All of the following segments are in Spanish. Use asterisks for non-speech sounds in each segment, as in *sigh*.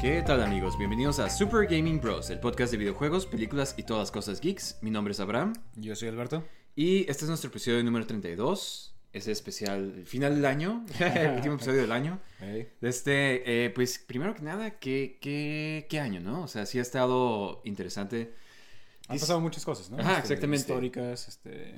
¿Qué tal amigos? Bienvenidos a Super Gaming Bros, el podcast de videojuegos, películas y todas cosas geeks. Mi nombre es Abraham Yo soy Alberto. y este es nuestro episodio número 32. Ese especial, el final del año, *laughs* el *laughs* último episodio del año. Hey. Este, eh, pues primero que nada, ¿qué, qué, qué año, no? O sea, sí ha estado interesante. Han pasado muchas cosas, ¿no? Ajá, Este, exactamente. Históricas, este...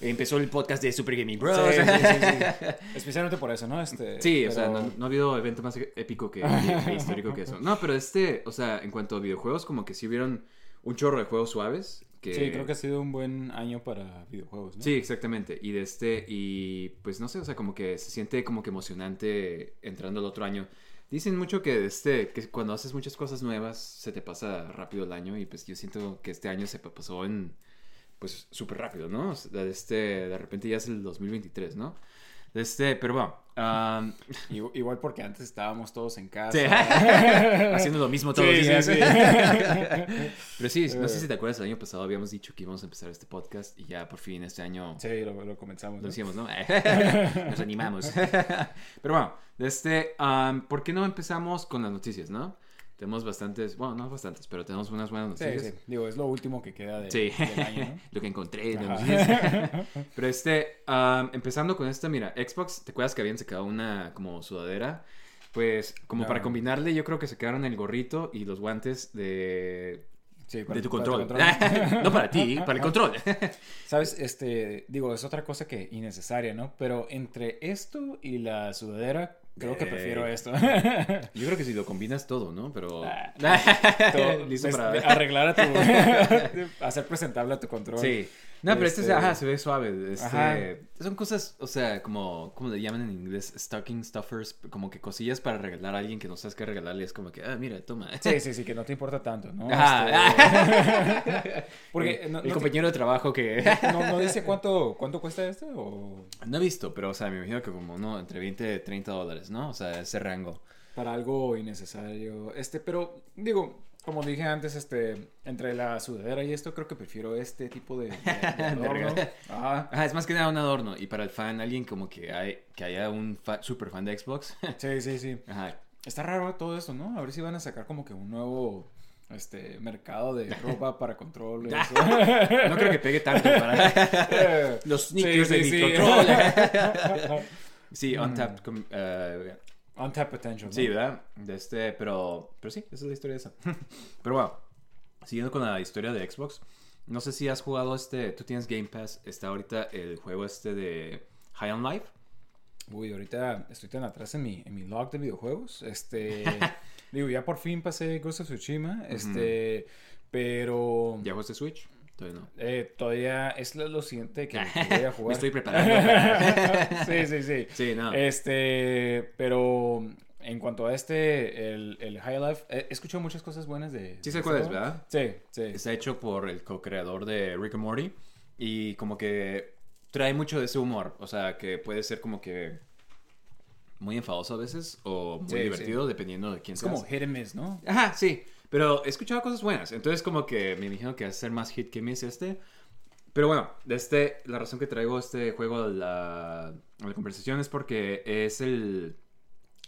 *laughs* Empezó el podcast de Super Gaming Bros. Sí, sí. *laughs* Especialmente por eso, ¿no? Este, Sí, o sea, no, no ha habido evento más épico que, que *laughs* histórico que eso. No, pero este, o sea, en cuanto a videojuegos, como que sí hubieron un chorro de juegos suaves. Que... Sí, creo que ha sido un buen año para videojuegos, ¿no? Sí, exactamente. Y de este, y pues no sé, o sea, como que se siente como que emocionante entrando el otro año. Dicen mucho que este, que cuando haces muchas cosas nuevas se te pasa rápido el año y pues yo siento que este año se pa- pasó en, pues súper rápido, ¿no? Este, de repente ya es el 2023, ¿no? Este, pero bueno, *laughs* Igu- Igual porque antes estábamos todos en casa. Sí. *laughs* haciendo lo mismo todos Sí, los días. sí. *laughs* Pero sí, no sé si te acuerdas, el año pasado habíamos dicho que íbamos a empezar este podcast y ya por fin este año Sí, lo, lo comenzamos. lo ¿no? hicimos, ¿no? Nos animamos. Pero bueno, este, am, ¿por qué no empezamos con las noticias, no? Tenemos bastantes, bueno, no bastantes, pero tenemos unas buenas Sí, noticias. sí. Digo, es lo último que queda de, Sí, del año, ¿no? *laughs* lo que encontré. de. *laughs* Pero este, am, empezando con esta, mira, Xbox, ¿te acuerdas que habían sacado una como sudadera? Pues como No. para combinarle, yo creo que sacaron el gorrito y los guantes de, Sí, de tu para control. control. *laughs* no para ti, para el control. Sabes, este, digo, es otra cosa que innecesaria, ¿no? Pero entre esto y la sudadera, creo que prefiero esto. Yo creo que si lo combinas todo, ¿no? Pero... *laughs* Todo- Listo es- para... arreglar a tu *laughs* *laughs* hacer presentable a tu control. Sí. No, pero este, Este- ajá, se ve suave. Este, Ajá. Son cosas, o sea, como, ¿cómo le llaman en inglés? Stocking stuffers, como que cosillas para regalar a alguien que no sabes qué regalarle. Es como que, ah, mira, toma. Sí, sí, sí, que no te importa tanto, ¿no? Ajá. Este, *laughs* porque el no, el no, compañero de trabajo que... te- *laughs* no- no dice *laughs* cuánto, cuánto cuesta este o No he visto, pero, o sea, me imagino que como, no, entre 20 y 30 dólares, ¿no? O sea, ese rango. para algo innecesario. Este, pero digo, como dije antes, este, entre la sudadera y esto, creo que prefiero este tipo de, de- de *laughs* adorno. Ajá. Ajá, es más que nada un adorno. Y para el fan, alguien como que, hay, que haya un fa- super fan de Xbox. *laughs* Sí, sí, sí. Ajá. Está raro todo esto, ¿no? A ver si van a sacar como que un nuevo este mercado de *laughs* ropa para controles. No creo que pegue tanto para los sneakers Sí, de sí, control. Sí, Untapped. com- eh, Untapped potential. ¿no? sí, ¿verdad? De este, pero, pero sí, esa es la historia de esa. *laughs* Pero bueno, siguiendo con la historia de Xbox, no sé si has jugado este, tú tienes Game Pass, está ahorita el juego este de High on Life. Uy, ahorita estoy tan atrás en mi, en mi log de videojuegos. Este, *laughs* digo, ya por fin pasé Ghost of Tsushima. Este, pero ¿Ya jugaste Switch? Todavía no. eh, todavía es lo, lo siguiente que, *laughs* voy a jugar. Me estoy preparando. *laughs* sí, sí, sí. Sí, no. Este, pero en cuanto a este, el, el High Life, he escuchado muchas cosas buenas de. Sí sé de cuál es, este. ¿verdad? Sí, sí. Está hecho por el co-creador de Rick and Morty. Y como que trae mucho de ese humor. O sea, que puede ser como que muy enfadoso a veces o muy Sí, divertido dependiendo de quién Es seas. como hit and miss, ¿no? Ajá, sí. Pero he escuchado cosas buenas. Entonces como que me imagino que va a ser más hit que miss este. Pero bueno, este, la razón que traigo este juego a la, a la conversación es porque es el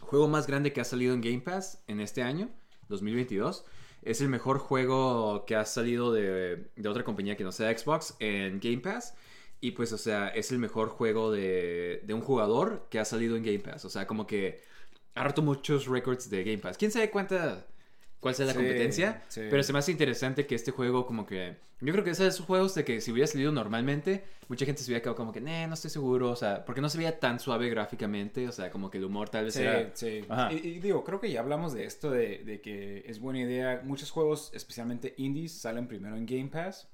juego más grande que ha salido en Game Pass en este año, 2022. es el mejor juego que ha salido de, de otra compañía que no sea Xbox en Game Pass. Y pues, o sea, es el mejor juego de, de un jugador que ha salido en Game Pass. O sea, como que ha roto muchos récords de Game Pass. ¿Quién sabe cuánta, cuál sea la Sí, competencia? sí. Pero se me hace interesante que este juego como que... Yo creo que es de esos juegos de que si hubiera salido normalmente, mucha gente se hubiera quedado como que, "Nah, no estoy seguro. O sea, porque no se veía tan suave gráficamente. O sea, como que el humor tal vez Sí, era... sí. Ajá. Y, y digo, creo que ya hablamos de esto, de, de que es buena idea. Muchos juegos, especialmente indies, salen primero en Game Pass.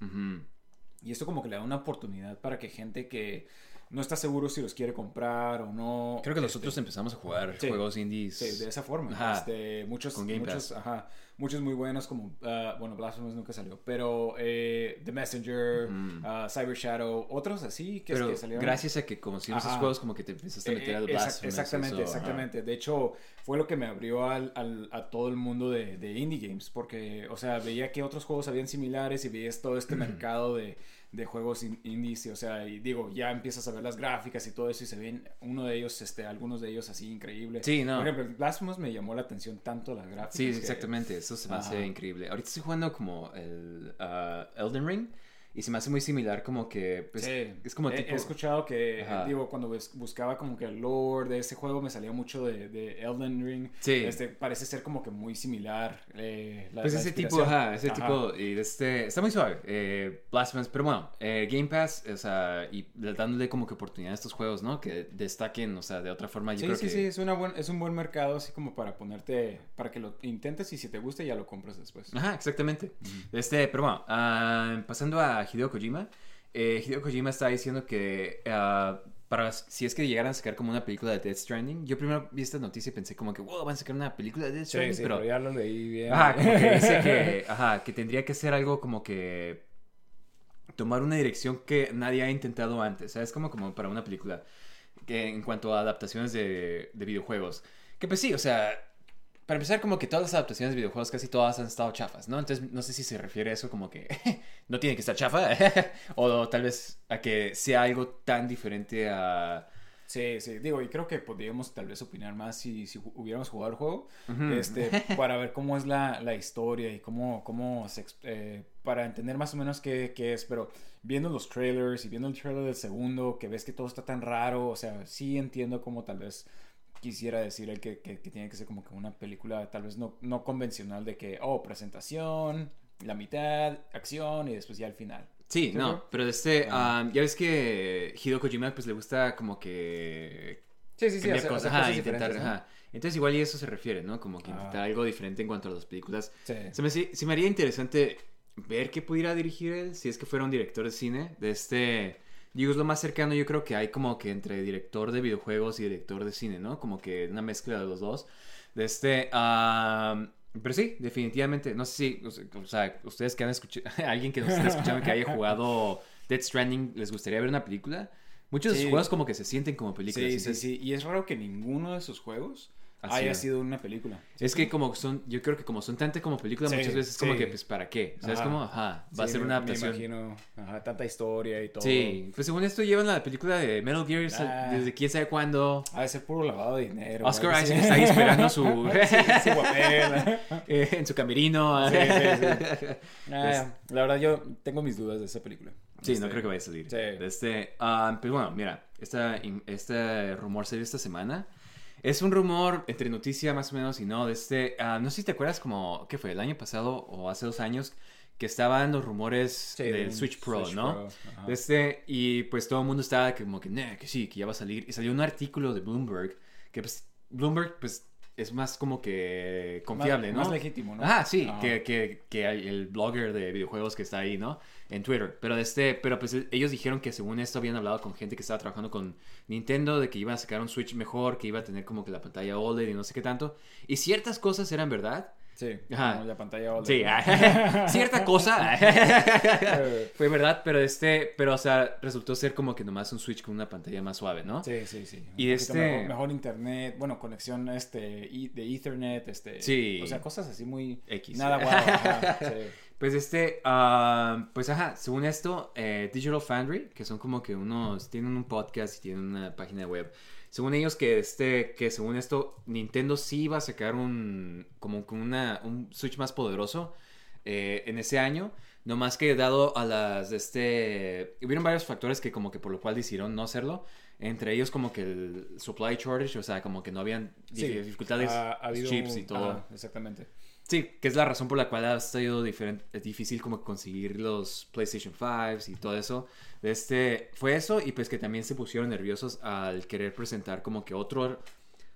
Y esto como que le da una oportunidad para que gente que no está seguro si los quiere comprar o no. Creo que este, nosotros empezamos a jugar sí. juegos indies. Sí, de esa forma. Ajá. Este, muchos, Con Game muchos, Pass. ajá, muchos muy buenos como, ah, bueno, Blasphemous nunca salió, pero eh, The Messenger, Ujú. ah, Cyber Shadow, otros así que, Pero que salieron. gracias a que conocimos esos Ajá. juegos, como que te empezaste a meter al eh, exact- Blasphemous. Exactamente, eso, ajá. exactamente. De hecho, fue lo que me abrió al, al- a todo el mundo de, de indie games, porque, o sea, veía que otros juegos habían similares y veías todo este mercado de, de juegos in- indies, o sea, y digo, ya empiezas a ver las gráficas y todo eso y se ven uno de ellos, este, algunos de ellos así increíbles. Sí, no. Por ejemplo, Blasphemous me llamó la atención tanto las gráficas. Sí, exactamente. Eso se me hace increíble. Ahorita estoy jugando como el ah, Elden Ring. Y se me hace muy similar como que... Pues, sí, Es como he, tipo... he escuchado que, Ajá. digo, cuando bus- buscaba como que el lore de ese juego me salía mucho de, de Elden Ring. Sí. Este, parece ser como que muy similar. eh, la- Pues la ese tipo, ajá, ese Ajá. tipo, y este, está muy suave, eh, Blasphemous, pero bueno, eh, Game Pass, o sea, y dándole como que oportunidad a estos juegos, ¿no? Que destaquen, o sea, de otra forma, yo Sí, creo sí, que... sí, es, una buen, es un buen mercado así como para ponerte, para que lo intentes y si te gusta ya lo compras después. Ajá, exactamente. Este, pero bueno, ah, pasando a Hideo Kojima, eh, Hideo Kojima está diciendo que ah, para si es que llegaran a sacar como una película de Death Stranding, yo primero vi esta noticia y pensé como que, wow, van a sacar una película de Death Sí, Stranding, sí, pero... pero ya lo leí bien. Ajá, como que dice que, *laughs* ajá, que tendría que ser algo como que tomar una dirección que nadie ha intentado antes, ¿sabes? Como, como para una película que en cuanto a adaptaciones de, de videojuegos. Que pues sí, o sea, para empezar como que todas las adaptaciones de videojuegos casi todas han estado chafas, ¿no? Entonces no sé si se refiere a eso como que *laughs* no tiene que estar chafa *laughs* o tal vez a que sea algo tan diferente a... Sí, sí, digo, y creo que podríamos tal vez opinar más si, si hubiéramos jugado el juego, Ujú. este, *laughs* para ver cómo es la, la historia y cómo, cómo se, eh, para entender más o menos qué, qué es, pero viendo los trailers y viendo el trailer del segundo, que ves que todo está tan raro, o sea, sí entiendo cómo tal vez quisiera decir el que, que, que tiene que ser como que una película tal vez no, no convencional de que, oh, presentación, la mitad, acción y después ya al final. Sí, ¿Sí, no, bro? pero este, um, ya ves que Hideo Kojima pues le gusta como que Sí, sí, sí, hacer- cosas, hacer ajá, cosas intentar, diferentes, ¿no? ajá. Entonces igual y eso se refiere, ¿no? Como que intentar Ah. algo diferente en cuanto a las películas. Sí. Se me, se me haría interesante ver qué pudiera dirigir él si es que fuera un director de cine. De este, digo, es lo más cercano yo creo que hay como que entre director de videojuegos y director de cine, ¿no? Como que una mezcla de los dos. De este, ah, pero sí, definitivamente, no sé si, o sea, ustedes que han escuchado, *laughs* alguien que nos esté escuchando que haya jugado Dead Stranding, ¿les gustaría ver una película? Muchos de Sí. sus juegos como que se sienten como películas. Sí, sí, entonces- sí. Y es raro que ninguno de sus juegos Ha haya sido. sido una película. Es que como son, yo creo que como son tanto como películas, Sí, muchas veces como sí. que, pues, ¿para qué? O sea, es Ajá. como, ajá, va a ser una adaptación. Me imagino, ajá, tanta historia y todo. Sí, pues según esto llevan la película de Metal Gear Ah. desde quién sabe cuándo. Ha de ser puro lavado de dinero. Oscar así. Isaac está ahí esperando su, *laughs* Sí, su papel. *laughs* eh, en su camerino. Sí, sí, *laughs* Ah, la verdad, yo tengo mis dudas de esa película. Sí, no Este, creo que vaya a salir. Sí. Este, ah, pues bueno, mira, esta, este rumor salió esta semana. Es un rumor entre noticia más o menos y no. De este, ah, no sé si te acuerdas como, ¿qué fue? El año pasado o hace dos años que estaban los rumores Sí, del Switch Pro, Switch ¿no? Pro, este, y pues todo el mundo estaba como que, "Nah, que sí, que ya va a salir. Y salió un artículo de Bloomberg, que pues Bloomberg pues es más como que confiable, Más- ¿no? Más legítimo, ¿no? Ah, sí, que, que, que el blogger de videojuegos que está ahí, ¿no? En Twitter. Pero este, pero pues ellos dijeron que según esto habían hablado con gente que estaba trabajando con Nintendo, de que iban a sacar un Switch mejor, que iba a tener como que la pantalla OLED y no sé qué tanto. Y ciertas cosas eran verdad. Sí, Ajá. como la pantalla OLED. Sí, *laughs* cierta cosa *laughs* fue verdad, pero este, pero o sea, resultó ser como que nomás un Switch con una pantalla más suave, ¿no? Sí, sí, sí. Y este- Mejor, mejor internet, bueno, conexión este, de Ethernet, este... Sí. O sea, cosas así muy... X. Nada guau, ajá, sí. *laughs* Pues este, ah, pues ajá, según esto, eh, Digital Foundry, que son como que unos, tienen un podcast y tienen una página web. Según ellos que este, que según esto, Nintendo sí iba a sacar un, como una, un Switch más poderoso, eh, en ese año. No más que dado a las, este, hubieron varios factores que como que por lo cual decidieron no hacerlo. Entre ellos como que el supply shortage, o sea, como que no habían Sí, dificultades, ha- ha habido- chips y todo. exactamente. Sí, que es la razón por la cual ha sido es difícil como conseguir los PlayStation 5 y todo eso. Este, fue eso y pues que también se pusieron nerviosos al querer presentar como que otro,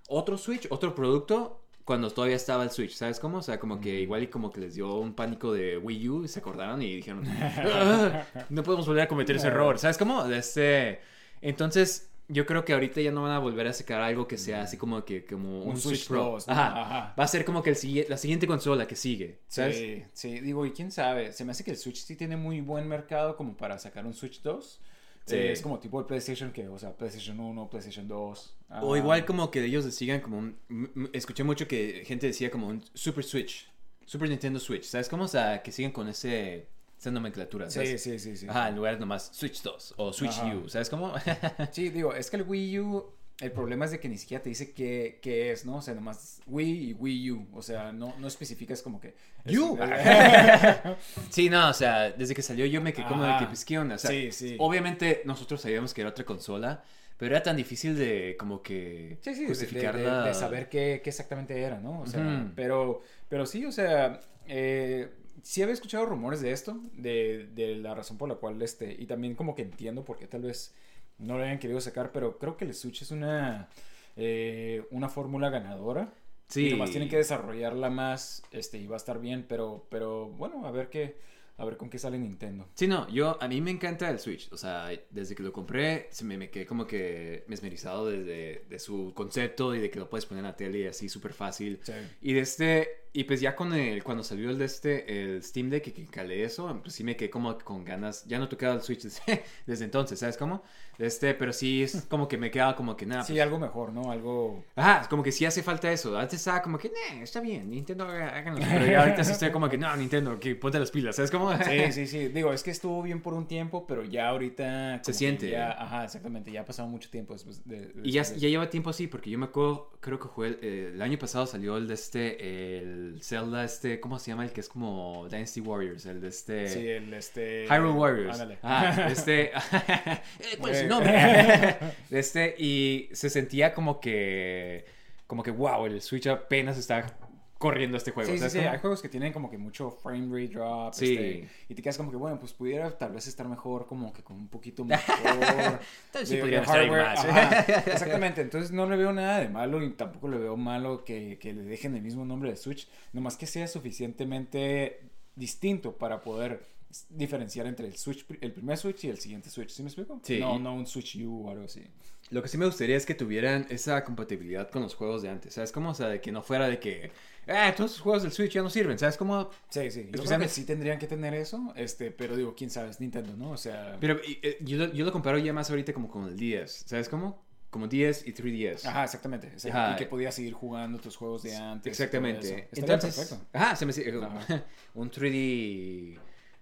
otro Switch, otro producto cuando todavía estaba el Switch, ¿sabes cómo? O sea, como que igual y como que les dio un pánico de Wii U y se acordaron y dijeron, *laughs* "Ah, no podemos volver a cometer ese error, ¿sabes cómo? Este, entonces... Yo creo que ahorita ya no van a volver a sacar algo que sea así como que como un, Un Switch, Switch Pro. 2, ¿no? Ajá. Ajá. Va a ser como que el, la siguiente consola que sigue, ¿sabes? Sí, sí, digo, y quién sabe, se me hace que el Switch sí tiene muy buen mercado como para sacar un Switch 2. Sí. Eh, es como tipo el PlayStation que, o sea, PlayStation 1, PlayStation 2. O igual como que ellos sigan como un... Escuché mucho que gente decía como un Super Switch. Super Nintendo Switch. ¿Sabes cómo? O sea, que siguen con ese, esa nomenclatura. Sí, ¿sabes? sí, sí, sí. Ajá, en lugar de nomás Switch 2 o Switch Ajá. U. ¿Sabes cómo? *laughs* Sí, digo, es que el Wii U, el problema es de que ni siquiera te dice qué, qué es, ¿no? O sea, nomás Wii y Wii U. O sea, no, no especificas como que... You. *laughs* *laughs* sí, no, o sea, desde que salió yo me quedé como de que, pues, ¿qué onda? O sea, Sí, sí. Obviamente nosotros sabíamos que era otra consola, pero era tan difícil de como que Sí, sí, de, justificarla. de- de saber qué, qué exactamente era, ¿no? O sea, pero, pero sí, o sea, eh, sí había escuchado rumores de esto, de, de la razón por la cual, este, y también como que entiendo por qué tal vez no lo hayan querido sacar, pero creo que el Switch es una, eh, una fórmula ganadora. Sí. Y nomás tienen que desarrollarla más, este, y va a estar bien, pero, pero bueno, a ver qué, a ver con qué sale Nintendo. Sí, no, yo, a mí me encanta el Switch, o sea, desde que lo compré, se me, me quedé como que mesmerizado desde de su concepto y de que lo puedes poner en la tele y así súper fácil. Sí. Y de este, y pues ya con el, cuando salió el de este, el Steam Deck y que calé eso, pues sí me quedé como con ganas, ya no tocaba el Switch desde, *laughs* desde entonces, ¿sabes cómo? Este, pero sí es *laughs* como que me quedaba como que nada. Sí, pues, algo mejor, ¿no? Algo... Ajá, como que sí hace falta eso. Antes estaba como que, nah, está bien, Nintendo, háganlo. Pero ya ahorita sí estoy como que, no, Nintendo, que ponte las pilas, ¿sabes cómo? Sí, *laughs* sí, sí. Digo, es que estuvo bien por un tiempo, pero ya ahorita. que siente. Ya, ajá, exactamente. Ya ha pasado mucho tiempo después de. Y ya, ya lleva tiempo así, porque yo me acuerdo, creo que fue el, eh, el año pasado salió el de este, el Zelda, este, ¿cómo se llama? El que es como Dynasty Warriors, el de este... Sí, el este. Hyrule Warriors. Ándale. Ah, *laughs* este. *laughs* eh, ¿Cuál es su nombre? *laughs* Este, y se sentía como que. Como que, wow, el Switch apenas está corriendo este juego. Sí, sí. Hay juegos que tienen como que mucho frame rate drop. Sí. este, y te quedas como que, bueno, pues pudiera tal vez estar mejor, como que con un poquito mejor. *laughs* Sí de estar más. Ajá, *laughs* exactamente. Entonces no le veo nada de malo y tampoco le veo malo que, que le dejen el mismo nombre de Switch. Nomás que sea suficientemente distinto para poder diferenciar entre el Switch, el primer Switch y el siguiente Switch. ¿Sí me explico? Sí. No, no un Switch U o algo así. Lo que sí me gustaría es que tuvieran esa compatibilidad con los juegos de antes. ¿Sabes cómo? O sea, de que no fuera de que. Ah, todos los juegos del Switch ya no sirven. ¿Sabes cómo? Sí, sí. Yo creo que sí tendrían que tener eso, este, pero digo, quién sabe, es Nintendo, ¿no? O sea... Pero y, eh, yo, lo, yo lo comparo ya más ahorita como con el 10. ¿Sabes cómo? Como 10 y 3DS. Ajá, exactamente. exacto. Ajá. Y que podías seguir jugando tus juegos de antes. Exactamente. Entonces, perfecto. ajá, se me hace- Ajá. *laughs* un 3D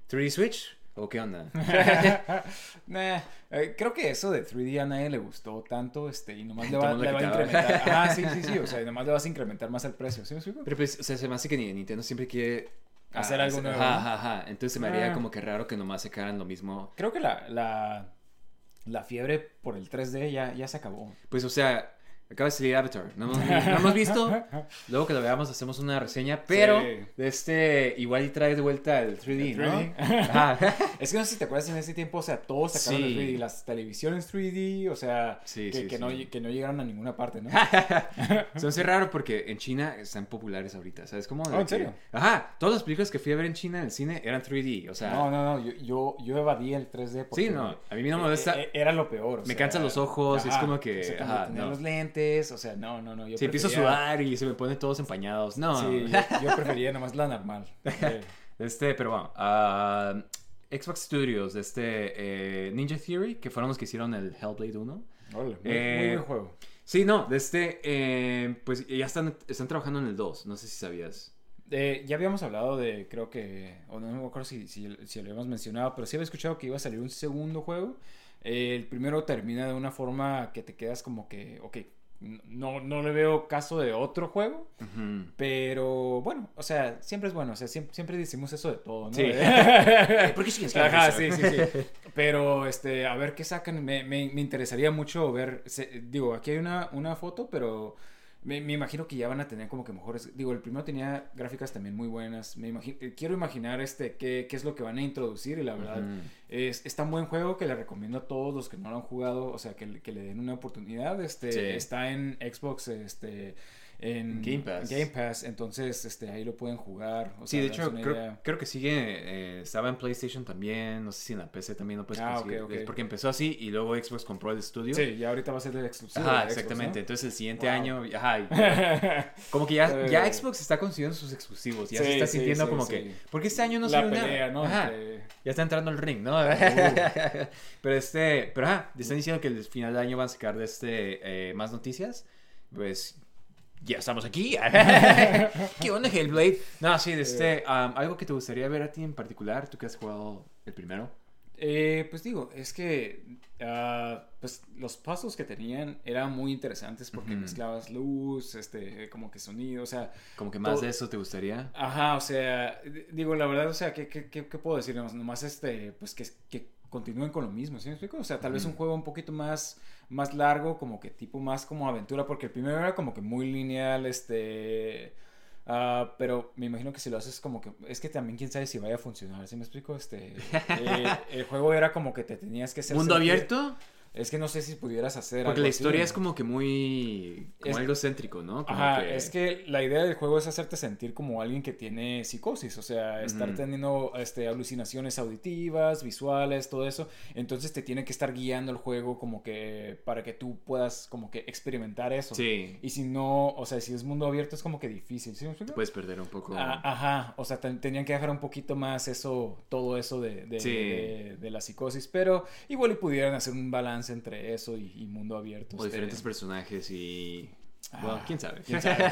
3D Switch o qué onda? *laughs* Nah, eh, creo que eso de 3D a nadie le gustó tanto, este, y nomás *laughs* le va, le va a incrementar. Ajá, sí, sí, sí, o *laughs* sea, nomás le vas a incrementar más el precio, ¿sí me explico? Pero pues, o sea, se me hace que ni- Nintendo siempre quiere Hacer ah, algo nuevo, Ajá, ¿no? ajá, ajá. Entonces se me haría Ah. como que raro que nomás sacaran lo mismo. Creo que la, la, la fiebre por el 3D ya, ya se acabó. Pues, o sea, acaba de salir Avatar. No hemos, no hemos visto. *laughs* Luego que lo veamos hacemos una reseña. Pero, Sí. de este, igual y trae de vuelta el 3D, El ¿no? 3D. Ajá. *laughs* *laughs* Es que no sé si te acuerdas en ese tiempo, o sea, todos sacaron Sí. el 3D, las televisiones 3D, o sea, Sí, que. No, que no llegaron a ninguna parte, ¿no? Se me hace raro porque en China están populares ahorita, ¿sabes cómo? Oh, ¿en que- serio? Ajá, todas las películas que fui a ver en China en el cine eran 3D, o sea... No, no, no, yo, yo, yo evadí el 3D porque... Sí, no, a mí no me molesta- e- e- Era lo peor. o Me sea, cansan los ojos, es como que, ajá, tener no. los lentes, o sea, no, no, no. Yo Si empiezo a prefería- sudar y se me ponen todos empañados. No. Sí, yo, *laughs* yo prefería nomás la normal. *laughs* Este, pero bueno. ah, Xbox Studios, este eh, Ninja Theory, que fueron los que hicieron el Hellblade 1. órale, muy, Eh, muy buen juego. Sí, no, de este, eh, pues ya están, están trabajando en el 2, no sé si sabías. Eh, ya habíamos hablado de, creo que, o no me acuerdo si, si, si lo habíamos mencionado, pero sí había escuchado que iba a salir un segundo juego. Eh, el primero termina de una forma que te quedas como que, ok, no, no le veo caso de otro juego. Pero bueno, o sea, siempre es bueno. O sea, siempre, siempre decimos eso de todo, ¿no? Sí. De- *laughs* ¿Por qué sigues Ajá, sí, sí, sí. Pero, este, a ver qué sacan. Me, me, me interesaría mucho ver. se- digo, aquí hay una, una foto, pero me, me imagino que ya van a tener como que mejores. Digo, el primero tenía gráficas también muy buenas. Me imagino, quiero imaginar este qué, qué es lo que van a introducir y la verdad. Es, es tan buen juego que le recomiendo a todos los que no lo han jugado, o sea, que, le- que le den una oportunidad. Este, Sí. Está en Xbox, este, en Game Pass. Game Pass, entonces este, ahí lo pueden jugar. o Sí, sea, de hecho, creo, creo que sigue, eh, estaba en PlayStation también, no sé si en la PC también lo puedes Ah, conseguir, ok, ok. es porque empezó así y luego Xbox compró el estudio. Sí, y ahorita va a ser el exclusivo. Ajá, de Xbox, exactamente. ¿no? Entonces el siguiente Wow. año, ajá, y- *laughs* como que ya, ya Eh. Xbox está consiguiendo sus exclusivos, ya Sí, se está sintiendo sí, como sí. que, porque este año no La salió pelea, nada. ¿no? Ajá, ya está entrando el ring, ¿no? *laughs* pero este, pero ajá, están diciendo que el final del año van a sacar de este eh, más noticias, pues ya estamos aquí. *laughs* *laughs* ¿Qué onda, Hellblade? No, sí, este, um, algo que te gustaría ver a ti en particular, tú que has jugado el primero. Eh, pues digo, es que ah, pues los puzzles que tenían eran muy interesantes porque mezclabas luz, este, como que sonido, o sea, Como que más Todo- de eso te gustaría. Ajá, o sea, digo, la verdad, o sea, ¿qué, qué, qué, qué puedo decir? Nomás, nomás, este, pues que, que continúen con lo mismo, ¿sí me explico? O sea, tal vez un juego un poquito más, más largo, como que tipo más como aventura, porque el primero era como que muy lineal, este... ah, pero me imagino que si lo haces como que... Es que también quién sabe si vaya a funcionar, ¿sí me explico? Este, *laughs* eh, el juego era como que te tenías que hacer... ¿Mundo sentir- abierto? Es que no sé si pudieras hacer Porque algo la así. historia es como que muy. como Es- algo céntrico, ¿no? Como Ajá, es que la idea del juego es hacerte sentir como alguien que tiene psicosis, o sea, estar teniendo este, alucinaciones auditivas, visuales, todo eso. Entonces te tiene que estar guiando el juego como que para que tú puedas como que experimentar eso. Sí. Y si no, o sea, si es mundo abierto es como que difícil, ¿sí? Te puedes perder un poco. Ah, ajá, o sea, ten- tenían que dejar un poquito más eso, todo eso de, de, Sí. de- de la psicosis, pero igual y pudieran hacer un balance entre eso y, y mundo abierto. o diferentes personajes y. Bueno, Ah, quién sabe. ¿Quién sabe? *laughs*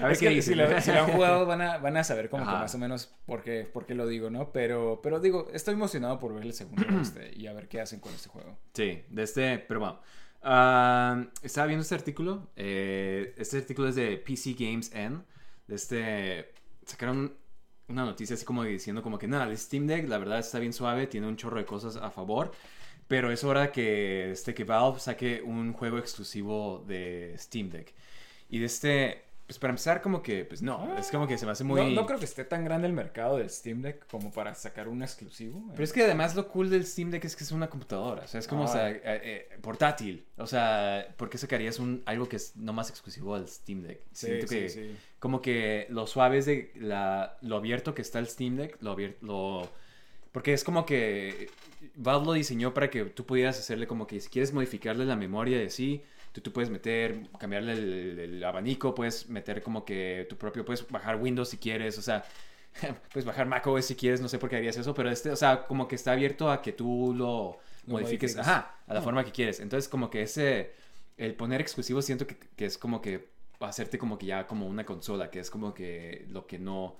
A ver es qué que si lo, si lo han jugado *laughs* van a, van a saber como que más o menos por qué, por qué lo digo, ¿no? Pero, pero digo, estoy emocionado por ver el segundo este, y a ver qué hacen con este juego. Sí, de este. Pero bueno. Ah, estaba viendo este artículo. eh, este artículo es de PC Games N. De este. Sacaron una noticia así como diciendo como que nada, el Steam Deck la verdad está bien suave, tiene un chorro de cosas a favor. Pero es hora que, este, que Valve saque un juego exclusivo de Steam Deck. Y de este, pues para empezar como que, pues no, es como que se me hace muy... No, no creo que esté tan grande el mercado del Steam Deck como para sacar un exclusivo. Pero es que además lo cool del Steam Deck es que es una computadora, o sea, es como, o sea, Ah. eh, eh, portátil. O sea, ¿por qué sacarías un, algo que es no más exclusivo al Steam Deck? Sí, Siento sí, que sí. como que lo suave es de la, lo abierto que está el Steam Deck, lo abierto, lo... Porque es como que Valve lo diseñó para que tú pudieras hacerle como que si quieres modificarle la memoria de sí, tú, tú puedes meter, cambiarle el, abanico, puedes meter como que tu propio, puedes bajar Windows si quieres, o sea, *laughs* puedes bajar macOS si quieres, no sé por qué harías eso, pero este, o sea, como que está abierto a que tú lo, Lo modifiques, modifiques. ajá, a la forma que quieres. Entonces, como que ese, el poner exclusivos siento que, que es como que hacerte como que ya como una consola, que es como que lo que no...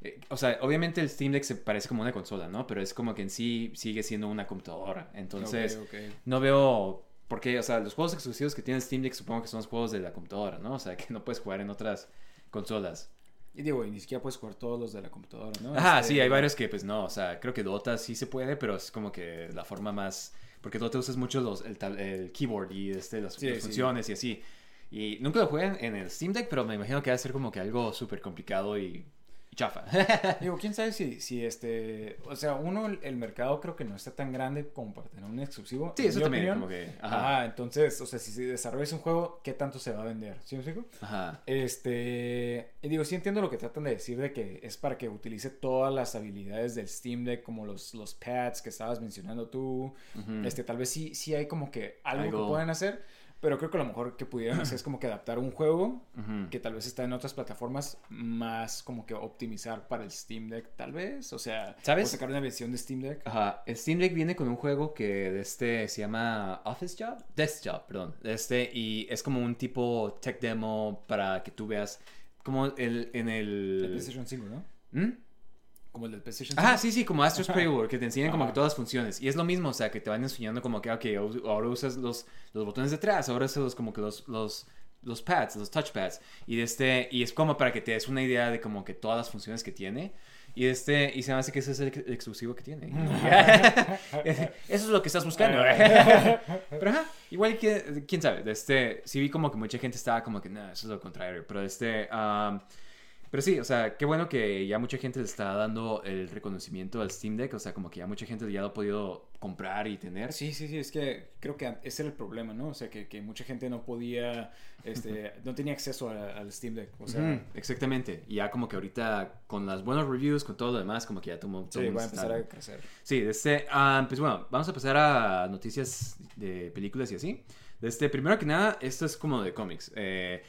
eh, O sea, obviamente el Steam Deck se parece como una consola, ¿no? Pero es como que en sí sigue siendo una computadora. Entonces, no veo por qué, o sea, los juegos exclusivos que tiene el Steam Deck supongo que son los juegos de la computadora, ¿no? O sea, *laughs* que no puedes jugar en otras consolas. Y digo, y ni siquiera puedes jugar todos los de la computadora, ¿no? Ajá, Este, sí, hay varios que pues no, o sea, creo que Dota sí se puede, pero es como que la forma más... Porque Dota usas mucho los, el, el keyboard y este, las, Sí, las sí. funciones y así. Y nunca lo jugué en, el Steam Deck, pero me imagino que va a ser como que algo súper complicado y chafa. *laughs* Digo, quién sabe si, si este. O sea, uno, el, el mercado creo que no está tan grande como para tener un exclusivo. sí, eso también, opinión. como que... Ajá. Ajá. entonces, o sea, si desarrollas un juego, ¿qué tanto se va a vender? ¿Sí me explico? Ajá. Este. Y digo, sí entiendo lo que tratan de decir de que es para que utilice todas las habilidades del Steam Deck, como los, los pads que estabas mencionando tú. Este, tal vez sí, sí hay como que algo, Algo. que pueden hacer. Pero creo que lo mejor que pudieran hacer es como que adaptar un juego Ujú. que tal vez está en otras plataformas más como que optimizar para el Steam Deck, tal vez. O sea, ¿Sabes? o sacar una versión de Steam Deck. Ajá, el Steam Deck viene con un juego que de este se llama Office Job, Desk Job, perdón, de este y es como un tipo tech demo para que tú veas como el en El el PlayStation 5, ¿no? ¿Mm? Como el del PlayStation 5. sí, sí, como Astro's Ajá. Playbook, que te enseñan como Ajá. que todas las funciones. Y es lo mismo, o sea, que te van enseñando como que, ok, ahora usas los, los botones de atrás, ahora usas los, como que los, los, los pads, los touchpads. Y, de este, y es como para que te des una idea de como que todas las funciones que tiene. Y, este, y se me hace que ese es el ex- exclusivo que tiene. *laughs* Eso es lo que estás buscando. *laughs* pero ajá, igual que, quién sabe, de este, sí vi como que mucha gente estaba como que, no, eso es lo contrario. Pero este, am, pero sí, o sea, qué bueno que ya mucha gente le está dando el reconocimiento al Steam Deck. O sea, como que ya mucha gente ya lo ha podido comprar y tener. Sí, sí, sí, es que creo que ese era el problema, ¿no? O sea, que, que mucha gente no podía, este, *laughs* no tenía acceso a- al Steam Deck. O sea, exactamente. Y ya como que ahorita con las buenas reviews, con todo lo demás, como que ya todo, todo sí, va a empezar a crecer. Sí, este, ah, pues bueno, vamos a pasar a noticias de películas y así. Este, primero que nada, esto es como de cómics. Eh,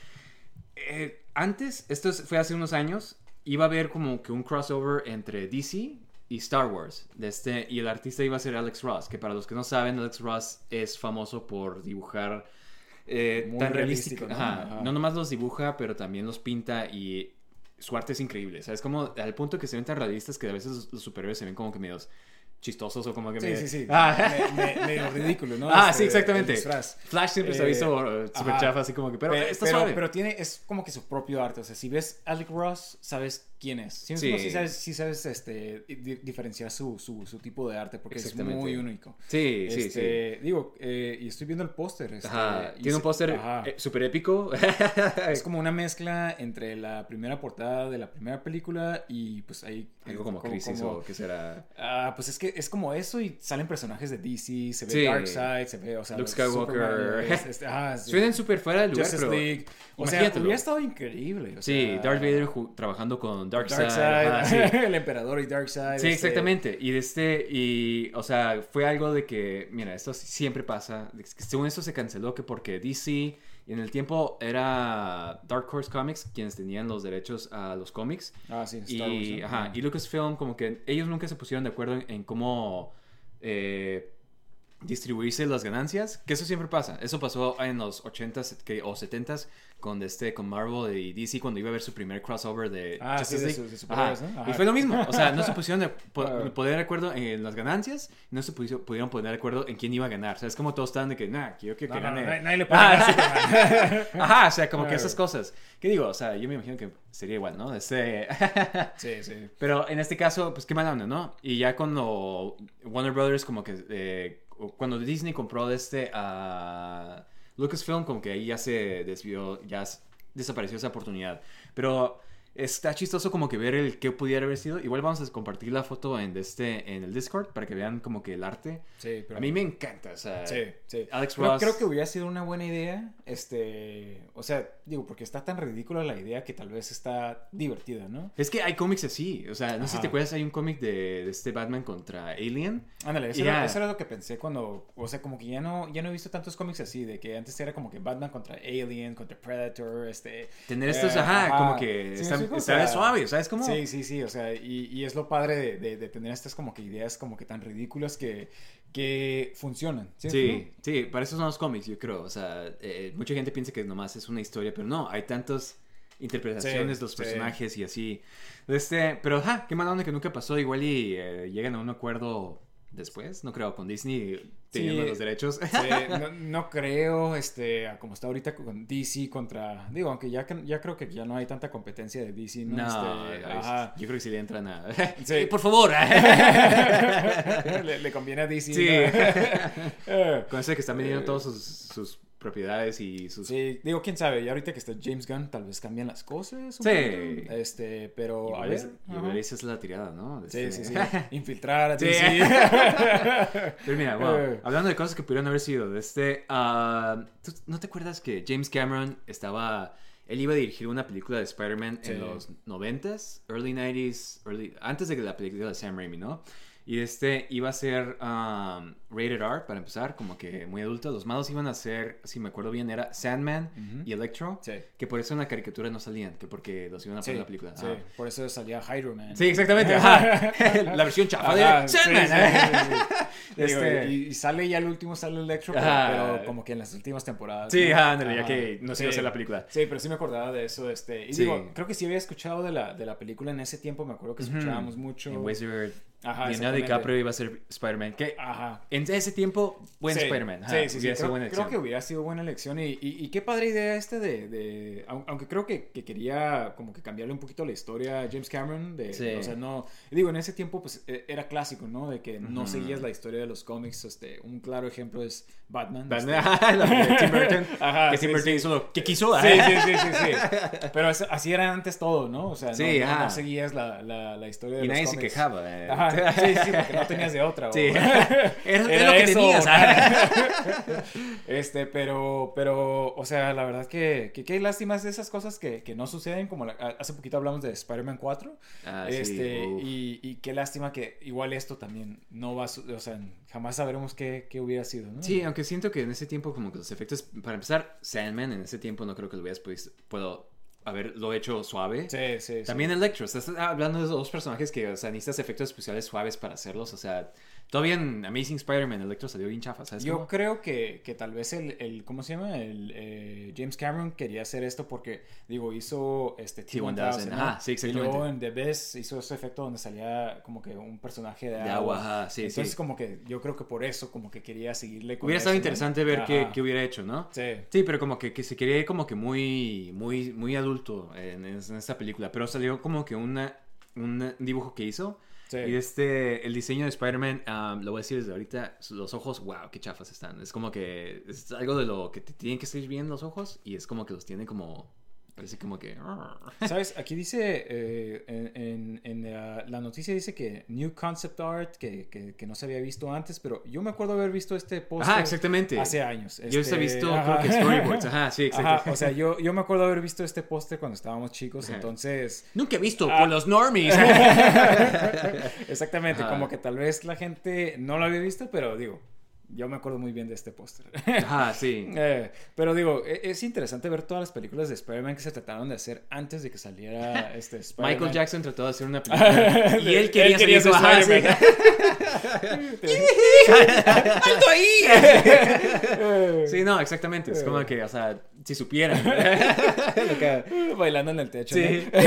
eh, antes, esto es- fue hace unos años, iba a haber como que un crossover entre DC y Star Wars. De este, y el artista iba a ser Alex Ross, que para los que no saben, Alex Ross es famoso por dibujar eh, tan realístico, realístico. ¿no? Ajá. Ajá. No nomás los dibuja, pero también los pinta y su arte es increíble. O sea, es como al punto que se ven tan realistas que a veces los, los superhéroes se ven como que medios chistosos o como que Sí, medio- sí, sí. Ah. Me- me- medio ridículo, ¿no? *laughs* Ah, Este, sí, exactamente. el disfraz. Flash siempre se ha Eh, visto uh, súper chafa, así como que, pero Pe- está pero, suave. pero tiene, es como que su propio arte. O sea, si ves Alec Ross, sabes quién es. Sí, Sí. sí sabes, sí sabes este, di- diferenciar su, su, su tipo de arte porque es muy único. sí, sí, sí. Este, Digo, eh, y estoy viendo el póster. este, Tiene un póster eh, súper épico. *laughs* Es *laughs* como una mezcla entre la primera portada de la primera película y pues ahí... Algo como crisis como- o qué será. Ah, pues es que es como eso y salen personajes de DC, se ve Sí. Darkseid, se ve, o sea, Luke Skywalker. *laughs* Suenan súper fuera del lugar, Justice pero... League. O sea, hubiera estado increíble. o Sí, Darth Vader trabajando con Darkseid. Darkseid, ajá, sí. *laughs* el emperador y Darkseid. Sí, este, exactamente. Y de este, y, o sea, fue algo de que, mira, esto siempre pasa. Según esto se canceló que porque DC, en el tiempo era Dark Horse Comics quienes tenían los derechos a los cómics. Ah, sí, Star Y, Wars, ¿no? ajá, Ah. y Lucasfilm, como que ellos nunca se pusieron de acuerdo en, en cómo eh, distribuirse las ganancias, que eso siempre pasa. Eso pasó en los 80s que, o 70s con, este, con Marvel y DC cuando iba a haber su primer crossover de Ah, sí, Justice de League. su- de superhéroes, Ajá. ¿no? Y fue lo mismo. O sea, no se *laughs* pusieron de po- poner de acuerdo en las ganancias, no se pudieron poner de acuerdo en quién iba a ganar. O sea, es como todos estaban de que, nah, quiero que, No, que no, gane. nadie- nadie le puede ganar Ah, Superman. *laughs* Ajá, o sea, como que esas cosas. ¿Qué digo? O sea, yo me imagino que sería igual, ¿no? Este... *laughs* Sí, sí. Pero en este caso, pues qué mala onda, ¿no? Y ya cuando Warner Brothers, como que eh, cuando Disney compró de este a Lucasfilm, como que ahí ya se desvió, ya desapareció esa oportunidad. Pero está chistoso como que ver el qué pudiera haber sido. Igual vamos a compartir la foto en, este, en el Discord para que vean como que el arte. Sí, pero... A mí me encanta, o sea, Sí, sí. Alex Ross. creo que hubiera sido una buena idea, este, o sea, digo, porque está tan ridícula la idea que tal vez está divertida, ¿no? Es que hay cómics así, o sea, no sé si te acuerdas, hay un cómic de, de este Batman contra Alien. Ándale, eso, Ya. era, eso era lo que pensé cuando, o sea, como que ya no, ya no he visto tantos cómics así, de que antes era como que Batman contra Alien, contra Predator, este... Tener estos, eh, ajá, ajá. como que Sí, están, sí, o sea, suaves, ¿sabes cómo? Sí, sí, sí, o sea, y, y es lo padre de, de- de tener estas como que ideas como que tan ridículas que, que funcionan. ¿sí? Sí, sí, para eso son los cómics, yo creo. O sea, eh, mucha gente piensa que nomás es una historia, pero no, hay tantas interpretaciones Sí, de los sí. personajes y así. Este, pero, ajá, qué mala onda que nunca pasó. Igual y eh, llegan a un acuerdo después, no creo, con Disney teniendo Sí. los derechos. Sí, no, *laughs* no creo, este, como está ahorita con DC contra, digo, aunque ya, ya creo que ya no hay tanta competencia de DC, ¿no? No, Este, ajá. yo creo que si le entran a... *laughs* Sí. Por favor. *laughs* le, le conviene a DC. Sí. ¿no? Eh, Con eso que están vendiendo todas sus, sus propiedades y sus... Sí, digo, quién sabe, ya ahorita que está James Gunn, tal vez cambian las cosas. un Sí. poquito, Este, pero a Igual, es- ver. esa es la tirada, ¿no? Sí, Este- sí, sí. *laughs* Infiltrar a Sí. *laughs* Pero mira, wow, Eh. hablando de cosas que pudieron haber sido, de este, ah, ¿tú ¿no te acuerdas que James Cameron estaba, él iba a dirigir una película de Spider-Man Sí. en los 90s, early 90s, early, antes de que la película de Sam Raimi, ¿no? Y este iba a ser um, rated R para empezar, como que muy adulto. Los malos iban a ser, si me acuerdo bien, era Sandman y Electro, Sí. que por eso en la caricatura no salían, que porque los iban a Sí, poner en la película. sí, por eso salía Hydro Man. Sí, exactamente. *laughs* ajá. *laughs* La versión chafa Ajá, de Sandman. *laughs* Este- y, y sale ya el último, sale Electro, pero, como que en las últimas temporadas. Sí, ¿no? ándale, ya que no se iba a hacer la película. Sí, pero sí me acordaba de eso. Este, y digo, creo que sí había escuchado de la, de la película en ese tiempo. Me acuerdo que escuchábamos mucho. En Wizard. Ajá, Leonardo. DiCaprio iba a ser Spider-Man. Que Ajá. en ese tiempo, buen Sí, Spider-Man. Sí, sí, sí. Creo, creo que hubiera sido buena elección. Y, y, y qué padre idea este de. de- aun- aunque creo que, que quería como que cambiarle un poquito la historia a James Cameron. De, Sí. O sea, no. Digo, en ese tiempo, pues e- era clásico, ¿no? De que no Ujú. seguías la historia de los cómics. Este, un claro ejemplo es Batman. Batman, este, *laughs* la de Tim Burton. *laughs* Ajá, que Tim Burton hizo lo que quiso. Sí, sí, sí, sí. Pero así era antes todo, ¿no? O sea, no, no- no seguías la, la, la historia de Y los nadie se cómics. quejaba. eh. Ajá, *laughs* sí, sí, porque no tenías de otra. Sí. *laughs* Era, lo que eso, tenías. *laughs* Este, pero, pero, o sea, la verdad que, que qué lástimas de esas cosas que, que no suceden, como la- hace poquito hablamos de Spider-Man 4, Ah, sí, este, uf. y, y qué lástima que igual esto también no va a, o sea, jamás sabremos qué, qué hubiera sido, ¿no? Sí, aunque siento que en ese tiempo como que los efectos, para empezar, Sandman en ese tiempo no creo que lo hubieras podido, puedo haberlo hecho suave. sí, sí. sí. También Electro, estás hablando de dos personajes que, o sea, necesitas efectos especiales suaves para hacerlos, o sea, todavía en Amazing Spider-Man Electro salió bien chafa, ¿sabes? Yo cómo? creo que, que tal vez el, el ¿cómo se llama? El eh, James Cameron quería hacer esto porque, digo, hizo este T-1000, ¿no? ajá, sí, Y exactamente. luego en The Best hizo ese efecto donde salía como que un personaje de, De agua, ajá, sí, Entonces sí. como que yo creo que por eso como que quería seguirle con Hubiera estado interesante ver qué, qué hubiera hecho, ¿no? Sí. Sí, pero como que, que se quería ir como que muy, muy, muy adulto en, en esta película. Pero salió como que una, un dibujo que hizo. Y este, el diseño de Spider-Man, um, lo voy a decir desde ahorita, los ojos, wow, qué chafas están. Es como que es algo de lo que te tienen que seguir bien los ojos y es como que los tiene como, parece como que... *laughs* ¿Sabes? Aquí dice, eh, en, en- en la, la noticia dice que New Concept Art, que, que, que no se había visto antes, pero yo me acuerdo haber visto este póster Ajá, exactamente. hace años. Yo este, he visto, ajá. creo que storyboards, ajá, sí, exacto. O sea, yo, yo me acuerdo haber visto este póster cuando estábamos chicos, Ajá. entonces... Nunca he visto Ah. por los normies. *laughs* *laughs* Exactamente, Ajá. como que tal vez la gente no lo había visto, pero digo, yo me acuerdo muy bien de este póster. Ajá, *laughs* sí. *laughs* Eh, pero digo, e- es interesante ver todas las películas de Spider-Man que se trataron de hacer antes de que saliera este *laughs* Spider-Man. Michael Jackson trató de hacer una película y él quería, Él quería ser sí. Spider-Man. ¡Alto ahí! sí, no, exactamente. Es como que, o sea, si supieran. Que- Bailando en el techo. Sí. ¿no?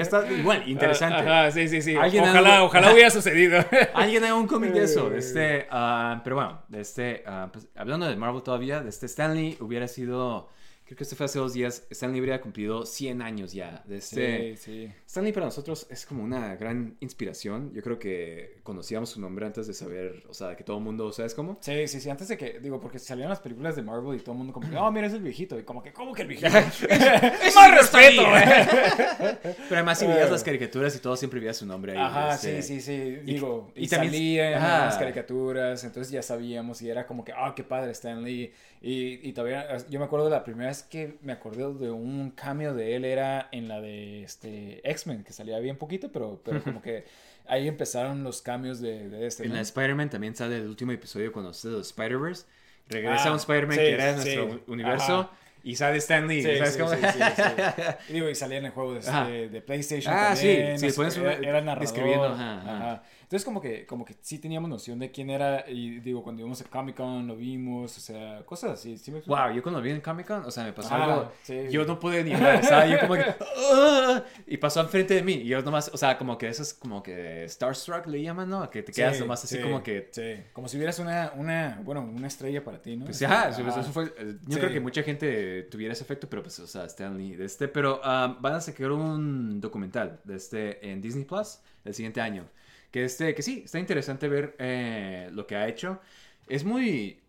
está igual, interesante. Ajá, sí, sí, sí. Ojalá, ojalá hubiera sucedido. Alguien haga un cómic de eso. Este, ah, pero bueno, este, ah, pues, hablando de Marvel todavía, de este Stanley hubiera sido. Creo que este fue hace dos días. Stanley hubiera cumplido 100 años ya. De este, Sí, sí. Stanley para nosotros es como una gran inspiración. Yo creo que conocíamos su nombre antes de saber, o sea, que todo el mundo, ¿sabes cómo? Sí, sí, sí, antes de que, digo, porque salían las películas de Marvel y todo el mundo como que, *clears throat* oh, mira, es el viejito. Y como que, ¿cómo que el viejito? *laughs* ¡Es ¡Más respeto! *laughs* Pero además, si veías las caricaturas y todo, siempre veías su nombre ahí. Ajá, este, sí, sí, sí. Digo, y, y también- salía en las caricaturas, entonces ya sabíamos y era como que, ah, qué padre Stan Lee. Y, y todavía, yo me acuerdo de la primera vez que me acordé de un cameo de él era en la de este X-Men, que salía bien poquito, pero, pero como que *laughs* ahí empezaron los cambios de, de este. En ¿no? la Spider-Man también sale el último episodio cuando es de Spider-Verse. Regresa Ah, un Spider-Man sí, que era de sí, nuestro universo. ajá. Y sale Stan Lee. Sí, ¿sabes sí, cómo? sí, sí, sí. Y *laughs* digo, y salía en el juego de, Ajá. de- de PlayStation Ah, también. sí, sí, no era, era narrador. describiendo, ajá, ajá. ajá. Entonces como que, como que sí teníamos noción de quién era y digo, cuando íbamos a Comic Con lo vimos, o sea, cosas así. ¿sí me? Wow, yo cuando vi en Comic Con, o sea, me pasó Ah, algo. sí. Yo no pude ni hablar, ¿sabes? Yo como que. *laughs* "Ah", y pasó enfrente de mí. Y yo nomás, o sea, como que eso es como que Starstruck le llaman, ¿no? Que te quedas Sí, nomás así sí, como que. Sí, como si hubieras una, una, bueno, una estrella para ti, ¿no? Pues ajá, ajá. eso fue. eh, Yo Sí. creo que mucha gente tuviera ese efecto, pero pues, o sea, Stanley de este. Pero ah, van a sacar un documental de este en Disney Plus el siguiente año. Que este, que sí, está interesante ver eh, lo que ha hecho. Es muy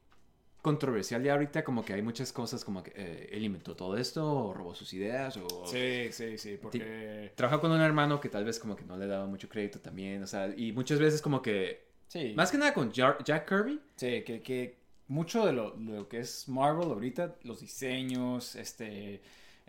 controversial ya ahorita, como que hay muchas cosas como que eh, él inventó todo esto, o robó sus ideas, o Sí, sí, sí, porque... trabaja con un hermano que tal vez como que no le daba mucho crédito también, o sea, y muchas veces como que, Sí. más que nada con Jack Kirby, Sí, que, que mucho de lo, lo que es Marvel ahorita, los diseños, este,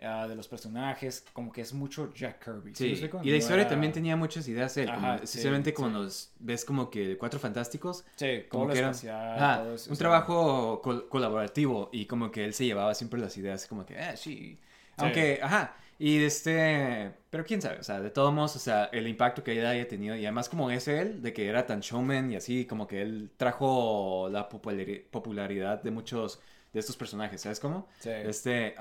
ah, de los personajes, como que es mucho Jack Kirby. Sí, y la historia era- también tenía muchas ideas él, como- Ajá, sí, especialmente sí. cuando los ves como que Cuatro Fantásticos, Sí, como que era eso, un trabajo col- colaborativo y como que él se llevaba siempre las ideas como que, ah, sí, aunque, ajá, Y este, pero quién sabe, o sea, de todos modos, o sea, el impacto que ella haya tenido, y además como es él, de que era tan showman y así, como que él trajo la populari- popularidad de muchos de estos personajes, ¿sabes cómo? Sí. Este,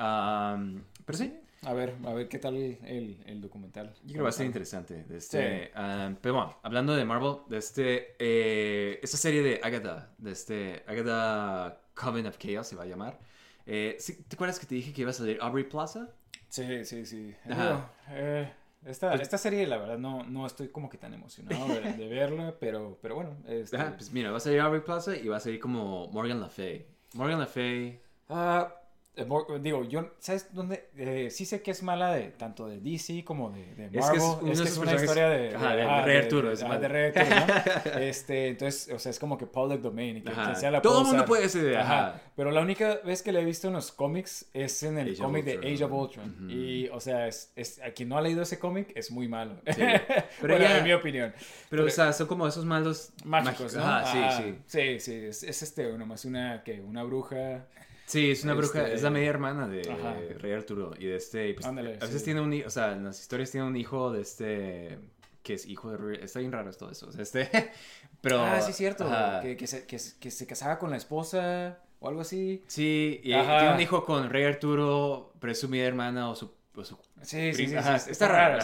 pero sí, A ver, a ver qué tal el, el documental. yo creo que va a ser interesante. de este, Sí. am, pero bueno, hablando de Marvel, de este, eh, esta serie de Agatha, de este, Agatha Coven of Chaos se va a llamar. Eh, ¿sí- ¿Te acuerdas que te dije que iba a salir Aubrey Plaza? Sí, sí, sí. Ajá. Eh, esta, Pues- esta serie, la verdad, no, no estoy como que tan emocionado de, de verla, pero, pero bueno. Este, Ajá, pues mira, va a salir Aubrey Plaza y va a salir como Morgan Le Fay. Morgan Le Fay. Mor- digo, yo, ¿sabes dónde? Eh, sí sé que es mala de tanto de DC como de, de Marvel. Es que es uno de es, que es una historia de, Ajá, de ah, Rey Arturo, es mala. de Rey Arturo, ¿no? *laughs* este, entonces, o sea, es como que public domain y que Ajá. quien sea la Todo el mundo puede ser, Ajá. ajá. Pero la única vez que la he visto en los cómics es en el cómic de. Age of Ultron. Ujú. Y, o sea, es, es, a quien no ha leído ese cómic es muy malo. Sí. *laughs* Pero Bueno, ella- en mi opinión. Pero, o sea, son como esos malos Mágicos, ¿no? Ajá, sí, sí. Sí, sí, es, es este, nomás una, que una bruja. Sí, es una bruja, Este- es la media hermana de Ajá. Rey Arturo. Y de este, pues, Ándale, a veces sí. tiene un hijo, o sea, en las historias tiene un hijo de este, que es hijo de Rey, está bien raro todo eso. o sea, este, *laughs* pero... ah, sí, cierto. Que, que, se, que, se- que se casaba con la esposa o algo así. Sí, y Ajá. tiene un hijo con Rey Arturo, pero es su media hermana o su... su- Sí, sí, sí. Ajá, *laughs* está raro.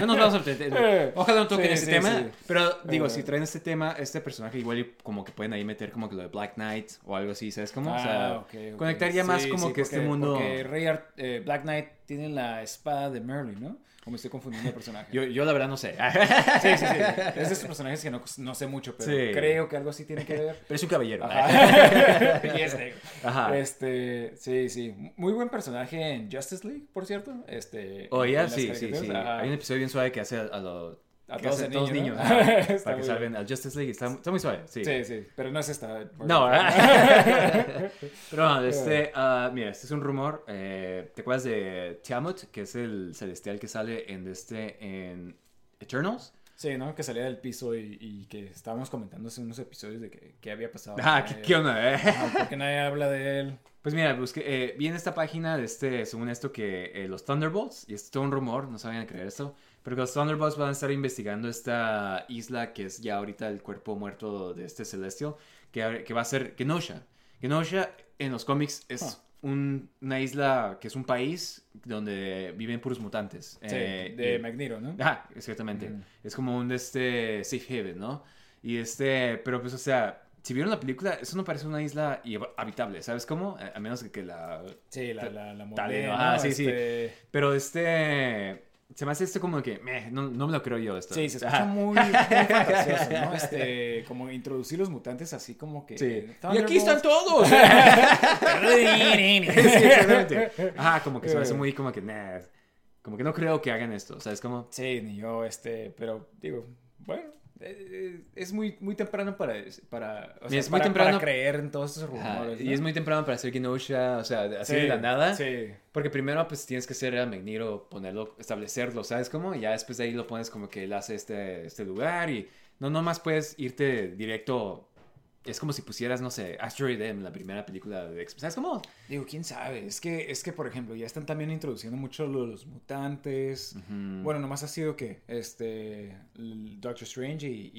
no nos vamos a meter. *laughs* Ojalá no toquen sí, tema. Pero digo, Eh. si traen este tema, este personaje igual como que pueden ahí meter como que lo de Black Knight o algo así, ¿sabes cómo? o sea, Ah, ok, ok. conectaría más como que este mundo... Porque Rey Ar- eh, Black Knight tiene la espada de Merlin, ¿no? O me estoy confundiendo el personaje. Yo, yo la verdad no sé. Sí, sí, sí. Es de esos personajes que no, no sé mucho, pero Sí. creo que algo así tiene que ver. Pero es un caballero. Ajá. *laughs* y es negro. Ajá. Este, sí, sí. Muy buen personaje en Justice League, por cierto. Este, Oh, ya, las sí, sí, sí. Ajá. Hay un episodio bien suave que hace a, a los... A que todos a todos niño, niños. ¿no? *laughs* para que salven al Justice League. Está, está muy suave, sí. Sí, sí, pero no es esta. No, ¿verdad? *laughs* Pero bueno, este, ah, mira, este es un rumor. eh, ¿Te acuerdas de Tiamut, que es el celestial que sale en este, en Eternals? Sí, ¿no? Que salía del piso y, y que estábamos comentando hace unos episodios de que, que había pasado. Ah, ¿qué, qué onda, eh? Ajá, porque nadie habla de él. Pues mira, busqué, eh, vi en esta página de este, según esto, que eh, los Thunderbolts, y esto es todo un rumor, no sabían creer esto, pero que los Thunderbolts van a estar investigando esta isla que es ya ahorita el cuerpo muerto de este Celestial, que, que va a ser Genosha. Genosha en los cómics es Ah. un- una isla que es un país donde viven puros mutantes. Sí, Eh, de y- Magneto, ¿no? Ah, exactamente. Ujú. Es como un este safe haven, ¿no? Y este, pero pues, o sea, si vieron la película, eso no parece una isla habitable, ¿sabes cómo? A, menos que, que la... Sí, la, la, la modelo, ¿no? sí, sí. Este, Pero este, se me hace esto como que, meh, no, no me lo creo yo esto. Sí, se Ajá. escucha muy, muy *laughs* fantasioso, ¿no? Este, como introducir los mutantes así como que... Sí. Y aquí están todos. *laughs* sí, exactamente. Ajá, como que se me hace muy como que, nah, como que no creo que hagan esto, ¿sabes cómo? Sí, ni yo, este, pero digo, bueno, eh, eh, es muy, muy temprano para, para, o sea, es muy para, temprano- para creer en todos esos rumores. Y es muy temprano para hacer Genosha, o sea, así Sí, de la nada. Sí. Porque primero pues tienes que hacer a Magneto, ponerlo, establecerlo, ¿sabes cómo? Y ya después de ahí lo pones como que él hace este, este lugar y no nomás puedes irte directo. Es como si pusieras, no sé, Asteroid M, la primera película de X. ¿Sabes cómo? Digo, quién sabe. Es que, es que, por ejemplo, ya están también introduciendo mucho lo de los mutantes. Bueno, nomás ha sido que este Doctor Strange y,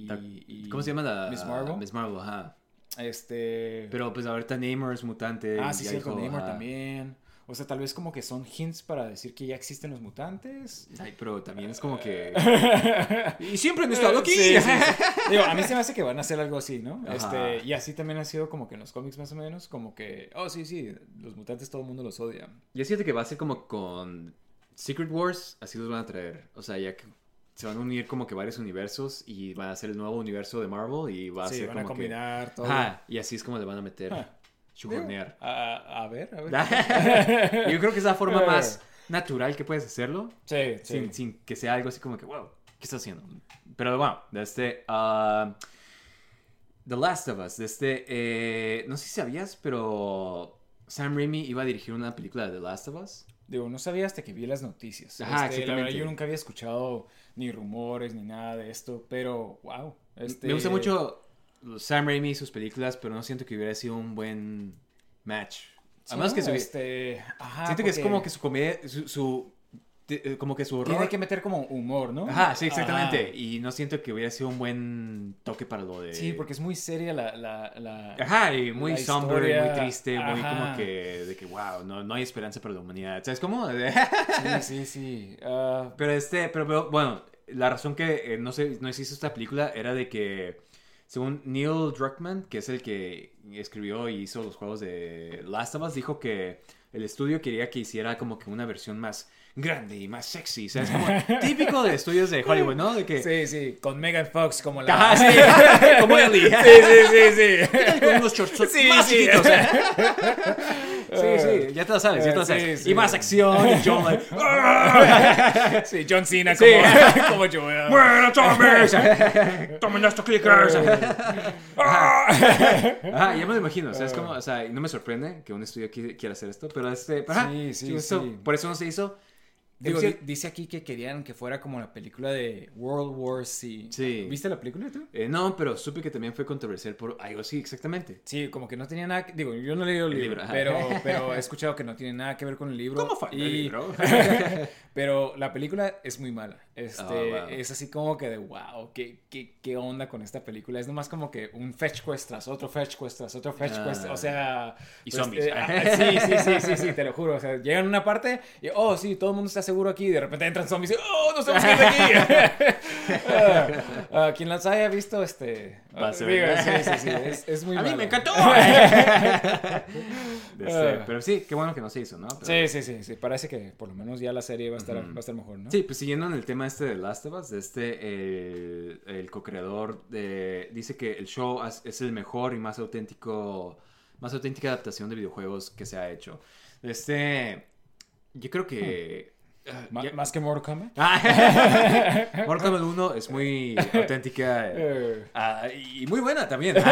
y- ¿Cómo se llama la? Miss Marvel. Miss Marvel, ajá. Este. Pero pues ahorita Namor es mutante. ah, sí, cierto, Namor ajá. también. O sea, tal vez como que son hints para decir que ya existen los mutantes. Ay, pero también es como que... *laughs* y siempre han estado aquí. Sí, sí, sí. *laughs* Digo, a mí se me hace que van a hacer algo así, ¿no? Este, y así también ha sido como que en los cómics más o menos, como que, oh, sí, sí, los mutantes todo el mundo los odia. Yo siento que va a ser como con Secret Wars, así los van a traer. O sea, ya que se van a unir como que varios universos y van a hacer el nuevo universo de Marvel y va a sí, ser van a como combinar que... todo. Ajá, y así es como le van a meter, Ah. Chujonear. A, a ver, a ver. *laughs* Yo creo que es la forma Eh. más natural que puedes hacerlo, Sí, sí. sin, sin que sea algo así como que, wow, ¿qué estás haciendo? Pero bueno, de este... ah, The Last of Us, de este... eh, no sé si sabías, pero Sam Raimi iba a dirigir una película de The Last of Us. Digo, no sabía hasta que vi las noticias. Ajá, Este, la verdad, exactamente. yo nunca había escuchado ni rumores ni nada de esto, pero wow. Este... Me gusta mucho Sam Raimi y sus películas, pero no siento que hubiera sido un buen match A menos que su- este, ajá, Siento que es como que su comedia, su, eh, como que su horror. Tiene que meter como humor, ¿no? Ajá, sí, exactamente. Ajá. Y no siento que hubiera sido un buen toque para lo de... Sí, porque es muy seria la... la, la... Ajá, y muy la somber, historia, muy triste, muy como que de que, wow, no, no hay esperanza para la humanidad. ¿Sabes cómo? *laughs* Sí, sí, sí. Ah, pero este, pero, pero, bueno, la razón que eh, no se, no se hizo esta película era de que, según Neil Druckmann, que es el que escribió y hizo los juegos de Last of Us, dijo que el estudio quería que hiciera como que una versión más grande y más sexy, ¿sabes? Como *laughs* típico de estudios de Hollywood, ¿no? De que... sí, sí, con Megan Fox como la... Ajá, sí, *laughs* como Ellie. sí, sí, sí, sí. Con unos shorts Sí, más sí. chiquitos. ¿eh? *laughs* Sí, sí, ya te lo sabes, ya te lo Sí, sabes. sí. Y más acción, y John like, *laughs* Sí, John Cena como, *laughs* como Joel. ¡Bueno, Tommy! *laughs* ¡Tomen estos clickers! Ajá, ya me lo imagino, o sea, es como, o sea, no me sorprende que un estudio qui- quiera hacer esto, pero este, ajá, Sí, sí, sí. por eso no se hizo. Digo, dice aquí que querían que fuera como la película de World War C. Sí. ¿Viste la película tú? Eh, no, pero supe que también fue controversial por algo así, exactamente. Sí, como que no tenía nada que... Digo, yo no he leído el, El libro, pero, *laughs* pero he escuchado que no tiene nada que ver con el libro. ¿Cómo fue el y- libro? *laughs* pero la película es muy mala. Este, Oh, wow. Es así como que de, wow, ¿qué, qué, qué onda con esta película? Es nomás como que un fetch quest tras otro fetch quest tras otro fetch Ah. quest. O sea... Y pues, zombies. eh, ah, sí, sí, sí, sí, sí, te lo juro. O sea, llegan a una parte y, oh, sí, todo el mundo está seguro aquí. Y de repente entran zombies y, oh, no sabemos qué es de aquí. *laughs* *laughs* Ah, quien las haya visto, este... Va a ser. digo, sí, sí, sí, es, es muy *laughs* A mí me encantó. *laughs* Pero sí, qué bueno que no se hizo, ¿no? Pero- Sí, sí, sí, sí. Parece que por lo menos ya la serie va a estar, va a estar mejor, ¿no? Sí, pues siguiendo en el tema este de Last of Us, este, el, el co-creador dice que el show es, el mejor y más auténtico, más auténtica adaptación de videojuegos que se ha hecho. Este, yo creo que... Ma- ya- Más que Mortal *laughs* Kombat. Ah, Mortal Kombat 1 es muy *laughs* auténtica Eh, ah, y muy buena también. *laughs*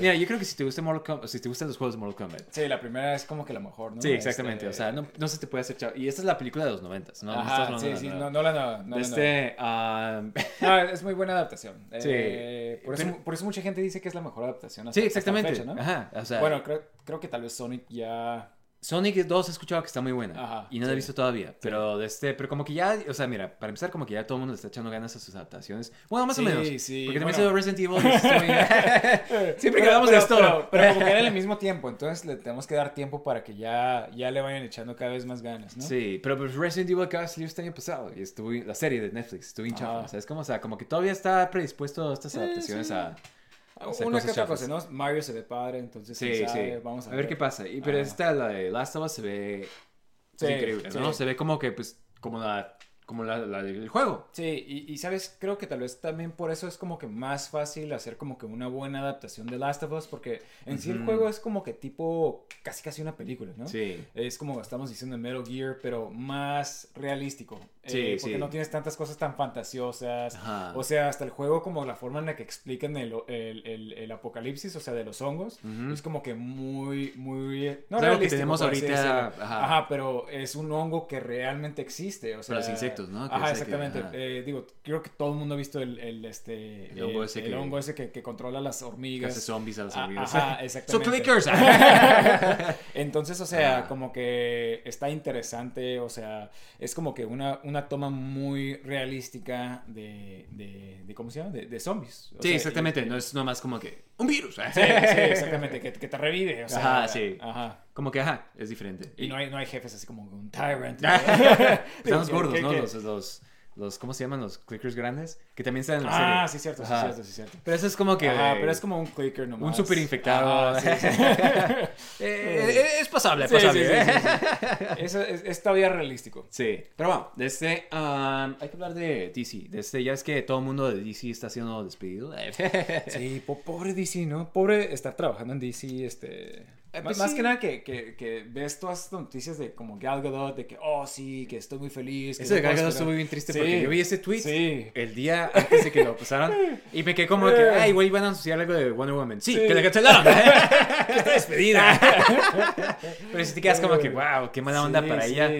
Mira, yo creo que si te gusta Mortal Kombat, si te gustan los juegos de Mortal Kombat, Sí, la primera es como que la mejor, ¿no? Sí, exactamente. Este, O sea, no, no se te puede hacer chavo. Y esta es la película de los noventas, ¿no? Ajá, sí, sí, no, no la no, no, este, no. es muy buena adaptación. Sí. Eh, por, eso, Pero- por eso mucha gente dice que es la mejor adaptación. hasta- sí, hasta la exactamente. fecha. Ajá, o sea, Bueno, creo, creo que tal vez Sonic ya... Sonic 2 he escuchado que está muy buena. Ajá, y no la he sí. visto todavía. Pero de este, pero como que ya, o sea, mira, para empezar, como que ya todo el mundo le está echando ganas a sus adaptaciones. Bueno, más Sí, o menos. sí, Porque también bueno. se Resident Evil. y estoy- *laughs* Siempre que hablamos de esto. Pero, pero como que era en el *laughs* mismo tiempo, entonces le tenemos que dar tiempo para que ya, ya le vayan echando cada vez más ganas, ¿no? Sí, pero pues Resident Evil acaba de salir este año pasado y estuvo la serie de Netflix, estuvo bien chafa, Ajá. ¿sabes? Como, o sea, como que todavía está predispuesto a estas Sí, adaptaciones sí. a... hacer Una que otra cosa, ¿no? Mario se ve padre, entonces Sí, sí. sabe, vamos a, a ver qué pasa. Y, pero Ah. esta, la de Last of Us, se ve Sí, es increíble. Se ve como que, pues, como la, como la, la del juego. Sí, y, y sabes, creo que tal vez también por eso es como que más fácil hacer como que una buena adaptación de Last of Us, porque en sí el juego es como que tipo casi casi una película, ¿no? Sí. Es como estamos diciendo en Metal Gear, pero más realístico. Sí, Eh, porque sí. no tienes tantas cosas tan fantasiosas. Ajá. O sea, hasta el juego, como la forma en la que explican el, el, el- el apocalipsis, o sea, de los hongos, es como que muy, muy... No algo que realístico, tenemos ahorita, ajá. Ajá. pero es un hongo que realmente existe. O sea, los insectos, ¿no? Que Ajá, que- exactamente. ajá. Eh, digo, creo que todo el mundo ha visto el, este, El hongo ese el que- hongo ese que, controla las Que hormigas. hace zombies a las Ah, hormigas. Ajá, So *laughs* exactamente. clickers. *laughs* Entonces, o sea, Ah. como que está interesante, o sea, es como que una, una toma muy realística de, de, de ¿cómo se llama? De, de zombies. O sí, sea, exactamente. y- No es nomás como que un virus. Sí, sí, exactamente, que, que te revive, o sea. Ajá, sí. Ajá. Como que, ajá, es diferente. Y no hay, no hay jefes así como un tyrant. *laughs* Digo, *laughs* gordos, ¿no? Los, los, los, ¿cómo se llaman? Los clickers grandes. Que también están en la Ah, serie. sí, cierto, sí, Ajá. cierto, sí, cierto. Pero eso es como que... Ajá, pero es como un clicker nomás. Un super infectado. Sí, sí. *laughs* Eh, eh, es pasable, Sí, pasable. sí, sí, ¿eh? sí, sí. *laughs* Eso es, es todavía realístico. Sí, pero bueno, desde, um, hay que hablar de DC. Desde, ya es que todo el mundo de DC está siendo despedido. Sí, po- pobre DC, ¿no? Pobre estar trabajando en DC, este... Eh, más, pues más sí. que nada que, que, que ves todas estas noticias de como Gal Gadot, de que, oh, sí, que estoy muy feliz. que Eso de Gal Gadot estuvo bien triste Sí, porque yo vi ese tweet Sí. el día antes de que lo pasaran y me quedé como que, Eh. ay, igual iban a anunciar algo de Wonder Woman. Sí, Sí. que la cancelaron. *laughs* que está despedida. *laughs* Pero si te quedas como que, wow, qué mala onda Sí, para sí. ella.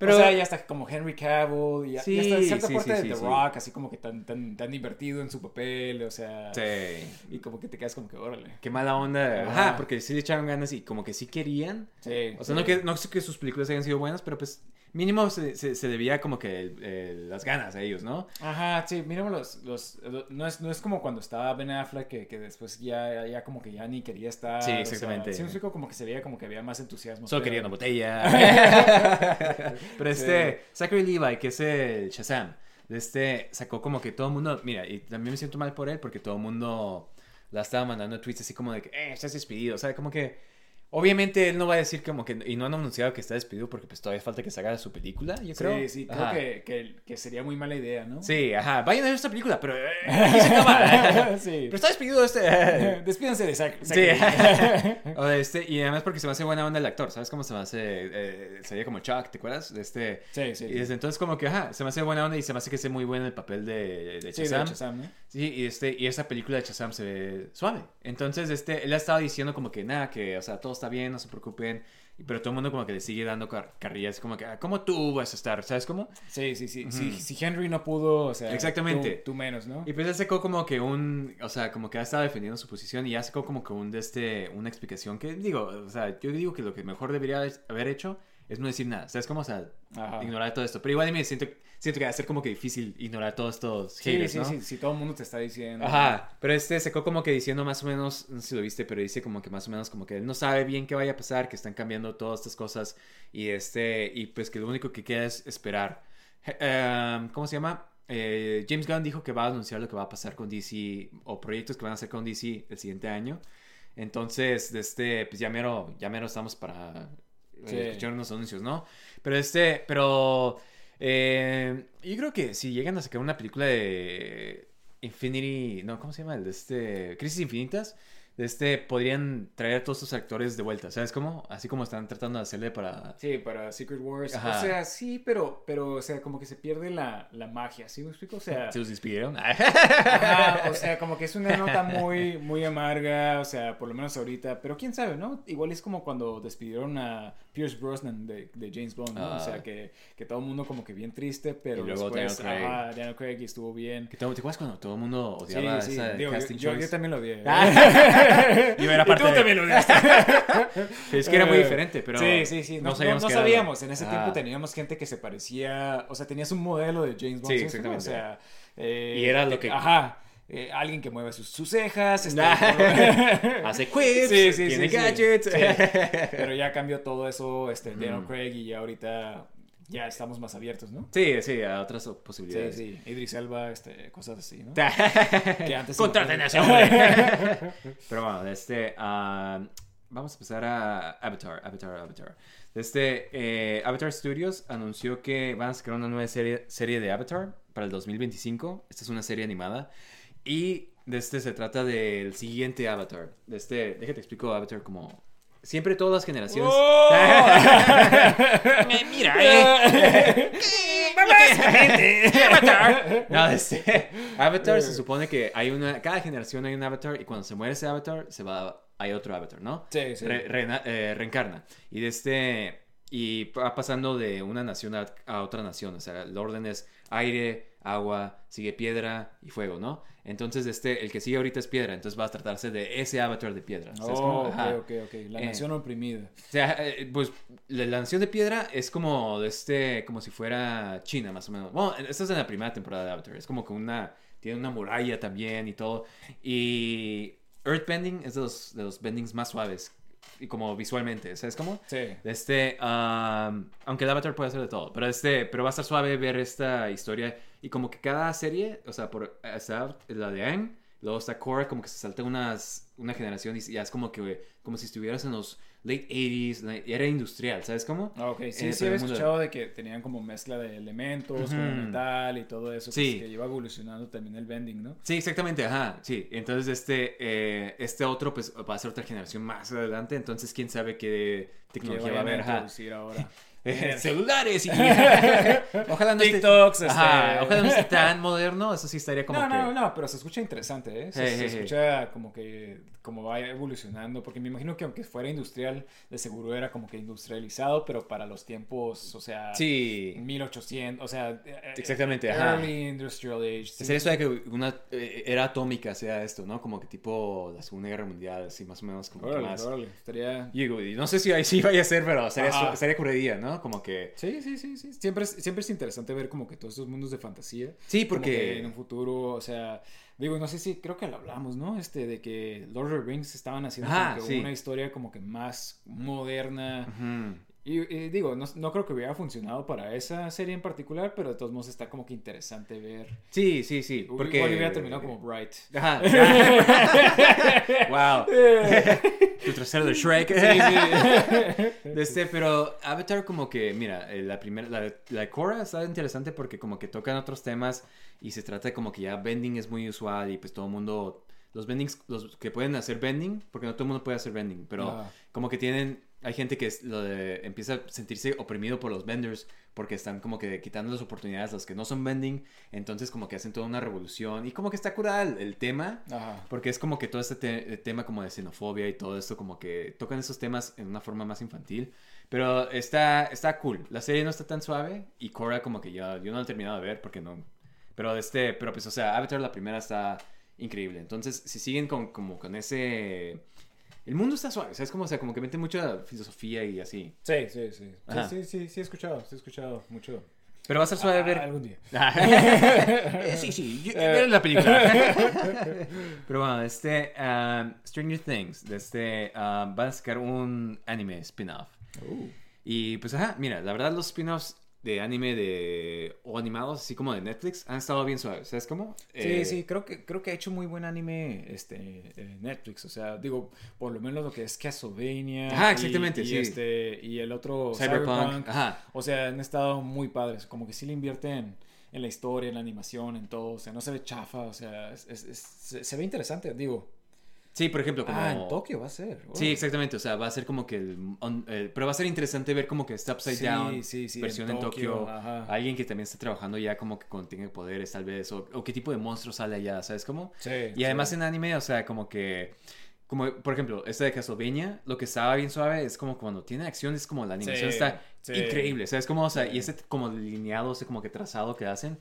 Pero, o sea, ya está como Henry Cavill, y ya, Sí, está cierta sí, parte sí, de sí, The sí. Rock, así como que tan, tan, tan divertido en su papel, o sea. Sí. Y como que te quedas como que, órale. Qué mala onda. Ajá. Ajá, porque sí le echaron ganas y como que sí querían. Sí. O sea, no, que, no sé que sus películas hayan sido buenas, pero pues mínimo se, se, se debía como que el- el- las ganas a ellos, ¿no? Ajá, sí, mínimo los, los, lo- no, es, no es como cuando estaba Ben Affleck que, que después ya, ya como que ya ni quería estar. Sí, o sea, exactamente. sí, me explico como que se veía como que había más entusiasmo. Solo pero- quería una botella. *laughs* Pero este, Zachary Levi, que es el Shazam, este sacó como que todo el mundo, mira, y también me siento mal por él porque todo el mundo la estaba mandando tweets así como de que, eh, estás despedido, o sea, como que, obviamente él no va a decir como que, y no han anunciado que está despedido porque pues todavía falta que se haga su película, yo creo. Sí, sí, creo que, que, que sería muy mala idea, ¿no? Sí, ajá, vayan a ver esta película, pero eh, *laughs* aquí se acaba. sí. Pero está despedido este. *laughs* Despídense de Zac. Sí. *laughs* O de este, y además porque se me hace buena onda el actor, ¿sabes cómo se me hace? Eh, sería como Chuck, ¿te acuerdas? De este. Sí, sí. Y desde entonces como que, ajá, se me hace buena onda y se me hace que esté muy bueno el papel de, de Sí, ¿no? Sí, y, este, y esa película de Shazam se ve suave. Entonces, este, él ha estado diciendo como que nada, que, o sea, todo está bien, no se preocupen. Pero todo el mundo como que le sigue dando car- carrillas, como que, ah, ¿cómo tú vas a estar? ¿Sabes cómo? Sí, sí, sí. Si, si Henry no pudo, o sea. Exactamente. Tú, tú menos, ¿no? Y pues él sacó como que un, o sea, como que ha estado defendiendo su posición y ya sacó como que un, de este, una explicación que, digo, o sea, yo digo que lo que mejor debería haber hecho es no decir nada, ¿sabes cómo? O sea, Ajá. ignorar todo esto. Pero igual me siento, siento que va a ser como que difícil ignorar todos estos Sí, haters, sí, ¿no? sí. Si todo el mundo te está diciendo. Ajá, pero este sacó como que diciendo más o menos, no sé si lo viste, pero dice como que más o menos como que él no sabe bien qué vaya a pasar, que están cambiando todas estas cosas y este, y pues que lo único que queda es esperar. Eh, ¿Cómo se llama? Eh, James Gunn dijo que va a anunciar lo que va a pasar con DC o proyectos que van a hacer con DC el siguiente año. Entonces, de este, pues ya mero, ya mero estamos para Sí. escuchar unos anuncios, ¿no? Pero este, pero eh, yo creo que si llegan a sacar una película de Infinity, no, ¿cómo se llama? El de este, Crisis Infinitas, de este, podrían traer a todos estos actores de vuelta, ¿sabes cómo? Así como están tratando de hacerle para... Sí, para Secret Wars. Ajá. O sea, sí, pero, pero, o sea, como que se pierde la, la magia, ¿sí me explico? O sea, *laughs* ¿Se los despidieron? ajá, o sea, como que es una nota muy, muy amarga, o sea, por lo menos ahorita, pero quién sabe, ¿no? Igual es como cuando despidieron a Pierce Brosnan de, de James Bond, ¿no? O Ah. sea, que, que todo el mundo como que bien triste, pero Y luego después, Daniel Craig. ajá, Daniel Craig y estuvo bien. ¿Te acuerdas cuando todo el mundo Sí, odiaba sí, esa digo, yo, casting yo- yo choice? también lo odié. *laughs* Yo era Y parte tú de- también lo odiaste. *laughs* Es que era muy Eh, diferente, pero... Sí, sí, sí. No, no- no qué sabíamos. En ese Ah. tiempo teníamos gente que se parecía. O sea, tenías un modelo de James Bond. Sí, exactamente. O sea. eh, Y era lo te- que- Ajá. Eh, alguien que mueve sus, sus cejas. este, *laughs* *laughs* Hace quips, Sí, sí, tiene sí, sí. gadgets. Sí. *laughs* Pero ya cambió todo eso. Este, Daniel Mm. Craig y ya ahorita ya estamos más abiertos, ¿no? Sí, sí, a otras Sí, posibilidades. sí. Idris Elba, este, cosas así, ¿no? que antes- Contraten a ese hombre. Pero bueno, este, ah, vamos a empezar a Avatar, Avatar, Avatar. Este, eh, Avatar Studios anunció que van a sacar una nueva serie, serie de Avatar para el 2025. Esta es una serie animada. Y de este se trata del siguiente Avatar. De este, déjate explico Avatar como... Siempre todas las generaciones... ¡Oh! *laughs* Eh, Mira, eh. *laughs* *laughs* Avatar. No, este, Avatar se supone que hay una, cada generación hay un Avatar y cuando se muere ese Avatar se va, hay otro Avatar, ¿no? Sí, sí. Re- eh, reencarna y de este y va pasando de una nación a, a otra nación, o sea, el orden es aire, agua, sigue piedra y fuego, ¿no? Entonces este, el que sigue ahorita es piedra, entonces va a tratarse de ese Avatar de piedra. Oh, ok, Ajá. ok, ok. La Eh, nación oprimida. O sea, eh, pues la, la nación de piedra es como de este, como si fuera China, más o menos. Bueno, esta es en la primera temporada de Avatar. Es como que una, tiene una muralla también y todo. Y Earthbending es de los, de los bendings más suaves. Y como visualmente, ¿sabes cómo? Sí. Este, um, aunque el Avatar puede hacer de todo, pero este, pero va a estar suave ver esta historia y como que cada serie, o sea, por está la de Aang, luego está Korra, como que se salta unas, una generación y ya es como que, como si estuvieras en los late 80s, la era industrial, ¿sabes cómo? Ah, Ok, sí, Eh, sí había escuchado de que tenían como mezcla de elementos, como Ujú. metal y todo eso, Sí. que, que iba evolucionando también el bending, ¿no? Sí, exactamente, ajá, sí. Entonces este, eh, este otro pues va a ser otra generación más adelante, entonces quién sabe qué tecnología va a haber, ajá. ahora. *laughs* *laughs* eh, celulares y *laughs* ojalá no TikToks, esté, Ajá, este- ojalá no esté *laughs* tan moderno, eso sí estaría como no, que no, no, pero se escucha interesante, ¿eh? Se, Hey, se hey, hey. escucha como que como va evolucionando, porque me imagino que aunque fuera industrial, de seguro era como que industrializado, pero para los tiempos, o sea, Sí. 1800, o sea, eh, Exactamente, ajá. early industrial age. sí. Sería eso de que una eh, era atómica sea esto, ¿no? Como que tipo la Segunda Guerra Mundial, así más o menos como que Órale, más. órale, estaría... Y no sé si ahí sí vaya a ser, pero sería, Ajá. sería currería, ¿no? Como que... Sí, sí, sí, sí. Siempre es, siempre es interesante ver como que todos estos mundos de fantasía. Sí, Como porque- que en un futuro, o sea, digo, no sé si, creo que lo hablamos, ¿no? Este, de que Lord of the Rings estaban haciendo como que sí. una historia como que más moderna. Ujú. Y, y digo, no, no creo que hubiera funcionado para esa serie en particular, pero de todos modos está como que interesante ver. Sí, sí, sí. Porque... Igual hubiera terminado como Bright. Ajá. *laughs* *laughs* wow. *laughs* tu trasero de Shrek. De este, pero Avatar como que, mira, eh, la primera, la, la de Korra está interesante porque como que tocan otros temas y se trata como que ya bending es muy usual y pues todo el mundo, los bendings, los que pueden hacer bending, porque no todo el mundo puede hacer bending, pero como que tienen, hay gente que es, lo de- empieza a sentirse oprimido por los benders porque están como que quitando las oportunidades a los que no son bending, entonces como que hacen toda una revolución y como que está curada el, el tema. Ajá. Porque es como que todo este te- tema como de xenofobia y todo esto, como que tocan esos temas en una forma más infantil. Pero está, está cool. La serie no está tan suave y Korra como que ya, yo no la he terminado de ver porque no... Pero este, pero pues o sea, Avatar la primera está increíble. Entonces, si siguen con, como con ese... El mundo está suave, ¿sabes? Como, o sea, como que mete mucha filosofía y así. Sí, sí, sí. Ajá. Sí, sí, sí, sí, he escuchado, sí he escuchado mucho. Pero va a ser suave Ah, ver... Algún día. *laughs* Eh, sí, sí, yo- ver la película. *laughs* Pero bueno, este um, Stranger Things, de este um, a sacar un anime spin-off. Uh. Y pues ajá, mira, la verdad los spin-offs de anime de o animados así como de Netflix han estado bien suaves, ¿sabes cómo? Sí, Eh, sí, creo que, creo que ha hecho muy buen anime este, eh, Netflix. O sea, digo, por lo menos lo que es Castlevania. Ajá, y- exactamente, y, sí. este, y el otro Cyberpunk, Cyberpunk. ajá. O sea, han estado muy padres. Como que sí le invierten en la historia, en la animación, en todo. O sea, no se ve chafa. O sea, es- es- es- se, se ve interesante. Digo, Sí, por ejemplo, como ah, en Tokio va a ser. Sí, exactamente, o sea, va a ser como que el, on- el- pero va a ser interesante ver como que está upside Sí, down, sí, sí, versión en en Tokio, Tokio, ajá. alguien que también está trabajando ya como que con tiene poderes tal vez, o, o qué tipo de monstruo sale allá, ¿sabes cómo? Sí, Y además en anime, o sea, como que, como por ejemplo, esta de Castlevania, lo que estaba bien suave es como cuando tiene acción, es como la animación está increíble, ¿sabes cómo? O sea, y ese como lineado, ese como que trazado que hacen.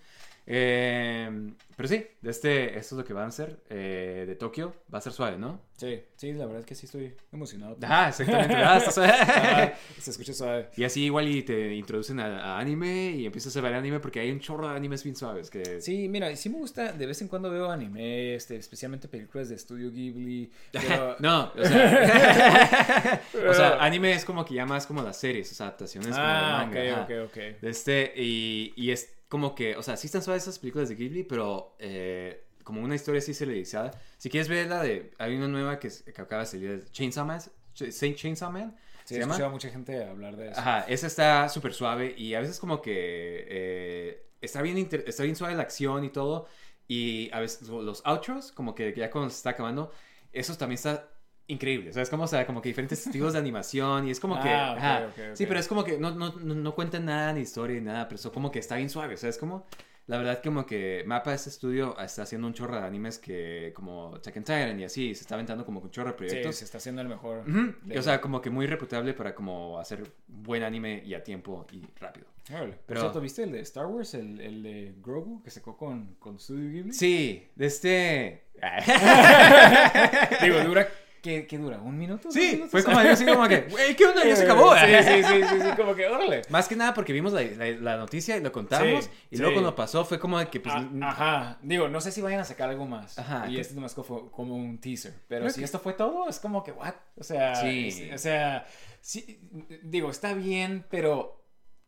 Eh, pero sí, este, esto es lo que van a hacer eh, de Tokio, va a ser suave, ¿no? Sí, sí, la verdad es que sí estoy emocionado. Ah, exactamente. ah, está suave. Ajá, se escucha suave. Y así igual y te introducen a, a anime y empiezas a ver anime porque hay un chorro de animes bien suaves que... Sí, mira, sí me gusta, de vez en cuando veo anime, este, especialmente películas de Estudio Ghibli, pero... *laughs* No, o sea, *laughs* o sea, anime es como que ya más como las series, o sea, adaptaciones como de ah, manga. ok, ok, ok. Este, y, y es como que, o sea, sí están suaves esas películas de Ghibli, pero eh, como una historia así serializada. Si quieres ver la de, hay una nueva que, que acaba de salir, Chainsaw Man, Saint Chainsaw Man, Sí, se he llama. escuchado a mucha gente hablar de eso. Ajá, esa está súper suave y a veces como que eh, está, bien inter- está bien suave la acción y todo. Y a veces los outros, como que ya cuando se está acabando, eso también está increíble. ¿Sabes cómo? O sea, como que diferentes *laughs* estilos de animación y es como que... Ah, ok, ajá. ok, ok. Sí, pero es como que no, no, no, cuentan nada ni historia ni nada, pero eso como que está bien suave. ¿Sabes cómo? La verdad como que Mapa, este estudio, está haciendo un chorro de animes que como Attack on Titan y así, se está aventando como un chorro de Sí, proyectos. se está haciendo el mejor. Ujú, de- O sea, como que muy reputable para como hacer buen anime y a tiempo y rápido. Por pero- cierto, ¿viste el de Star Wars, el, el de Grogu, que sacó con, con Studio Ghibli? Sí, de este... *laughs* Digo, dura... ¿Qué, qué dura? ¿Un minuto? ¿Dos sí, minutos? fue como así como que, *laughs* güey, ¿qué onda? Ya se acabó. Sí, sí, sí, sí, sí, como que, órale. Más que nada porque vimos la, la- la noticia y lo contamos. Sí, y luego cuando pasó fue como que, pues... Ah, ajá, digo, no sé si vayan a sacar algo más. Ajá, y que- este nomás fue como un teaser. Pero Creo si que- esto fue todo, es como que, ¿what? O sea, Sí. o sea, sí, digo, está bien, pero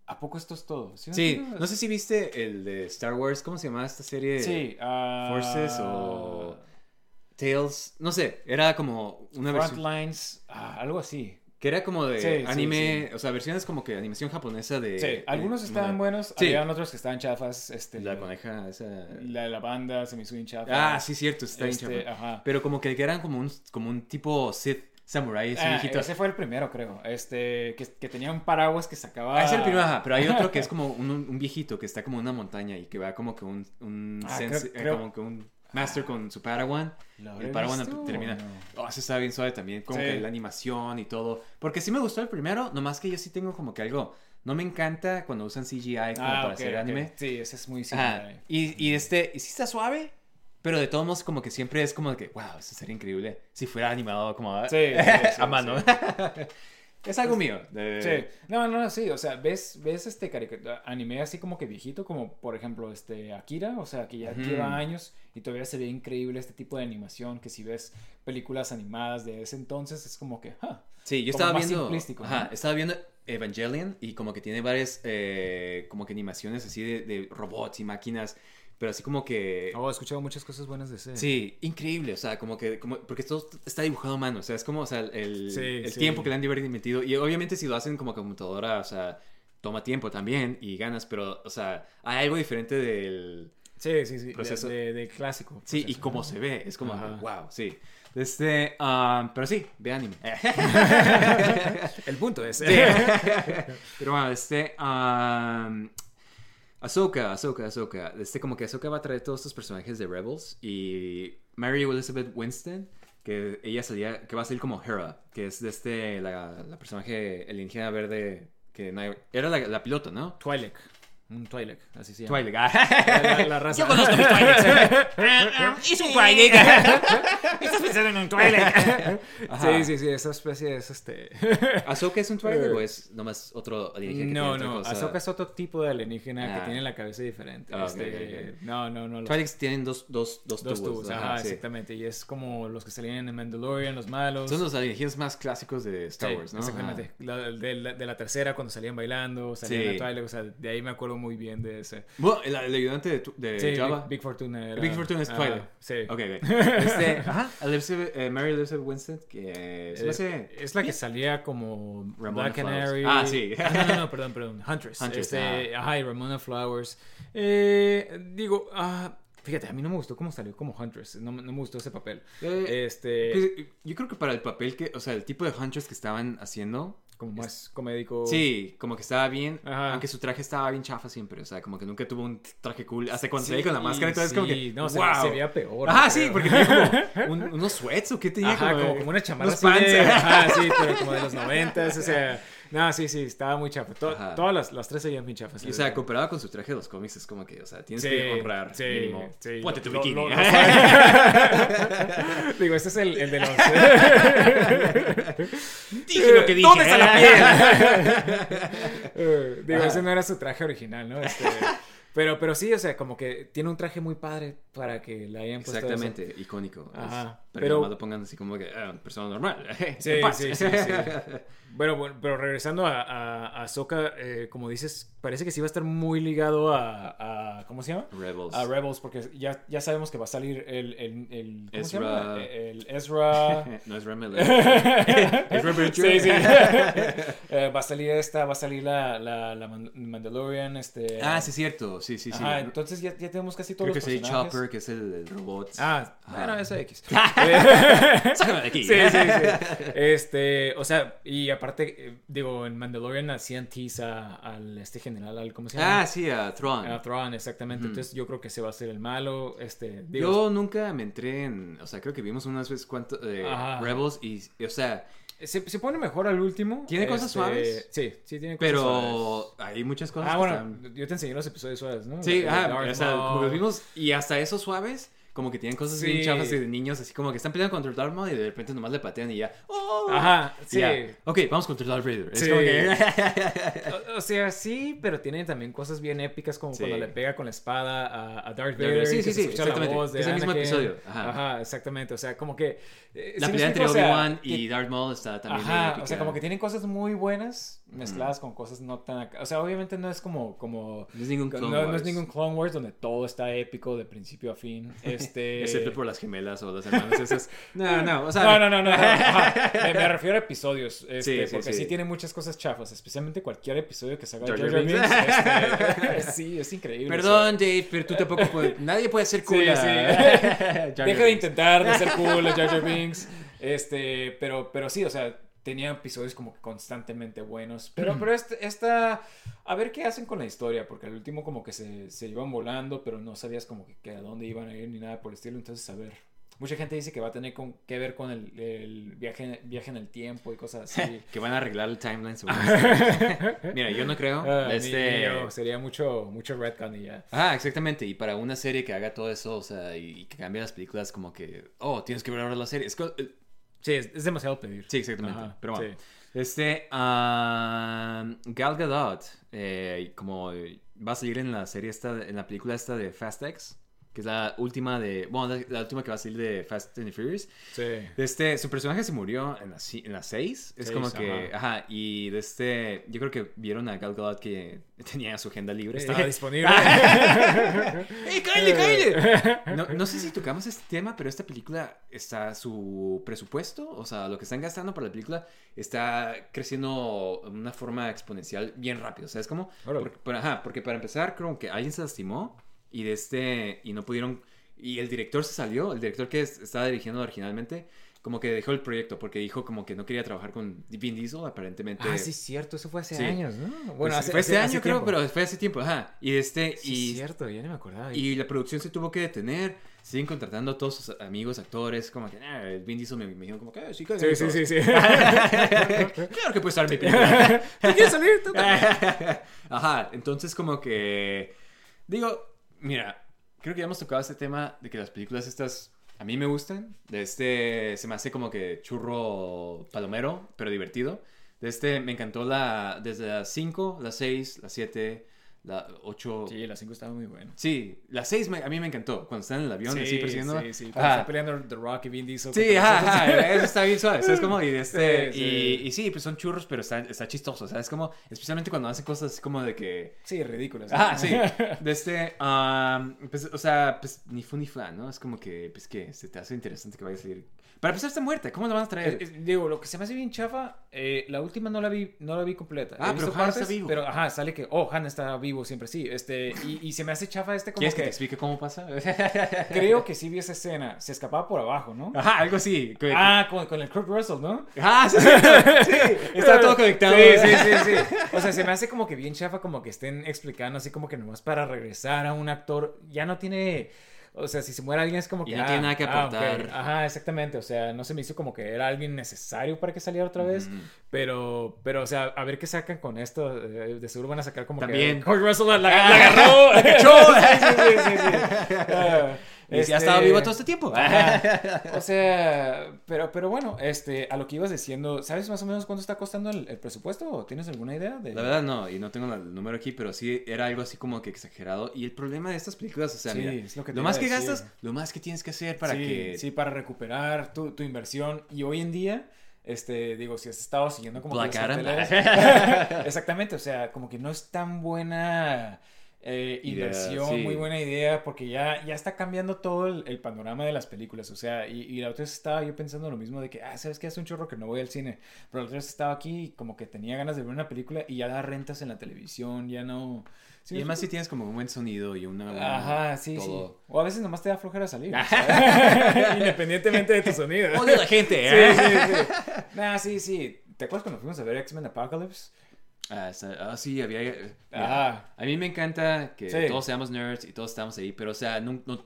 ¿a poco esto es todo? ¿Sí? Sí, no sé si viste el de Star Wars, ¿cómo se llamaba esta serie? Sí, ah, Forces o Tales, no sé, era como una versión Frontlines, ah, algo así. que era como de Sí, sí, anime, o sea, versiones como que animación japonesa de Sí, algunos de- estaban de- buenos, Sí. habían otros que estaban chafas. Este, La coneja esa La de la banda se me hizo chafa. Ah, sí cierto, está bien Este, chafa. ajá. Pero como que eran como un como un tipo Sith Samurai, ese Ah, viejito. ese fue el primero, creo. Este, que, que tenía un paraguas que sacaba. Ah, es el primero, ajá, pero hay otro que es *laughs* como un, un viejito que está como en una montaña y que va como que un, un Ah, sense- creo- eh, creo- como que un master con su Padawan. ¿Lo Y habré el Padawan visto termina. no? Oh, ese está bien suave también, como Sí. que la animación y todo. Porque sí me gustó el primero, nomás que yo sí tengo como que algo. No me encanta cuando usan CGI como Ah, para ok, hacer ok. anime. Sí, ese es muy CGI. Y, y este, y sí está suave, pero de todos modos como que siempre es como que, wow, eso sería increíble si fuera animado como Sí, sí, *laughs* sí, a mano. *laughs* es algo mío. de- Sí, no, no, sí, o sea, ves, ves este anime así como que viejito, como por ejemplo este Akira, o sea, que ya lleva años y todavía se ve increíble este tipo de animación, que si ves películas animadas de ese entonces es como que, ah, Sí, yo estaba viendo. Ajá, ¿no? estaba viendo Evangelion y como que tiene varias eh, como que animaciones así de, de robots y máquinas, pero así como que. oh, he escuchado muchas cosas buenas de ese. Sí, increíble, o sea, como que, como, porque todo está dibujado a mano, o sea, es como, o sea, el, Sí, el sí. tiempo que le han metido, y obviamente si lo hacen como computadora, o sea, toma tiempo también y ganas, pero, o sea, hay algo diferente del, sí, sí, sí, Proceso. de, de clásico. sí, y cómo se ve, es como, Ajá. wow, sí, este, ah, pero sí, ve anime. *laughs* El punto es... Sí. *laughs* Pero bueno, este. Um, Ahsoka, Ahsoka, Ahsoka. Este, como que Ahsoka va a traer todos estos personajes de Rebels. Y Mary Elizabeth Winston, que ella salía. Que va a salir como Hera, que es de este. La, personaje alienígena verde. Que era la, la piloto, ¿no? Twi'lek. Un Twi'lek, así se llama. Twilight. La, la- la raza. Yo conozco mis Twi'leks. *laughs* Es un Twi'lek. *laughs* Estás pensando en un Twi'lek. Sí, sí, sí, esa especie es este... ¿Ahsoka es un Twilight o es nomás otro alienígena que No, tiene otra no, cosa? Ahsoka es otro tipo de alienígena Ah. que tiene la cabeza diferente. Ah, este, ok, ok. No, no, no. los- Twi'leks tienen dos, dos, dos, Dos tubos. tubos, ajá, sí. exactamente. Y es como los que salían en Mandalorian, los malos. Son los alienígenas más clásicos de Star Sí, Wars, ¿no? Exactamente. La- de, la, de la tercera, cuando salían bailando, salían Sí. en Twilight, o sea, de ahí me acuerdo muy bien de ese. Bueno, el, el ayudante de, tu- de Sí, Java. Big, Big Fortuna era... Big Fortuna es ah, Twilight. sí. Ok, ok. *laughs* Este, ajá, Elizabeth- eh, Mary Elizabeth Winston, que Eh, hace... Es la que salía como Ramona Black Flowers. Canary. Ah, sí. Ah, no, no, no, *laughs* perdón, perdón. Huntress. Huntress, Este, ajá, y Ramona Flowers. Eh, digo, ah, fíjate, a mí no me gustó cómo salió como Huntress. No, no me gustó ese papel. Eh, Este, pues, yo creo que para el papel que, o sea, el tipo de Hunters que estaban haciendo, como más comédico. sí, como que estaba bien, Ajá. aunque su traje estaba bien chafa siempre, o sea, como que nunca tuvo un traje cool, hasta cuando Sí, salía con la máscara y todo, es como sí, que, no, se- wow. se veía peor, Ajá, sí, porque tenía como *laughs* un- unos sweats o qué tenía, Ajá, como, como una chamarra así de- pants. ajá, sí, pero *laughs* como de los noventas, o sea, no, sí, sí, estaba muy chafa. To- Ajá. todas las, las tres se veían bien chafas. Y, o sea, comparado con su traje de los cómics, es como que, o sea, tienes Sí, que honrar, sí, mínimo. sí. Ponte tu bikini. lo- lo- *laughs* *laughs* Digo, este es el, el de los... *laughs* Dije lo que dije. ¿Dónde está la piel? Eh, Digo, ese no era su traje original, ¿no? Este, pero, pero sí, o sea, como que tiene un traje muy padre para que le hayan puesto. Exactamente, icónico. Ajá, Ajá. Pero, pero- lo pongan así como que, ah, persona normal. *laughs* Sí, sí, sí, sí. *laughs* Bueno, bueno, pero regresando a, a, a Ahsoka, eh, como dices, parece que sí va a estar muy ligado a, a- ¿cómo se llama? Rebels. A Rebels, porque ya, ya sabemos que va a salir el, el, el ¿cómo se Ezra. llama? El Ezra... *laughs* no es Remel. es Rebel Sí, sí. Eh, va a salir esta, va a salir la, la, la Man- Mandalorian, este... Ah, sí, es cierto. Sí, sí, sí. Ajá, entonces ya, ya tenemos casi todos Creo que los el personajes. Chopper, que es el, el robot. Ah, Ajá. bueno, ese X. *laughs* Sácame de aquí. Sí, sí, sí. Este, o sea, y aparte, eh, digo, en Mandalorian hacían tease a- al este general, al, ¿cómo se llama? Ah, sí, a Tron. A Thrawn, exactamente. Ujú. Entonces yo creo que ese va a ser el malo. Este, digo, Yo nunca me entré en. O sea, creo que vimos unas veces cuánto. eh. Rebels y. O sea, se, se pone mejor al último. ¿Tiene cosas Este, suaves? Sí, sí tiene cosas suaves. pero hay muchas cosas Ah, que bueno, están- yo te enseñé los episodios suaves, ¿no? Sí, Darth o sea, como los vimos y hasta esos suaves, como que tienen cosas bien Sí. chafas y de niños, así como que están peleando contra Darth Maul y de repente nomás le patean y ya. ¡oh! Ajá, sí. ya, Ok, vamos contra Darth Vader. Es Sí. como que. O, o sea, sí, pero tiene también cosas bien épicas como Sí. cuando le pega con la espada a, a Darth Vader. Sí, sí, sí, la exactamente. voz de Es el mismo episodio, ajá. exactamente. O sea, como que... eh, La ¿sí me pelea entre explico? O sea, Obi-Wan y Darth Maul está también. Ajá, épica. o sea, como que tienen cosas muy buenas mezcladas con cosas no tan... acá. O sea, obviamente no es como... como No es ningún no, Clone no es Wars. ningún Clone Wars donde todo está épico de principio a fin. *laughs* Este... Excepto por las gemelas o las hermanas esas. *laughs* No, no, o sea. No, no, no, no. *laughs* Me, me refiero a episodios. Este, Sí, sí, porque sí. sí. tiene muchas cosas chafas. Especialmente cualquier episodio que salga Jar Jar Binks. Este, sí, es increíble. Perdón, Dave, pero tú tampoco puedes. Nadie puede ser cool. Deja de intentar de ser cool Jar Binks. Este, pero, pero sí, o sea, tenía episodios como que constantemente buenos. Pero, pero este, esta, a ver qué hacen con la historia, porque al último como que se, se iban volando, pero no sabías como que, que a dónde iban a ir ni nada por el estilo. Entonces, a ver. Mucha gente dice que va a tener con, que ver con el, el viaje, viaje en el tiempo y cosas así. *laughs* que van a arreglar el timeline. según *laughs* Mira, yo no creo. Ni- este... ni yo, sería mucho, mucho retcon y ya. Ah, exactamente. Y para una serie que haga todo eso, o sea, y, y que cambie las películas, como que, oh, tienes que ver ahora la serie. Es eh, Sí, es, es demasiado pedir. Sí, exactamente. Ajá, Pero bueno. sí. Este, ah, Gal Gadot, eh, como va a salir en la serie esta, en la película esta de Fast X, que es la última de, bueno, la, la última que va a salir de Fast and the Furious. Sí. Este, su personaje se murió en la, ci- en la 6. Es Seis, como que, ajá. ajá. y de este, yo creo que vieron a Gal Gadot que *laughs* tenía su agenda libre. Estaba disponible. *laughs* ¡Ey, cállate, cállate! *laughs* No, no sé si tocamos este tema, pero esta película está su presupuesto, o sea, lo que están gastando para la película está creciendo de una forma exponencial bien rápido. ¿Sabes cómo? Órale. Porque, pero, ajá, porque para empezar, creo que alguien se lastimó y de este y no pudieron y el director se salió, el director que es- estaba dirigiendo originalmente, como que dejó el proyecto porque dijo como que no quería trabajar con Vin Diesel, aparentemente. Ah, sí, cierto. Eso fue hace Sí. años, ¿no? Pues, Bueno, hace, fue este hace- año hace creo, tiempo. pero fue hace tiempo, ajá. Y este Sí, y cierto. Ya ni me acordaba. y la producción se tuvo que detener. Siguen contratando a todos sus amigos, actores. Como que, ah, el Vin Diesel me, me dijo como que, ah, sí, Sí, sí, sí, sí. *laughs* claro que puede estar mi película. *laughs* ¿Tú quieres salir? *laughs* Ajá, entonces como que... Digo, mira, creo que ya hemos tocado este tema de que las películas estas a mí me gustan. De este se me hace como que churro palomero, pero divertido. De este me encantó la desde las 5, las 6, las 7, la 8... Sí, la 5 estaba muy buena. Sí, la 6 a mí me encantó. Cuando están en el avión así persiguiendo. Sí, sí. Cuando está peleando The Rock y Vin Diesel. Sí, ajá, ajá, eso está bien suave, ¿sabes cómo? Y, *laughs* este, Sí, y, sí. y sí, pues son churros, pero está, está chistoso, ¿sabes cómo? Especialmente cuando hacen cosas así como de que... Sí, ridículas. Ajá, sí, *laughs* de este, um, pues, o sea, pues ni fu ni fa, ¿no? Es como que, pues que se te hace interesante que vaya a salir. Para empezar, está muerta, ¿cómo la van a traer? Es- es- digo, lo que se me hace bien chafa, eh, la última no la vi, no la vi completa. Ah, He pero Han está vivo. Pero ajá, sale que, oh, Han está vivo siempre, sí. Este, y, y se me hace chafa este como ¿Quieres que que, te explique cómo pasa? *laughs* creo que sí vi esa escena. Se escapaba por abajo, ¿no? Ajá, algo así. Ah, con, con el Kurt Russell, ¿no? Ah, sí, *laughs* sí, *laughs* está todo conectado. Sí, sí, sí, sí. O sea, se me hace como que bien chafa, como que estén explicando así como que nomás para regresar a un actor ya no tiene. O sea, si se muere alguien es como que. Ya no tiene nada que ah, aportar. Ajá, exactamente. O sea, no se me hizo como que era alguien necesario para que saliera otra vez. Pero, pero, o sea, a ver qué sacan con esto. eh, De seguro van a sacar como También. que. Kurt Russell la, la- la agarró. ¡Cachó! *laughs* sí, sí, sí, este- estaba vivo todo este tiempo. Ajá. O sea, pero, pero bueno, este, a lo que ibas diciendo, ¿sabes más o menos cuánto está costando el, el presupuesto? ¿O ¿Tienes alguna idea? De... La verdad no, y no tengo el número aquí, pero sí era algo así como que exagerado. Y el problema de estas películas, o sea, Sí, mira, es lo que lo más que gastas, lo más que tienes que hacer para sí, que... sí, para recuperar tu, tu inversión. Y hoy en día, este, digo, si has estado siguiendo como Black Adam. *laughs* Exactamente, o sea, como que no es tan buena eh, inversión, sí. muy buena idea, porque ya, ya está cambiando todo el, el panorama de las películas. O sea, y, y la otra vez estaba yo pensando lo mismo de que, ah, ¿sabes qué? Hace un chorro que no voy al cine. Pero la otra vez estaba aquí y como que tenía ganas de ver una película y ya da rentas en la televisión, ya no... ¿Sí Y además si explico? tienes como un buen sonido y una. Ajá, sí, todo. sí. O a veces nomás te da flojera salir. sea, *laughs* Independientemente de tu sonido. *laughs* Odio a la gente, Sí, ¿eh? sí, sí. Nah, sí, sí. ¿Te acuerdas cuando fuimos a ver X-Men Apocalypse? Ah, ah, sí, había... mira, Ajá. A mí me encanta que Sí. todos seamos nerds y todos estamos ahí, pero o sea, no... no-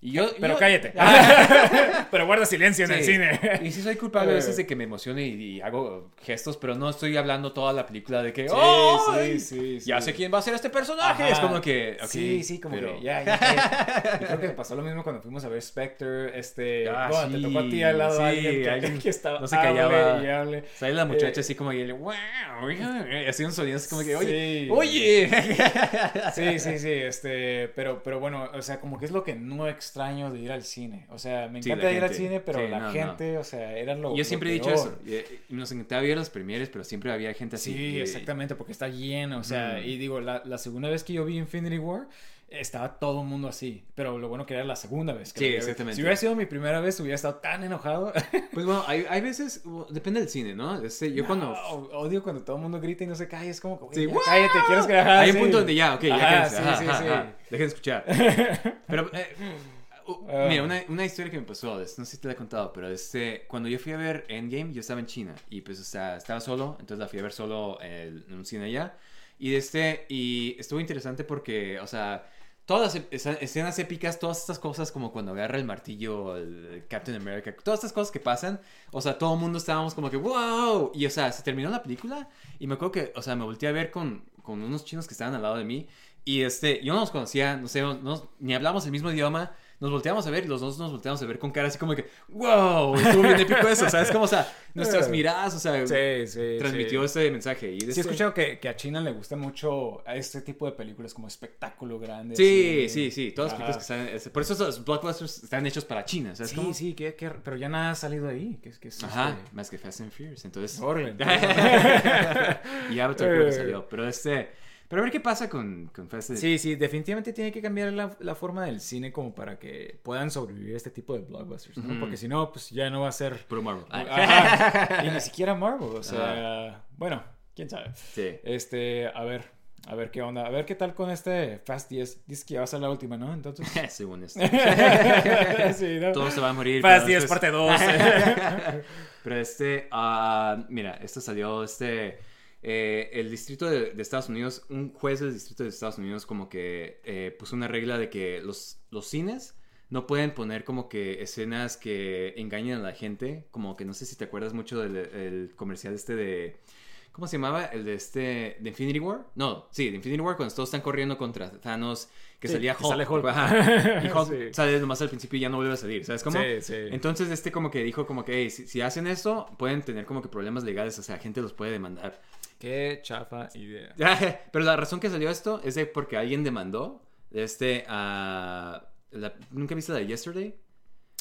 y yo... Pero yo- cállate. *laughs* *laughs* pero guarda silencio en el Sí. cine. *laughs* Y sí soy culpable a veces de que me emocione y, y hago gestos, pero no estoy hablando toda la película de que... Sí, ¡Ay! sí, sí, sí. Ya sé quién va a ser este personaje. Ajá. Es como que... ok, sí, sí, como pero- que ya, ya, ya. Creo que pasó lo mismo cuando fuimos a ver Spectre. Este, Ah, bueno, te tocó a ti al lado alguien que, alguien que estaba no se callaba. y hable. Sale la muchacha Eh, así como y él, wow, así un sonido así como que, oye, Sí. oye. Sí, sí, sí, este, pero, pero bueno, o sea, como que es lo que no extraño de ir al cine. O sea, me encanta ir al cino, pero Sí, la no, no. gente, o sea, era lo Yo lo siempre he dicho peor. eso. Nos encantaba ver los premieres, pero siempre había gente así. Sí, que- exactamente, porque está lleno, o sea, Mm. y digo, la, la segunda vez que yo vi Infinity War, estaba todo el mundo así, pero lo bueno que era la segunda vez. que Sí, exactamente. Si hubiera sido mi primera vez, hubiera estado tan enojado. *laughs* Pues bueno, hay, hay veces, depende del cine, ¿no? Este, yo cuando... Odio cuando todo el mundo grita y no se calla, es como, Sí, ya ¡wow! cállate, quieres que... ajá, hay un punto donde ya, ok, ya Ajá, sí, ajá, sí, sí. ajá. Dejen de escuchar. *laughs* Pero, eh, uh, mira, una, una historia que me pasó, no sé si te la he contado, pero este, cuando yo fui a ver Endgame, yo estaba en China y pues o sea, estaba solo, entonces la fui a ver solo en, en un cine allá. Y, este, y estuvo interesante porque, o sea, todas las escenas épicas, todas estas cosas como cuando agarra el martillo el Captain America, todas estas cosas que pasan, o sea, todo el mundo estábamos como que, wow, y o sea, se terminó la película y me acuerdo que, o sea, me volteé a ver con, con unos chinos que estaban al lado de mí y este, yo no los conocía, no sé, no- ni hablamos el mismo idioma. Nos volteamos a ver y los dos nos volteamos a ver con cara así como que, wow, estuvo bien épico eso, ¿sabes? Como, o sea, *laughs* nuestras miradas, o sea, Sí, sí. transmitió sí. este mensaje. Y Sí, he este- escuchado que, que a China le gusta mucho a este tipo de películas como espectáculo grande. Sí, así. sí, sí, todas las películas que están... es- Por eso los blockbusters están hechos para China, ¿sabes? Sí, sí, que, que- pero ya nada ha salido ahí. Que, es- que es, Ajá, este, más que Fast and Furious, entonces... Órale. y Avatar creo que Eh. salió, pero este... Pero a ver qué pasa con, con Fast and Sí, sí, definitivamente tiene que cambiar la, la forma del cine como para que puedan sobrevivir este tipo de blockbusters, ¿no? Porque si no, pues ya no va a ser... Puro Marvel. *laughs* Ajá. y ni siquiera Marvel, o sea, bueno, quién sabe. Sí. Este, a ver, a ver qué onda, a ver qué tal con este Fast 10. Dice que ya va a ser la última, ¿no? Entonces... *laughs* Según esto. *laughs* sí, ¿no? Todo se va a morir. Fast pero 10 después- parte 2. Pero este, ah, mira, esto salió, este, eh, el distrito de, de Estados Unidos, un juez del distrito de Estados Unidos como que eh, puso una regla de que los, los cines no pueden poner como que escenas que engañen a la gente, como que no sé si te acuerdas mucho del el comercial este de... ¿Cómo se llamaba? El de este... ¿De Infinity War? No, sí, de Infinity War cuando todos están corriendo contra Thanos, que Sí, salía que Hulk. sale Hulk. Ajá. *laughs* y Hulk Sí. sale nomás al principio y ya no vuelve a salir, ¿sabes cómo? Sí, sí. Entonces este como que dijo como que "Hey, si, si hacen esto pueden tener como que problemas legales, o sea, la gente los puede demandar. Qué chafa idea. *laughs* Pero la razón que salió esto es de porque alguien demandó este a... la- ¿Nunca viste la de Yesterday?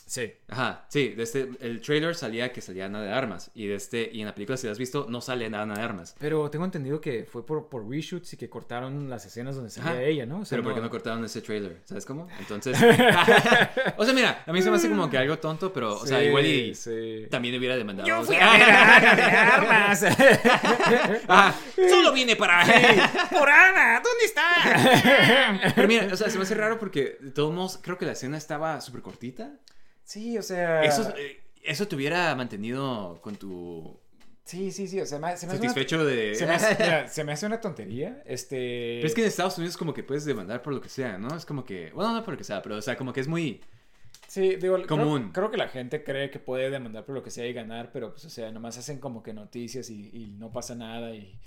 Sí. Ajá, sí, de este, el trailer salía que salía nada de armas y de este y en la película si la has visto no sale nada, de armas. Pero tengo entendido que fue por, por reshoots y que cortaron las escenas donde salía Ajá. ella, ¿no? O sea, Pero ¿por qué no cortaron ese trailer? ¿Sabes cómo? Entonces, *laughs* *laughs* o sea, mira, a mí se me hace como que algo tonto, pero, o sea, igual y sí. también hubiera demandado. Yo o fui sea, a ver a Ana de *laughs* armas. solo viene para... ¡Por Ana! ¿Dónde está? Pero mira, o sea, se me hace raro porque de todos modos creo que la escena estaba súper cortita. Sí, o sea. Eso, eh, eso te hubiera mantenido con tu Sí, sí, sí. O sea, me- se me una- satisfecho de... Se me, hace, *laughs* mira, se me hace una tontería. Este. Pero es que en Estados Unidos como que puedes demandar por lo que sea, ¿no? Es como que... Bueno, no por lo que sea, pero o sea, como que es muy... Sí, digo, creo- Común. Creo, que la gente cree que puede demandar por lo que sea y ganar, pero pues, o sea, nomás hacen como que noticias y, y no pasa nada y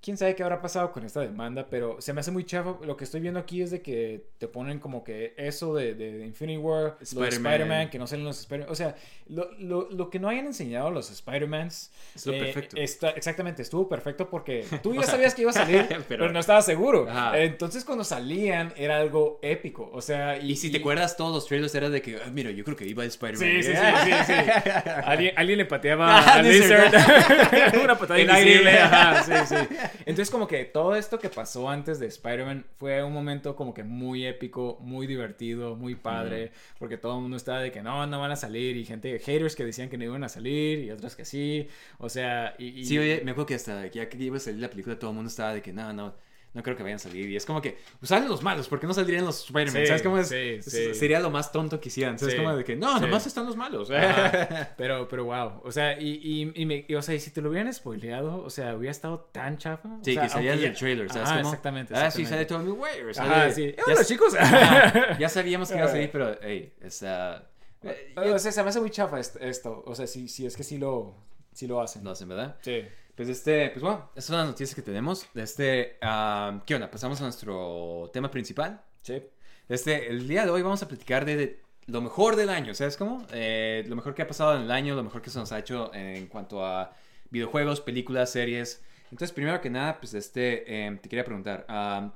quién sabe qué habrá pasado con esta demanda, pero se me hace muy chafa. Lo que estoy viendo aquí es de que te ponen como que eso de, de Infinity War, Spider-Man. Que no salen los Spider-Man. O sea, lo, lo, lo que no hayan enseñado los Spider-Mans. Es lo perfecto. está- exactamente, estuvo perfecto porque *laughs* tú ya sea, sabías que iba a salir, *laughs* pero, pero- no estabas seguro. Ajá. Entonces, cuando salían, era algo épico. O sea, Y si te acuerdas, todos los trailers era de que, "Ah, mira, yo creo que iba Spider-Man. Sí, sí, sí, sí, sí. *laughs* Alguien, alguien le pateaba Ah, a Lizard. Lizard. Una patada invisible. Ajá, sí, sí. Entonces, como que todo esto que pasó antes de Spider-Man fue un momento como que muy épico, muy divertido, muy padre. Porque todo el mundo estaba de que no, no van a salir. Y gente, haters que decían que no iban a salir. Y otros que sí. O sea, y. y- Sí, oye, me acuerdo que hasta ya que iba a salir la película todo el mundo estaba de que, no, no, no creo que vayan a salir. Y es como que, pues salen los malos, ¿por qué no saldrían los Spider-Man? Sí, ¿Sabes cómo es? sí, sí. Sería lo más tonto que hicieran. ¿Sabes? Como de que, no, nomás están los malos. Ajá. *laughs* Pero, pero wow. O sea, y, y, y me, y, o sea, y si te lo hubieran spoileado, o sea, hubiera estado tan chafa. Sí, sea, que salía aunque el ya- trailer, ¿sabes? Ajá, exactamente, Ah, sí, sale Tommy. Ajá, Sale, sí. ya, Hola, chicos. Ajá, *laughs* ya sabíamos que iba a salir, pero, hey, está... eh, O sea, se me hace muy chafa est- esto. O sea, si, si es que sí lo, sí lo hacen. No hacen, ¿verdad? Sí. Pues este, pues bueno, esas son las noticias que tenemos. Este, ah, ¿qué onda? Pasamos a nuestro tema principal. Sí. Este, el día de hoy vamos a platicar de, de lo mejor del año, ¿sabes cómo? Eh, lo mejor que ha pasado en el año, lo mejor que se nos ha hecho en cuanto a videojuegos, películas, series. Entonces, primero que nada, pues este, em, te quería preguntar, ah,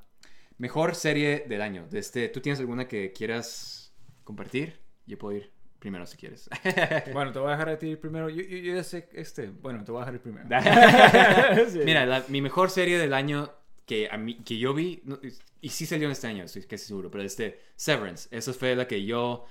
mejor serie del año. De este, ¿Tú tienes alguna que quieras compartir? Yo puedo ir primero si quieres. *laughs* Bueno, te voy a dejar a ti primero. Yo, yo, yo ya sé, este, bueno, te voy a dejar el primero. *laughs* Sí. Mira, la- mi mejor serie del año que, a mí, que yo vi, no, y sí salió en este año, estoy casi seguro, pero este, Severance, esa fue la que yo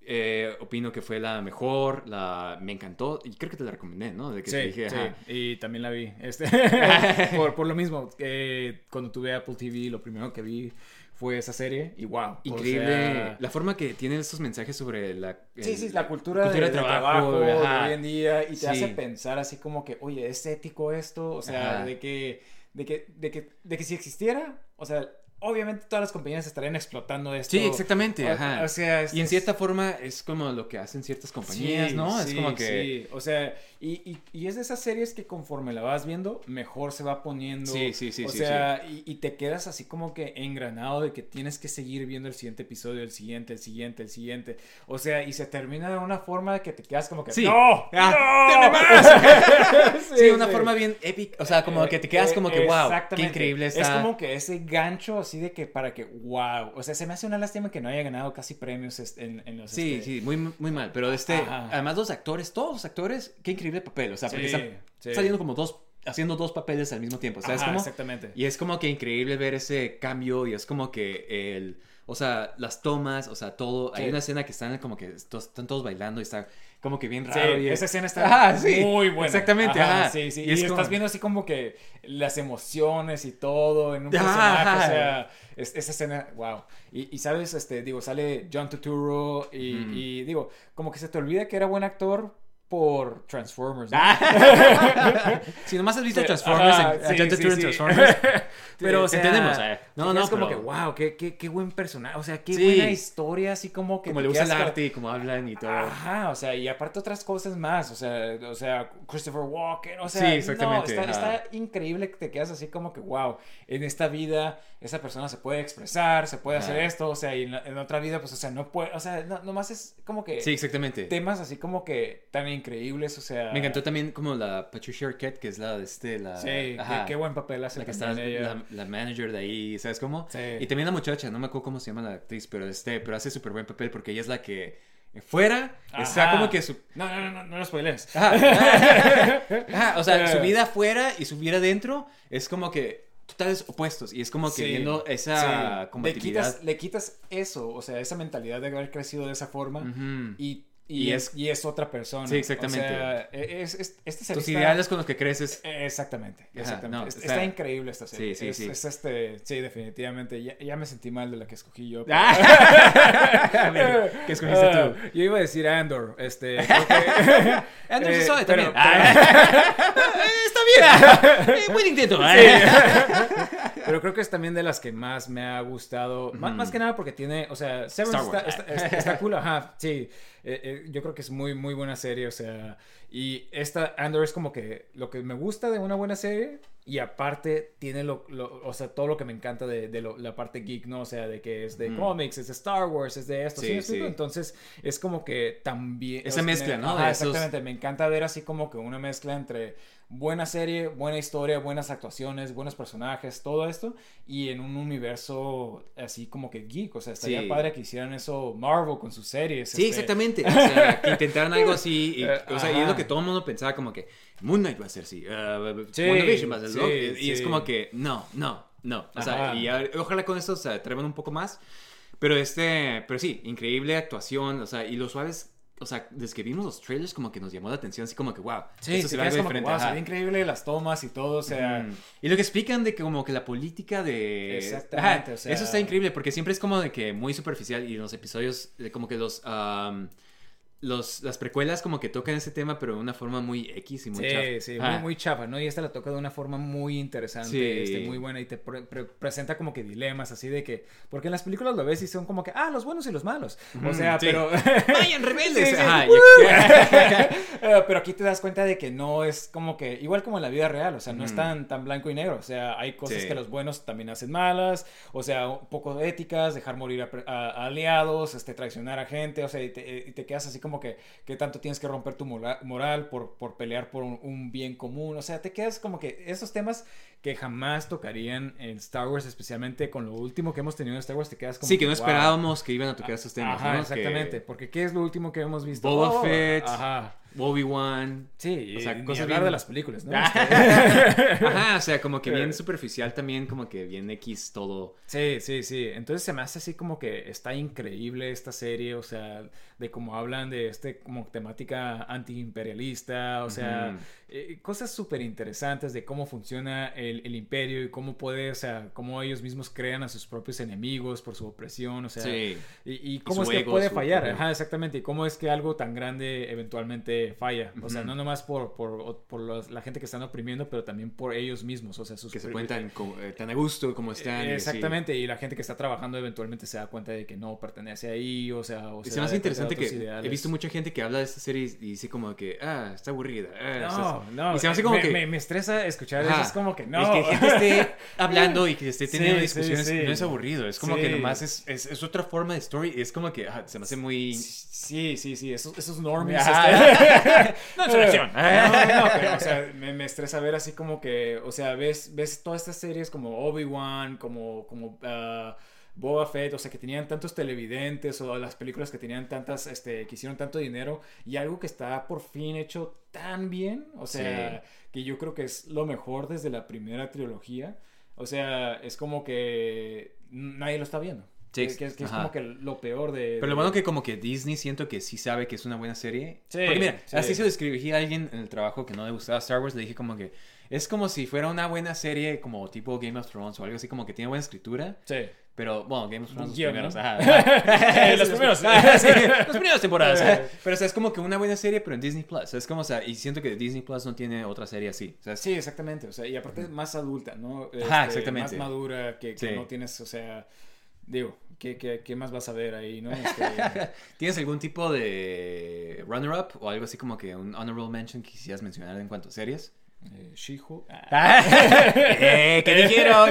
eh, opino que fue la mejor, la, me encantó, y creo que te la recomendé, ¿no? De que Sí, dije, sí, y también la vi. Este, *laughs* por, por lo mismo, eh, cuando tuve Apple TV, lo primero que vi fue esa serie y wow. Increíble la forma que tienen estos mensajes sobre la... sí, sí, la cultura, de, trabajo, de hoy en día y te hace pensar así como que, oye, ¿es ético esto? O sea, de que, de que, de que, de que si existiera, o sea, obviamente todas las compañías estarían explotando esto. Sí, exactamente, ajá. O sea, y en cierta forma es como lo que hacen ciertas compañías, ¿no? es como que... Sí, o sea, y, y, es de esas series que conforme la vas viendo, mejor se va poniendo. Sí, sí, sí. O sea, y, y, te quedas así como que engranado de que tienes que seguir viendo el siguiente episodio, el siguiente, el siguiente, el siguiente. O sea, y se termina de una forma que te quedas como que. Sí. ¡No! ¡Ah! más! *laughs* sí, una forma bien épica. O sea, como que te quedas como que, wow, qué increíble está. Es como que ese gancho así de que para que, wow. O sea, se me hace una lástima que no haya ganado casi premios en, en los. Sí, este... sí, muy, muy mal. Pero este, además los actores, todos los actores, qué increíble papel, o sea, porque está saliendo como dos haciendo dos papeles al mismo tiempo, ¿sabes cómo? Exactamente. Y es como que increíble ver ese cambio y es como que el, o sea, las tomas, o sea, todo, hay una escena que están como que están todos bailando y está como que bien raro. y esa escena está muy buena. Exactamente, ajá. Sí, sí. Y, estás viendo así como que las emociones y todo en un personaje, o sea, esa escena, wow. Y, sabes, este, digo, sale John Turturro y, y digo, como que se te olvida que era buen actor por Transformers. *laughs* si nomás has visto Transformers, en, Transformers. *laughs* Pero, o sea, entendemos. no, no, es como que, wow, qué, qué, qué, buen personaje. O sea, qué buena historia, así como que. Como le gusta el arte y como hablan y todo. Ajá, o sea, y aparte otras cosas más. O sea, o sea Christopher Walken. O sea, sí, exactamente. No, está, está, increíble que te quedas así como que, wow, en esta vida esa persona se puede expresar, se puede hacer esto. O sea, y en, otra vida, pues, o sea, no puede. O sea, no, nomás es como que. Sí, exactamente. Temas así como que tan increíbles, o sea... Me encantó también como la Patricia Arquette, que es la de este, la... Sí, qué, buen papel hace La que está, La, manager de ahí, ¿sabes cómo? Sí. Y también la muchacha, no me acuerdo cómo se llama la actriz, pero este, pero hace súper buen papel porque ella es la que fuera está como que su... No, no, no, no, no lo spoilees. Ajá. *laughs* o sea, su vida fuera y su vida dentro es como que totales opuestos y es como que viendo esa sí. le quitas, le quitas eso, o sea, esa mentalidad de haber crecido de esa forma y y, es, y es otra persona. Sí, exactamente. O sea, e, es, es, este serie Tus ideales con los que creces. Exactamente, exactamente. está, increíble esta serie. Sí, sí, sí. Es, este, sí, definitivamente. Ya, ya, me sentí mal de la que escogí yo. *laughs* Ah. ¿Qué escogiste tú? Uh, yo iba a decir Andor. Este, *laughs* *laughs* Andor se eh, sabe también. Ah. está bien. buen intento. Pero creo que es también de las que más me ha gustado. Más, más, que nada porque tiene, o sea, Severance está, está, está cool. Ajá, sí. Eh, eh, yo creo que es muy, muy buena serie, o sea, y esta Andor es como que lo que me gusta de una buena serie y aparte tiene lo, o sea, todo lo que me encanta de, de la parte geek, ¿no? O sea, de que es de mm. cómics, es de Star Wars, es de esto, sí, ¿sí? Entonces es como que también... Esa mezcla, ¿no? exactamente, me encanta ver así como que una mezcla entre buena serie, buena historia, buenas actuaciones, buenos personajes, todo esto, y en un universo así como que geek, o sea, estaría padre que hicieran eso Marvel con sus series. Sí, este. exactamente, o sea, *laughs* que intentaran algo así, y, o sea, y es lo que todo el mundo pensaba como que Moon Knight va a ser así, uh, sí, va a ser sí, y, es como que no, no, no, o sea, y ojalá con esto se atrevan un poco más, pero este, pero sí, increíble actuación, o sea, y lo suaves o sea, desde que vimos los trailers como que nos llamó la atención, así como que, wow, sí, esto se ve algo diferente. wow, se ve increíble las tomas y todo, o sea... Y lo que explican de que como que la política de... Exactamente, o sea... Eso está increíble porque siempre es como de que muy superficial y en los episodios, de como que los los, las precuelas como que tocan ese tema, pero de una forma muy X y muy chafa. Sí, sí, muy, muy, chafa, ¿no? Y esta la toca de una forma muy interesante, este, muy buena, y te presenta como que dilemas así de que, porque en las películas lo ves y son como que, ah, los buenos y los malos. o sea, pero... *laughs* ¡Vayan *laughs* rebeldes! *laughs* Eh, pero aquí te das cuenta de que no es como que, igual como en la vida real, o sea, no es tan, tan blanco y negro, o sea, hay cosas que los buenos también hacen malas, o sea, un poco éticas, dejar morir a, aliados, este, traicionar a gente, o sea, y te, y te quedas así como que, que tanto tienes que romper tu moral, por, por pelear por un, bien común. O sea, te quedas como que esos temas que jamás tocarían en Star Wars, especialmente con lo último que hemos tenido en Star Wars, te quedas como. Sí, que, no esperábamos que iban a tocar esos temas. Ajá, exactamente. Porque ¿qué es lo último que hemos visto? Boba oh, Fett. Ajá. Obi-Wan. Sí, o sea, cosas hablar bien- de las películas, ¿no? *laughs* Ajá, o sea, como que bien superficial también, como que bien X todo. Sí, sí, sí. Entonces se me hace así como que está increíble esta serie, o sea, de cómo hablan de este como temática antiimperialista, o sea. Eh, cosas súper interesantes de cómo funciona el, el imperio y cómo puede, o sea, cómo ellos mismos crean a sus propios enemigos por su opresión, o sea, Sí. y, y cómo es que puede fallar, poder. ajá, exactamente, y cómo es que algo tan grande eventualmente falla, o sea, no nomás por, por, por los- la gente que están oprimiendo, pero también por ellos mismos, o sea, sus Que se pri- ponen tan, como- eh, tan a gusto como están. Exactamente, y la gente que está trabajando eventualmente se da cuenta de que no pertenece ahí, o sea, o Y se sea, me hace interesante que ideales. he visto mucha gente que habla de esta serie y dice como que, ah, está aburrida. ah, No, está- no, Y se me hace como me, que... me, me estresa escuchar Ajá. eso, es como que no. El que gente esté *laughs* hablando y que esté teniendo Sí, discusiones sí. no es aburrido. Es como que nomás es, es, es otra forma de story. Es como que ah, se me hace muy... Sí, sí, sí, esos, esos normies. Este- *laughs* No, es una acción. No, no, no, pero, o sea, me, me estresa ver así como que, o sea, ves, ves todas estas series como Obi-Wan, como, como ah, Boba Fett, o sea, que tenían tantos televidentes, o las películas que tenían tantas, este, que hicieron tanto dinero, y algo que está por fin hecho tan bien, o sea, que yo creo que es lo mejor desde la primera trilogía. O sea, es como que nadie lo está viendo. Que, que es, que es ajá. como que lo peor de... Pero de- lo bueno que como que Disney siento que sí sabe que es una buena serie. Sí, Porque mira, sí. así se lo escribí a alguien en el trabajo que no le gustaba Star Wars. Le dije como que es como si fuera una buena serie como tipo Game of Thrones o algo así como que tiene buena escritura. Sí. Pero, bueno, Game of Thrones los primeros. ¿no? Ajá, *laughs* ajá. *laughs* *laughs* Los primeros. Sí, las primeras temporadas. Eh. ajá. Pero, o sea, es como que una buena serie, pero en Disney Plus. O sea, es como, o sea, y siento que Disney Plus no tiene otra serie así. O sea, Sí, exactamente. O sea, y aparte más adulta, ¿no? Ajá, Este, exactamente. Más madura, que, que Sí. no tienes, o sea, digo, ¿qué, qué, qué más vas a ver ahí, no? Este, *laughs* ¿Tienes algún tipo de runner-up o algo así como que un honorable mention que quisieras mencionar en cuanto a series? eh, She-Hulk. *laughs* eh, ¿Qué dijeron?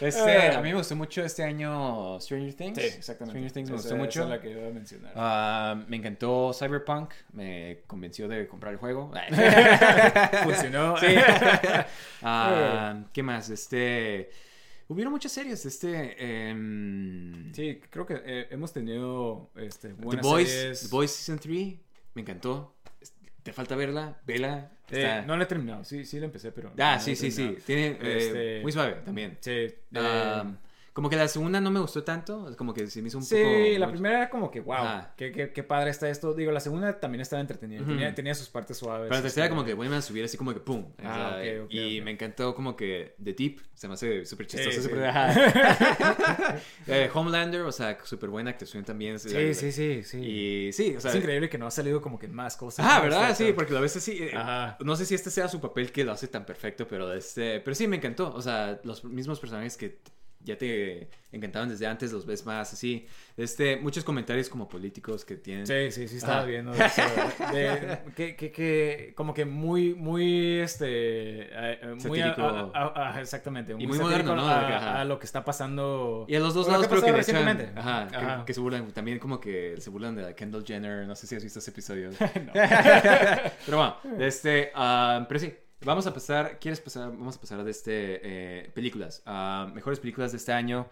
Este, Ah. a mí me gustó mucho este año Stranger Things. Sí, exactamente. Stranger Things me Esa- gustó mucho. esa es la que iba a mencionar. Ah, me encantó Cyberpunk, me convenció de comprar el juego. *laughs* Funcionó. Sí. Ah, ¿Qué más? Este, hubieron muchas series. Este, em, Sí, creo que eh, hemos tenido este, The buenas Boys, series. The Boys Season 3, me encantó. Te falta verla, vela. Eh, está- no la he terminado, sí, sí la empecé, pero... Ah, no sí, sí, sí. Tiene eh, Este- muy suave también. Sí. eh, Ah, como que la segunda no me gustó tanto, como que se me hizo un Sí, poco... la mucho- primera era como que, wow, qué, qué, qué padre está esto. Digo, la segunda también estaba entretenida. Tenía, tenía sus partes suaves. Pero la tercera este, como que vuelven a subir así como que pum. o Ah, sea, y me encantó como que The Deep, se me hace súper Sí, chistoso. sí. súper-. *laughs* Eh, Homelander, o sea, súper buena actuación también. Sí, sí, sí, sí. Y sí, o sea... es increíble que no ha salido como que más cosas. Ah. ¿verdad? Sí, porque a veces sí. eh. No sé si este sea su papel que lo hace tan perfecto, pero este. Pero sí, me encantó. O sea, los mismos personajes que ya te encantaban desde antes, los ves más así. Este, muchos comentarios como políticos que tienen. Sí, sí, sí, estaba Ajá. viendo eso. De- que, que, que, como que muy, muy, este, eh, muy, a- Satírico. a- a- a- exactamente. Y muy moderno, ¿no? A, Ajá. lo que está pasando. Y a los dos lo lados ha creo que pasado echan, recientemente. ajá, que- Ajá. Que, se burlan. También como que se burlan de Kendall Jenner. No sé si has visto ese episodio. *laughs* No. *laughs* pero bueno, este, ah, pero sí, vamos a pasar, ¿quieres pasar? Vamos a pasar de este, eh, películas, Ah, mejores películas de este año.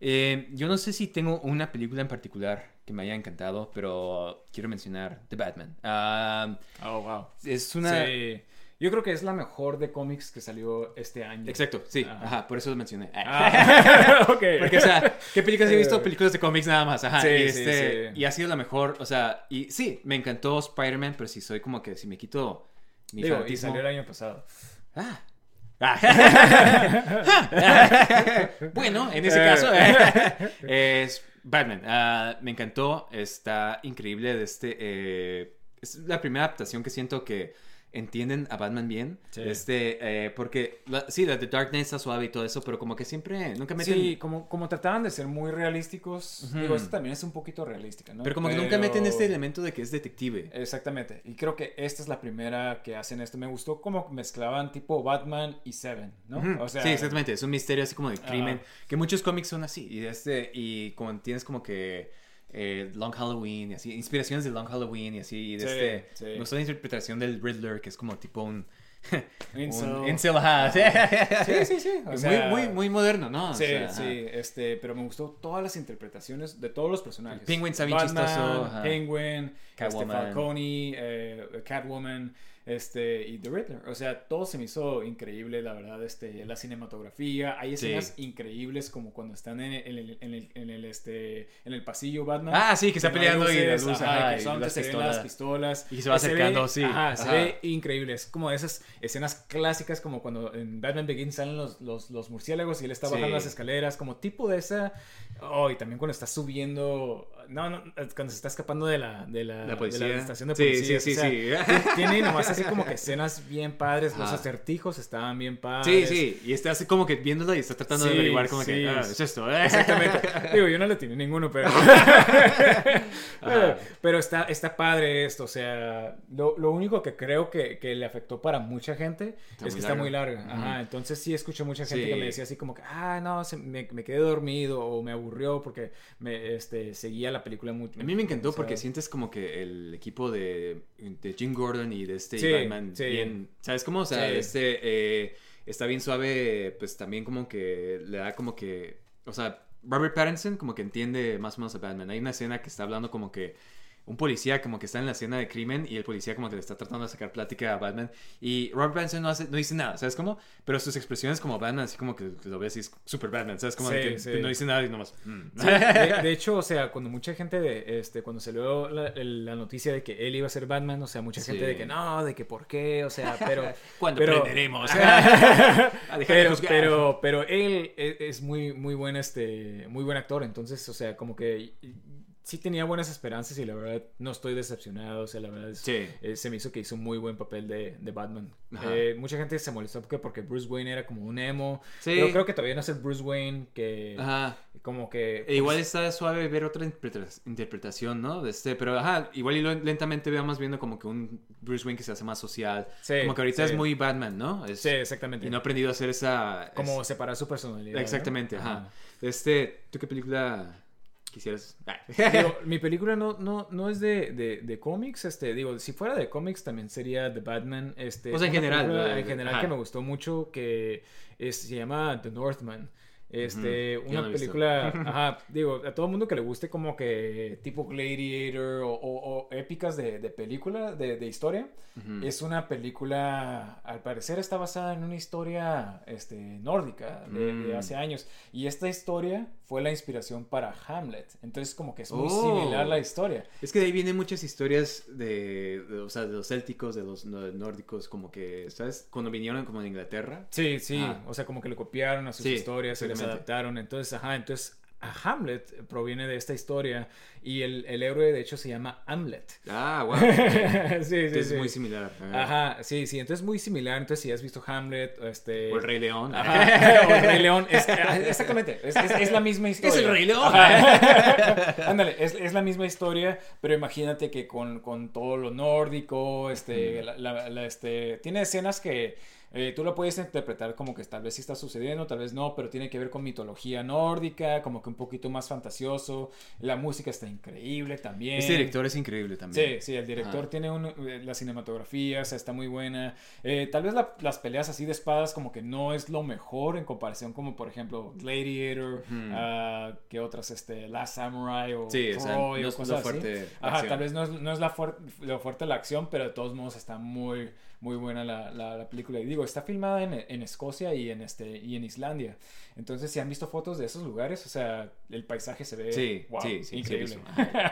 Eh, yo no sé si tengo una película en particular que me haya encantado, pero quiero mencionar The Batman. Ah, Oh, wow. es una... Sí. Yo creo que es la mejor de cómics que salió este año. Exacto, sí, Ajá. ajá, por eso lo mencioné. Ah, *laughs* *laughs* ok. Porque, o sea, ¿qué películas he visto? Películas de cómics nada más, ajá. Sí, y, sí, este, sí. y ha sido la mejor, o sea, y sí, me encantó Spider-Man, pero si soy como que, si me quito mi Digo, y fanatismo- salió el año pasado. Ah. Ah. *laughs* bueno, en ese caso *laughs* es Batman. Ah, me encantó, está increíble. De este, eh, es la primera adaptación que siento que entienden a Batman bien. Sí. Este, eh, porque la- sí, la de Dark Knight está suave y todo eso, pero como que siempre nunca meten. Sí, como, como trataban de ser muy realísticos. Digo, esto también es un poquito realística, ¿no? Pero como que nunca meten este elemento de que es detective. Exactamente. Y creo que esta es la primera que hacen esto. Me gustó como mezclaban tipo Batman y Seven, ¿no? O sea, sí, exactamente. Es un misterio así como de crimen. Que muchos cómics son así. Y, este, y como tienes como que eh, Long Halloween y así. Inspiraciones de Long Halloween y así. Y de Sí, este, sí. Me gustó la interpretación del Riddler, que es como tipo un Incel. *laughs* un incel, ajá. Sí, sí, sí. o muy, sea, muy, muy moderno, ¿no? O Sí, sea, sí, este, pero me gustó todas las interpretaciones de todos los personajes. Penguin está bien Batman, chistoso, ajá. Penguin, este, Catwoman. Falcone, eh, Catwoman, este, y The Riddler. O sea, todo se me hizo increíble, la verdad, este, la cinematografía. Hay Sí. escenas increíbles como cuando están en el, en el, en el, en el, este, en el pasillo Batman. Ah, sí, que está peleando y la luz, ajá, ajá, y las se pistolas. las pistolas. Y se va ve- acercando, sí, Ajá, se ve increíble. Es como esas escenas clásicas como cuando en Batman Begins salen los, los, los murciélagos y él está bajando Sí. las escaleras, como tipo de esa. Oh, y también cuando está subiendo. No, no, cuando se está escapando de la, de la, La policía. de la estación de Sí, policía. sí, sí, sí. Tiene *laughs* nomás así como que escenas bien padres. Los Ajá. acertijos estaban bien Sí, padres. sí, y está así como que viéndolo y está tratando de Sí, averiguar como sí. que, ah, es esto, ¿eh? *laughs* Exactamente. Digo, yo no le tiene ninguno, *laughs* pero. Ajá. pero está, está padre esto. O sea, lo, lo único que creo que, que le afectó para mucha gente Está es que muy está muy larga. larga. Ajá. Entonces sí escuché mucha gente Sí. que me decía así como que, ah, no, se- me, me quedé dormido o me aburrió porque me este, seguía la película mucho. A mí me encantó o sea, porque sientes como que el equipo de, de Jim Gordon y de este Sí, Batman sí. bien, ¿sabes cómo? O sea, Sí. este eh, está bien suave, pues también como que le da como que, o sea, Robert Pattinson como que entiende más o menos a Batman. Hay una escena que está hablando como que un policía como que está en la escena de crimen y el policía como que le está tratando de sacar plática a Batman y Robert Pattinson no, hace, no dice nada, ¿sabes cómo? Pero sus expresiones como Batman, así como que lo ves y es super Batman, ¿sabes? Como de Sí, que sí. no dice nada y nomás... mm. Sí, de, de hecho, o sea, cuando mucha gente, de, este, cuando se dio la, la noticia de que él iba a ser Batman, o sea, mucha gente de que no, de que por qué, o sea, *laughs* pero... ¿Cuándo pero, aprenderemos? Ajá. *laughs* A dejar de *laughs* pero, pero, pero él es, es muy, muy buen, este, muy buen actor, entonces, o sea, como que sí tenía buenas esperanzas y la verdad no estoy decepcionado, o sea, la verdad es- Sí. eh, se me hizo que hizo un muy buen papel de, de Batman. Ajá. Eh, mucha gente se molestó porque, porque Bruce Wayne era como un emo, Sí. pero creo que todavía no es el Bruce Wayne que... Ajá. Como que... E igual está suave ver otra interpreta- interpretación, ¿no? De este, pero ajá, igual y lentamente veamos viendo como que un Bruce Wayne que se hace más social. Sí, como que ahorita es muy Batman, ¿no? Es- Sí, exactamente. Y no ha aprendido a hacer esa... Como es- separar su personalidad. ¿no? Exactamente, ajá. Este, ¿tú qué película quisieras? Ah. Digo, *laughs* mi película no, no, no es de, de, de cómics, este, digo, si fuera de cómics también sería The Batman, este. O sea, en general, En general ajá. que me gustó mucho, que es- se llama The Northman. Este, Ujú, yo una no película, *laughs* ajá, digo, a todo mundo que le guste como que tipo Gladiator o, o- o épicas de, de película, de, de historia, Ujú. es una película, al parecer está basada en una historia este, nórdica de, de Mm. hace años. Y esta historia fue la inspiración para Hamlet. Entonces como que es muy Oh. similar la historia. Es que de ahí vienen muchas historias de, de- o sea, de los célticos, de los nórdicos, como que, ¿sabes? Cuando vinieron como de Inglaterra. Sí, sí. Ah. O sea, como que le copiaron a sus Sí, historias y les adaptaron. Entonces, ajá, entonces a Hamlet proviene de esta historia y el, el héroe de hecho se llama Hamlet. Ah, wow. *laughs* sí, sí, es sí. muy similar. Ajá, sí, sí, entonces muy similar. Entonces, si has visto Hamlet, este. O el Rey León. Ajá, o el Rey León. Es- *laughs* ah, exactamente, es, es- es la misma historia. Es el Rey León. *laughs* Ándale, es, es la misma historia, pero imagínate que con, con todo lo nórdico, este, la- la- la- este, tiene escenas que eh, tú lo puedes interpretar como que tal vez sí está sucediendo, tal vez no, pero tiene que ver con mitología nórdica, como que un poquito más fantasioso. La música está increíble también. Este director es increíble también. Sí, sí, el director Ajá. tiene un, eh, la cinematografía, o sea, está muy buena. Eh, tal vez la- las peleas así de espadas como que no es lo mejor en comparación como por ejemplo Gladiator, Ujú. ah, que otras, este, Last Samurai o Sí, o sea, no o es cosas lo así. fuerte Ajá, tal vez no es, no es la fuer- lo fuerte la acción, pero de todos modos está muy, muy buena la, la- la película. Y digo, está filmada en, en Escocia y en, este, y en Islandia. Entonces, si han visto fotos de esos lugares, o sea, el paisaje se ve Sí, wow, sí, sí, increíble.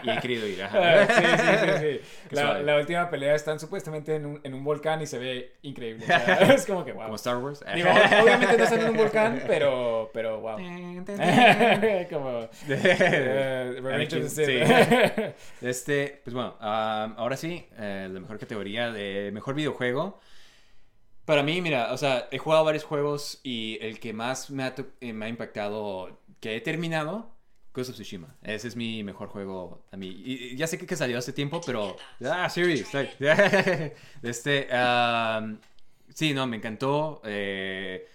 Y he querido ir. Ajá. *laughs* sí, sí, sí, *laughs* La, la última pelea están supuestamente en un, en un volcán y se ve increíble. o sea, *laughs* es como que wow. Como Star Wars. Digo, obviamente no están en un volcán, pero, pero wow. como the Sith. Sí. Este, pues bueno, ah, ahora sí, eh, la mejor categoría de mejor videojuego. Para mí, mira, o sea, he jugado varios juegos y el que más me ha, eh, me ha impactado, que he terminado, Ghost of Tsushima. Ese es mi mejor juego a mí. Y, ya sé que, que salió hace tiempo, pero... Ah, Siri, está- *laughs* Este, ah, sí, no, me encantó. eh,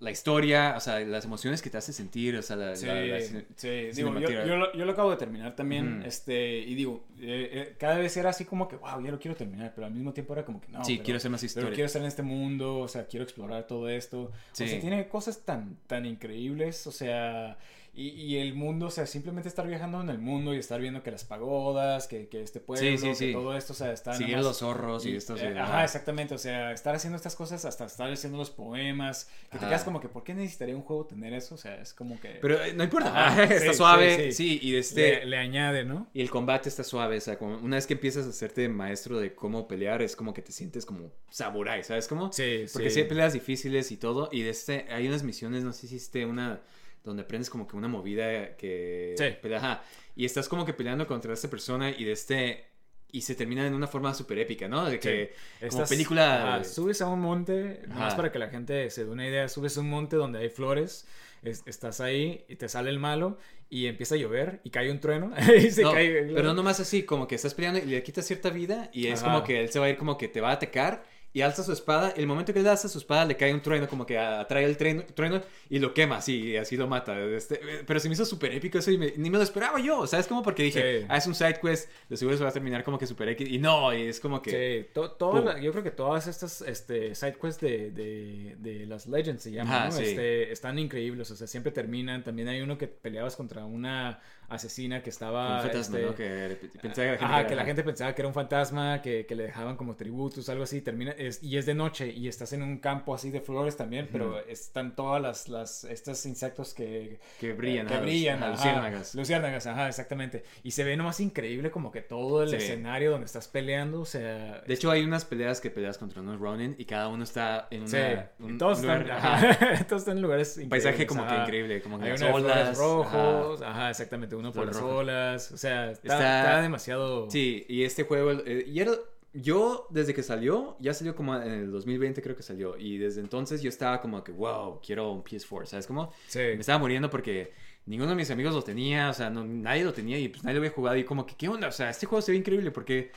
la historia, o sea, las emociones que te hace sentir, o sea, la, Sí, la- la- sí, digo, yo, yo lo, yo lo acabo de terminar también, este, y digo, eh, eh, cada vez era así como que, wow, ya lo quiero terminar, pero al mismo tiempo era como que no. Sí, pero- quiero hacer más Pero historia. quiero estar en este mundo, o sea, quiero explorar todo esto. Sí. O sea, tiene cosas tan, tan increíbles, o sea, y, y el mundo, o sea, simplemente estar viajando en el mundo y estar viendo que las pagodas, que, que este pueblo, sí, que sí. todo esto, o sea, está Seguir más- los zorros y, estos. eh, de- ajá, exactamente. O sea, estar haciendo estas cosas hasta estar haciendo los poemas. Que te Ajá. quedas como que, ¿por qué necesitaría un juego tener eso? O sea, es como que. Pero eh, no importa, Ajá, *laughs* está suave, sí, y este... le, le añade, ¿no? Y el combate está suave, o sea, como una vez que empiezas a hacerte maestro de cómo pelear, es como que te sientes como samurái, ¿sabes cómo? Sí, Porque sí hay peleas difíciles y todo, y de este, hay unas misiones, no sé si hiciste una, donde aprendes como que una movida que... Sí. pelea- ajá, y estás como que peleando contra esta persona y de este... Y se termina en una forma súper épica, ¿no? De que... Como Estás- película... ajá, subes a un monte, Ajá. para que la gente se dé una idea, subes a un monte donde hay flores, es- estás ahí y te sale el malo y empieza a llover y cae un trueno *laughs* y se No, cae. pero no nomás así, como que estás peleando y le quitas cierta vida y es Ajá. como que él se va a ir como que te va a atacar y alza su espada. El momento que él alza su espada le cae un trueno, como que atrae el trueno, trueno y lo quema así, y así lo mata. Este, pero se me hizo súper épico eso y me- ni me lo esperaba yo, ¿sabes? Como porque dije, Sí. ah, es un side quest, de seguro se va a terminar como que súper X. Y no, y es como que... Sí, to- la- yo creo que todas estas este, side quests de, de, de las Legends se llaman, Ajá, ¿no? sí. Este, están increíbles, o sea, siempre terminan. También hay uno que peleabas contra una asesina que estaba... un fantasma, este, ¿no? Que pensaba que la gente Ajá, era- que la gente pensaba que era un fantasma, que, que le dejaban como tributos, algo así, termina, es- y es de noche, y estás en un campo así de flores también, pero están todas las, las, estos insectos que, Que brillan, que brillan, ajá, luciérnagas. luciérnagas, ajá, exactamente, y se ve nomás increíble como que todo el Sí. escenario donde estás peleando, o sea... De hecho, hay unas peleas que peleas contra unos Ronin y cada uno está en una, Sí, un, todos, un están, lugar- *laughs* todos están en lugares un paisaje increíbles, como que increíble, como que Hay flores olas. rojos, ajá. exactamente, uno por las olas, o sea, está, Está- está demasiado... Sí, y este juego, eh, y era- yo desde que salió, ya salió como en el 2020 creo que salió, y desde entonces yo estaba como que, wow, quiero un PS4, ¿sabes cómo? Sí. Me estaba muriendo porque ninguno de mis amigos lo tenía, o sea, no- nadie lo tenía y pues nadie lo había jugado y como que, ¿qué onda? O sea, este juego se ve increíble porque,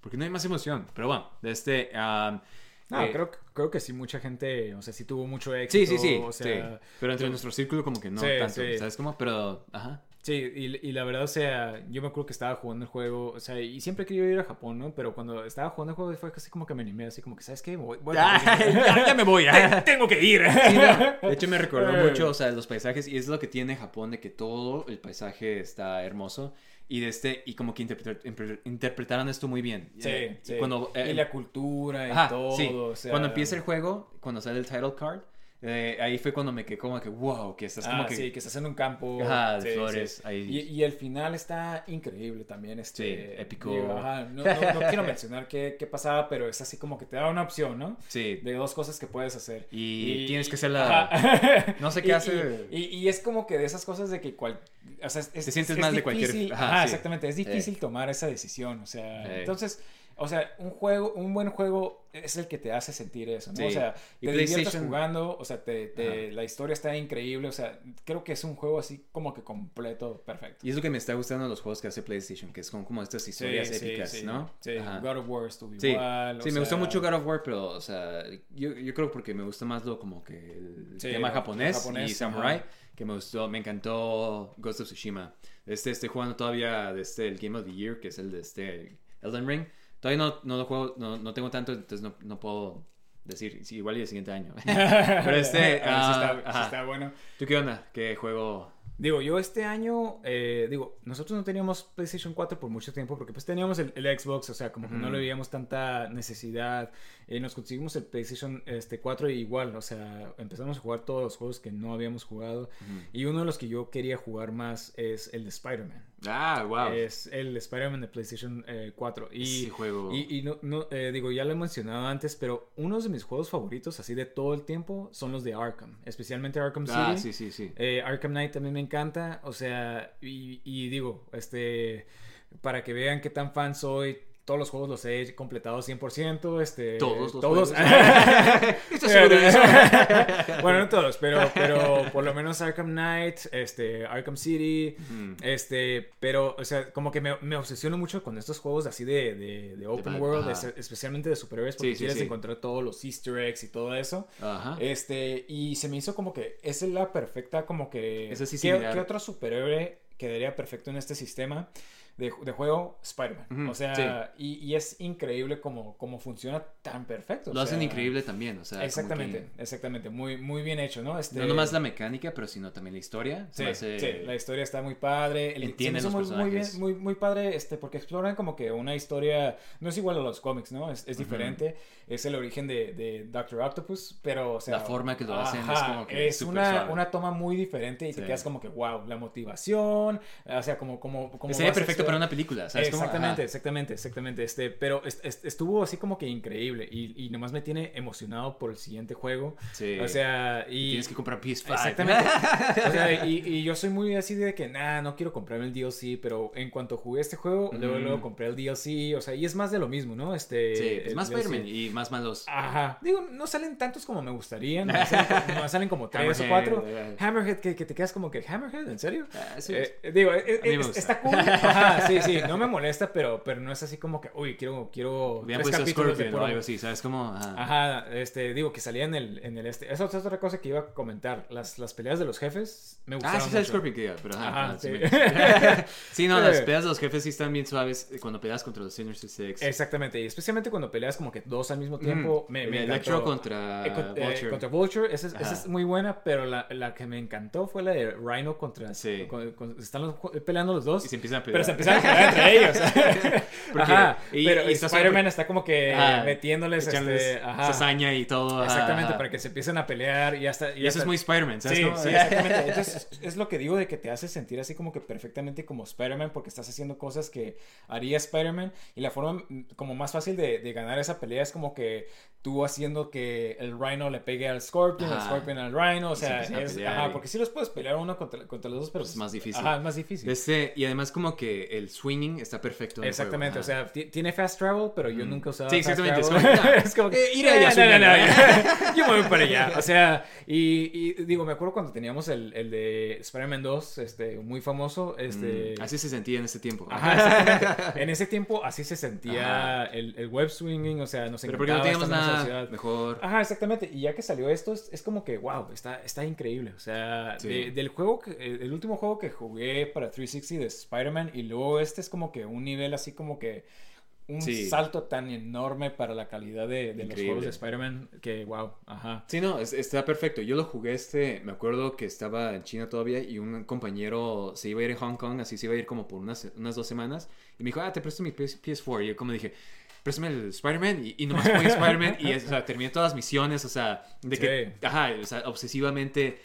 porque no hay más emoción, pero bueno, de este... um, No, eh, creo, creo que sí, mucha gente, o sea, sí tuvo mucho éxito. Sí, sí, sí, O sea, sí. Pero entre nuestro círculo como que no Sí, tanto, sí. ¿sabes cómo? Pero, ajá. Sí, y, y la verdad, o sea, yo me acuerdo que estaba jugando el juego, o sea, y siempre querido ir a Japón, ¿no? Pero cuando estaba jugando el juego fue casi como que me animé, así como que, ¿sabes qué? Voy, voy a- *laughs* ya, ya me voy, ya. Tengo que ir. Sí, no, De hecho, me *laughs* recordó Eh. mucho, o sea, los paisajes, y es lo que tiene Japón, de que todo el paisaje está hermoso, y de este, y como que interpretar- interpretaron esto muy bien. Sí, Eh, sí. Cuando, eh, y la cultura y ajá, todo, sí. o sea... Cuando empieza el juego, cuando sale el title card, eh, ahí fue cuando me quedé como que, wow, que estás como Ah, que... sí, que estás en un campo. Ajá, de sí, flores, sí. ahí. Y, y el final está increíble también. Este, Sí, épico. digo, ajá, no, no- no quiero *laughs* mencionar qué, qué pasaba, pero es así como que te da una opción, ¿no? Sí. De dos cosas que puedes hacer. Y tienes que hacer la- Ajá. *laughs* No sé qué Y- hace- Y, es como que de esas cosas de que cual... O sea, es, Te sientes es mal de cualquier- ajá, Ajá, exactamente. Es difícil tomar esa decisión. O sea, entonces... O sea, un juego, un buen juego es el que te hace sentir eso, ¿no? Sí. O sea, te diviertes jugando, o sea, te, te- la historia está increíble, o sea, creo que es un juego así como que completo, perfecto. Y es lo que me está gustando de los juegos que hace PlayStation, que son como estas historias épicas, sí, ¿no? Sí, Ajá. God of War estuvo Sí, igual. o sí me gustó sea, mucho God of War, pero, o sea, yo, yo creo porque me gusta más lo como que el Sí, tema japonés, y Samurai, ajá. que me gustó, me encantó Ghost of Tsushima. Este, estoy jugando todavía de este, el Game of the Year, que es el de este Elden Ring. Todavía no, no lo juego, no, no tengo tanto, entonces no, no puedo decir, sí, igual y el siguiente año. *laughs* pero este, ah, está, bueno. ¿Tú qué onda? ¿Qué juego? Digo, yo este año, eh, digo, nosotros no teníamos PlayStation 4 por mucho tiempo porque pues teníamos el, el Xbox, o sea, como que no le veíamos tanta necesidad. Eh, nos conseguimos el PlayStation este, 4 y igual, o sea, empezamos a jugar todos los juegos que no habíamos jugado. Y uno de los que yo quería jugar más es el de Spider-Man. Ah, wow. Es el Spider-Man de PlayStation eh, 4. Y, Ese juego. y, y no, no, eh, digo, ya lo he mencionado antes, pero unos de mis juegos favoritos, así de todo el tiempo, son los de Arkham. Especialmente Arkham City. ah, sí, sí, sí. Eh, Arkham Knight también me encanta. O sea, y, y digo, este, para que vean qué tan fan soy, todos los juegos los he completado 100%. Este, Todos los todos. juegos. *laughs* ¿Estás seguro de eso? *laughs* bueno, no todos, pero, pero por lo menos Arkham Knight, este, Arkham City, este, pero, o sea, como que me, me obsesiono mucho con estos juegos así de, de, de open world, es- especialmente de superhéroes, porque Sí, sí, quieres sí. encontrar todos los easter eggs y todo eso. Ajá. Este, y se me hizo como que esa es la perfecta, como que. Sí ¿qué, qué otro superhéroe quedaría perfecto en este sistema de, de juego? Spider-Man. O sea, y, y es increíble como, como funciona tan perfecto. o Lo hacen sea, increíble también, o sea. Exactamente, exactamente. Muy, muy bien hecho, ¿no? Este, No nomás la mecánica, pero sino también la historia. Sí, hace- sí, la historia está muy padre. El, Entienden los muy, muy bien, personajes. muy, muy padre, este, porque exploran como que una historia, no es igual a los cómics, ¿no? Es, es diferente. Es el origen de, de Doctor Octopus, pero, o sea... La forma que lo hacen es como que es una, suave. una toma muy diferente y te quedas como que, wow, la motivación, o sea, como... como, como Sería perfecto para una película, ¿sabes? cómo? Exactamente, Ajá. exactamente, exactamente. Este, pero est- est- estuvo así como que increíble y, y nomás me tiene emocionado por el siguiente juego. Sí. O sea, y... Tienes que comprar PS5. Exactamente. *laughs* O sea, y, y yo soy muy así de que, nah, no quiero comprarme el DLC, pero en cuanto jugué este juego, luego, Ujú. luego compré el DLC, o sea, y es más de lo mismo, ¿no? Este, Sí, es el más. Spider-Man y más malos. Ajá. Digo, no salen tantos como me gustarían, no salen, *laughs* nomás salen como tres o Hammerhead, cuatro. eh. Hammerhead, que, que te quedas como que, ¿Hammerhead? ¿En serio? Ah, sí. Eh, digo, gusta. está cool. Ajá, sí, sí, *laughs* no me molesta, pero, pero no es así como que, uy, quiero, quiero Hubieran tres puesto capítulos de Scorpion o puro- algo así, ¿sabes? Como. Ajá. Ajá, este, digo que salía en el, en el este. Esa es otra cosa que iba a comentar. Las, las peleas de los jefes me gustaron. Ah, sí, mucho. Scorpion que diga, pero ajá. Ajá, ajá, sí sí. *laughs* no, las *laughs* peleas de los jefes sí están bien suaves eh, cuando peleas contra los Sinister Six. Exactamente, y especialmente cuando peleas como que dos al mismo tiempo. Mm, me, me Electro contra Eh, con- eh, Vulture. contra Vulture, esa es, esa es muy buena, pero la, la que me encantó fue la de Rhino contra. Sí. con- con- están los- peleando los dos. Y se empiezan a pelear. Pero se empiezan a pelear entre ellos. *laughs* Porque- Ajá. y- pero y Spider-Man está como que Ajá, metiéndoles este. Ajá. y todo. Exactamente, para que se empiecen a pelear y hasta. Y eso es muy Spider-Man, ¿sabes? Sí, *laughs* exactamente. Entonces, es lo que digo de que te hace sentir así como que perfectamente como Spider-Man porque estás haciendo cosas que haría Spider-Man y la forma como más fácil de, de ganar esa pelea es como que tú haciendo que el Rhino le pegue al Scorpion, el. Scorpion al Rhino, o se sea, es, ajá, y- porque sí los puedes pelear uno contra, contra los dos, pero Es más difícil. Ajá, es más difícil. Este, y además como que el swinging está perfecto. en Exactamente, o juego, sea, ti- tiene fast travel, pero yo Mm. nunca usaba Sí, fast exactamente, es como, *laughs* es como que, eh, ir allá, "Eh, no, no, no, bueno". ya. yo me voy para allá. O sea, y, y digo, me acuerdo cuando teníamos el, el de Spider-Man 2, este, muy famoso, este... Mm, Así se sentía en ese tiempo. Ajá. *laughs* En ese tiempo así se sentía el, el web swinging, o sea, nos Pero porque no encantaba teníamos nada mejor. Ajá, exactamente. Y ya que salió esto, es, es como que, wow, está, está increíble. O sea, Sí. de- del juego, que, el, el último juego que jugué para 360 de Spider-Man y luego este es como que un nivel así como que un Sí. salto tan enorme para la calidad de, de los juegos de Spider-Man que, wow, ajá. Sí, no, es- está perfecto. Yo lo jugué este, me acuerdo que estaba en China todavía y un compañero se iba a ir a Hong Kong, así se iba a ir como por unas, unas dos semanas. Y me dijo, ah, te presto mi PS- PS4. Y yo como dije, préstame el Spider-Man. Y, y nomás jugué *laughs* Spider-Man y, o sea, terminé todas las misiones, o sea, de que, Sí. ajá, o sea, obsesivamente.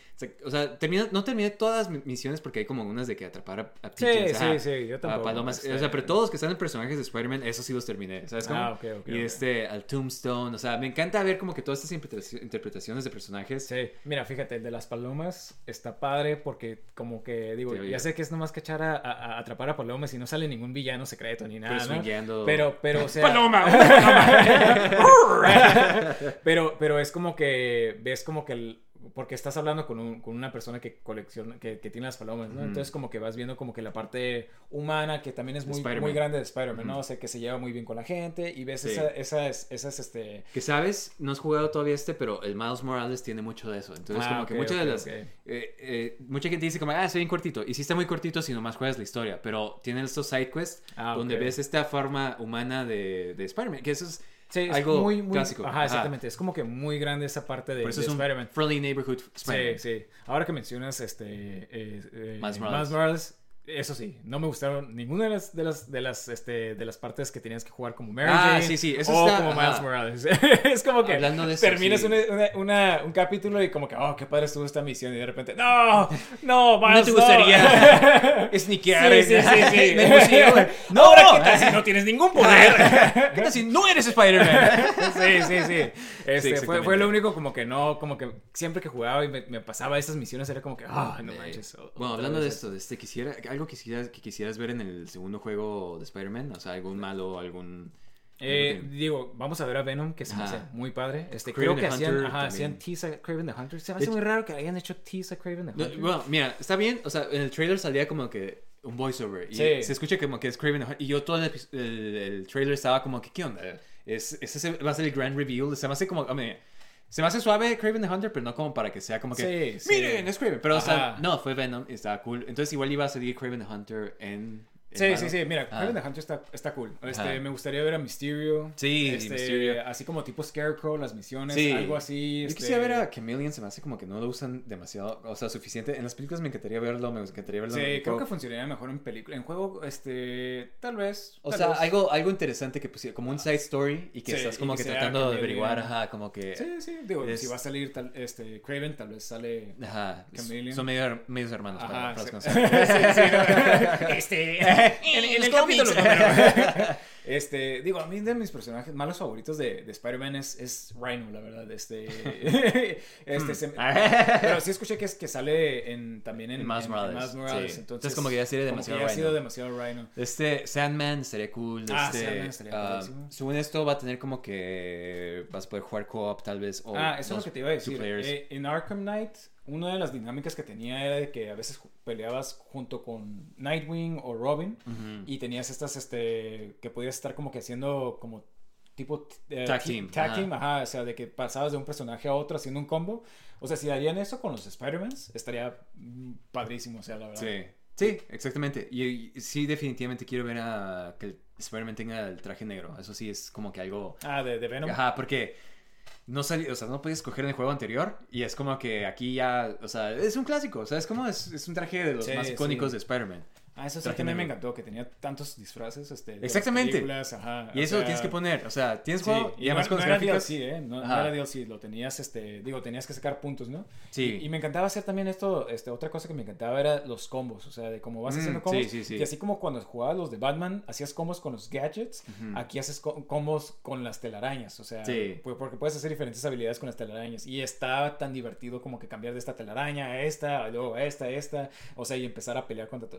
O sea, O sea, terminé- no terminé todas mis misiones porque hay como unas de que atrapar a, a Sí, sí, sí, yo a tampoco. palomas. este, O sea, pero todos los que están en personajes de Spider-Man, esos sí los terminé, ¿sabes cómo? Ah, ok, ok, y este, al Tombstone, o sea, me encanta ver como que todas estas interpretaci- interpretaciones de personajes. Sí, mira, fíjate, el de las palomas está padre porque como que, digo, Sí, ya sé que es nomás cachar a, a- a atrapar a palomas y no sale ningún villano secreto ni nada, Pero ¿no? Pero, pero, o *laughs* sea... ¡Paloma! *laughs* *laughs* pero, pero es como que ves como que el, porque estás hablando con, un- con una persona que colecciona, que, que tiene las palomas, ¿no? Entonces como que vas viendo como que la parte humana que también es muy, muy grande de Spider-Man, ¿no? O sea, que se lleva muy bien con la gente y ves Sí. esa- esas, esas, este... Que sabes, no has jugado todavía este, pero el Miles Morales tiene mucho de eso. Entonces, Ah, como que muchas de las. eh, eh, mucha gente dice, como, ah, soy bien cortito. Y sí está muy cortito si nomás juegas la historia. Pero tienen estos side quests Ah, donde ves esta forma humana de, de Spider-Man. Que eso es Sí, es algo muy, muy... clásico. Ajá, exactamente. Es como que muy grande esa parte de, Por eso de es un Spider-Man. friendly neighborhood Spider-Man. Sí, sí. Ahora que mencionas este eh, eh, Miles Miles Morales. Eso sí, no me gustaron ninguna de las de las de las este de las partes que tenías que jugar como Mary Ah, Jane sí, sí, eso o está- como Miles ajá. Morales. *laughs* es como que Hablando de eso, terminas sí. una- un capítulo y como que oh, qué padre estuvo esta misión y de repente no, *laughs* no, ¿No Miles, te gustaría *laughs* sneakear? Sí, sí, sí? No, ahora qué tal si no tienes ningún poder. ¿Qué tal si no eres Spider-Man? sí, sí, sí. Este, fue, fue lo único como que no, como que siempre que jugaba y me, me pasaba esas misiones era como que, ah, no Eh, manches. Bueno, hablando de esto, de este, quisiera. Algo algo que quisieras, que quisieras ver en el segundo juego de Spider-Man? O sea, algún malo, algún... Eh, digo, vamos a ver a Venom, que se me hace muy padre. Este, Craven creo que hacían, ajá, hacían tease a Craven the Hunter. Se me hace muy raro que hayan hecho tease a Craven the Hunter. bueno, mira, está bien, o sea, en el trailer salía como que un voiceover y Sí. se escucha como que es Craven the Hunter, y yo todo el, el, el trailer estaba como que, ¿qué onda? Es, ese se- va a ser el grand reveal, se me hace como, hombre, se me hace suave Craven the Hunter, pero no como para que sea como que, Sí, sí. miren, es Craven, pero o sea, no, fue Venom y estaba cool, entonces igual iba a salir Craven the Hunter en... Sí, malo. sí, sí, mira, Ah. Craven the Hunter está, está cool. Este, me gustaría ver a Mysterio. Sí, este, Mysterio. Así como tipo Scarecrow, las misiones, Sí. algo así. Yo este, quisiera ver a Chameleon, se me hace como que no lo usan demasiado, o sea, suficiente. En las películas me encantaría verlo, me encantaría verlo. Sí, en creo juego. que funcionaría mejor en película. En juego, este, tal vez. O tal sea, vez. algo, algo interesante que pusiera, como un side story y que Sí, estás como que tratando de averiguar, ajá, como que... Sí, sí, digo, es- si va a salir tal, este, Craven, tal vez sale. Ajá, Chameleon. son medio, medios hermanos para, Ajá, para los sí. *laughs* Sí, sí, no. *laughs* Este, *laughs* en, en el capítulo número- *laughs* Este, digo, a mí de mis personajes malos favoritos de, de Spider-Man es, es Rhino, la verdad. Este, *laughs* este se- pero sí escuché que es que sale en, también en, En Miles en- en Morales, Miles Morales, sí. Entonces, Entonces, como que ya sería demasiado ya ha sido demasiado Rhino. Este, Sandman estaría cool. Ah, este, Sandman estaría ah, padrísimo. según esto va a tener como que vas a poder jugar co-op tal vez. O Ah, eso es lo que te iba a decir. Eh, en Arkham Knight, una de las dinámicas que tenía era de que a veces peleabas junto con Nightwing o Robin y tenías estas, este, que podías estar como que haciendo como tipo eh, Tag te- team, tag ajá. team, ajá, o sea, de que pasabas de un personaje a otro haciendo un combo. O sea, si harían eso con los Spider-Mans, estaría padrísimo, o sea, la verdad. Sí, sí, exactamente. Y, y sí, definitivamente quiero ver a que el Spider-Man tenga el traje negro. Eso sí es como que algo. Ah, de, de Venom. Ajá, porque no salí, o sea, no podías escoger en el juego anterior. Y es como que aquí ya, o sea, es un clásico. O sea, es como es, es un traje de los Sí, más icónicos sí. de Spider-Man. Ah, eso sí Traje mí me encantó, que tenía tantos disfraces, este, de Exactamente. ajá, Y eso lo tienes que poner. O sea, tienes Sí, juego y y además no, con no era gráficas. DLC, ¿eh? No, no Ajá. era DLC, lo tenías, este, digo, tenías que sacar puntos, ¿no? Sí. Y, y me encantaba hacer también esto, este, otra cosa que me encantaba era los combos, o sea, de cómo vas Mm, haciendo sí, combos. sí, sí. Que así como cuando jugabas los de Batman, hacías combos con los gadgets, aquí haces co- combos con las telarañas, o sea, Sí. porque puedes hacer diferentes habilidades con las telarañas. Y está tan divertido como que cambiar de esta telaraña a esta, luego a esta, a esta, o sea, y empezar a pelear contra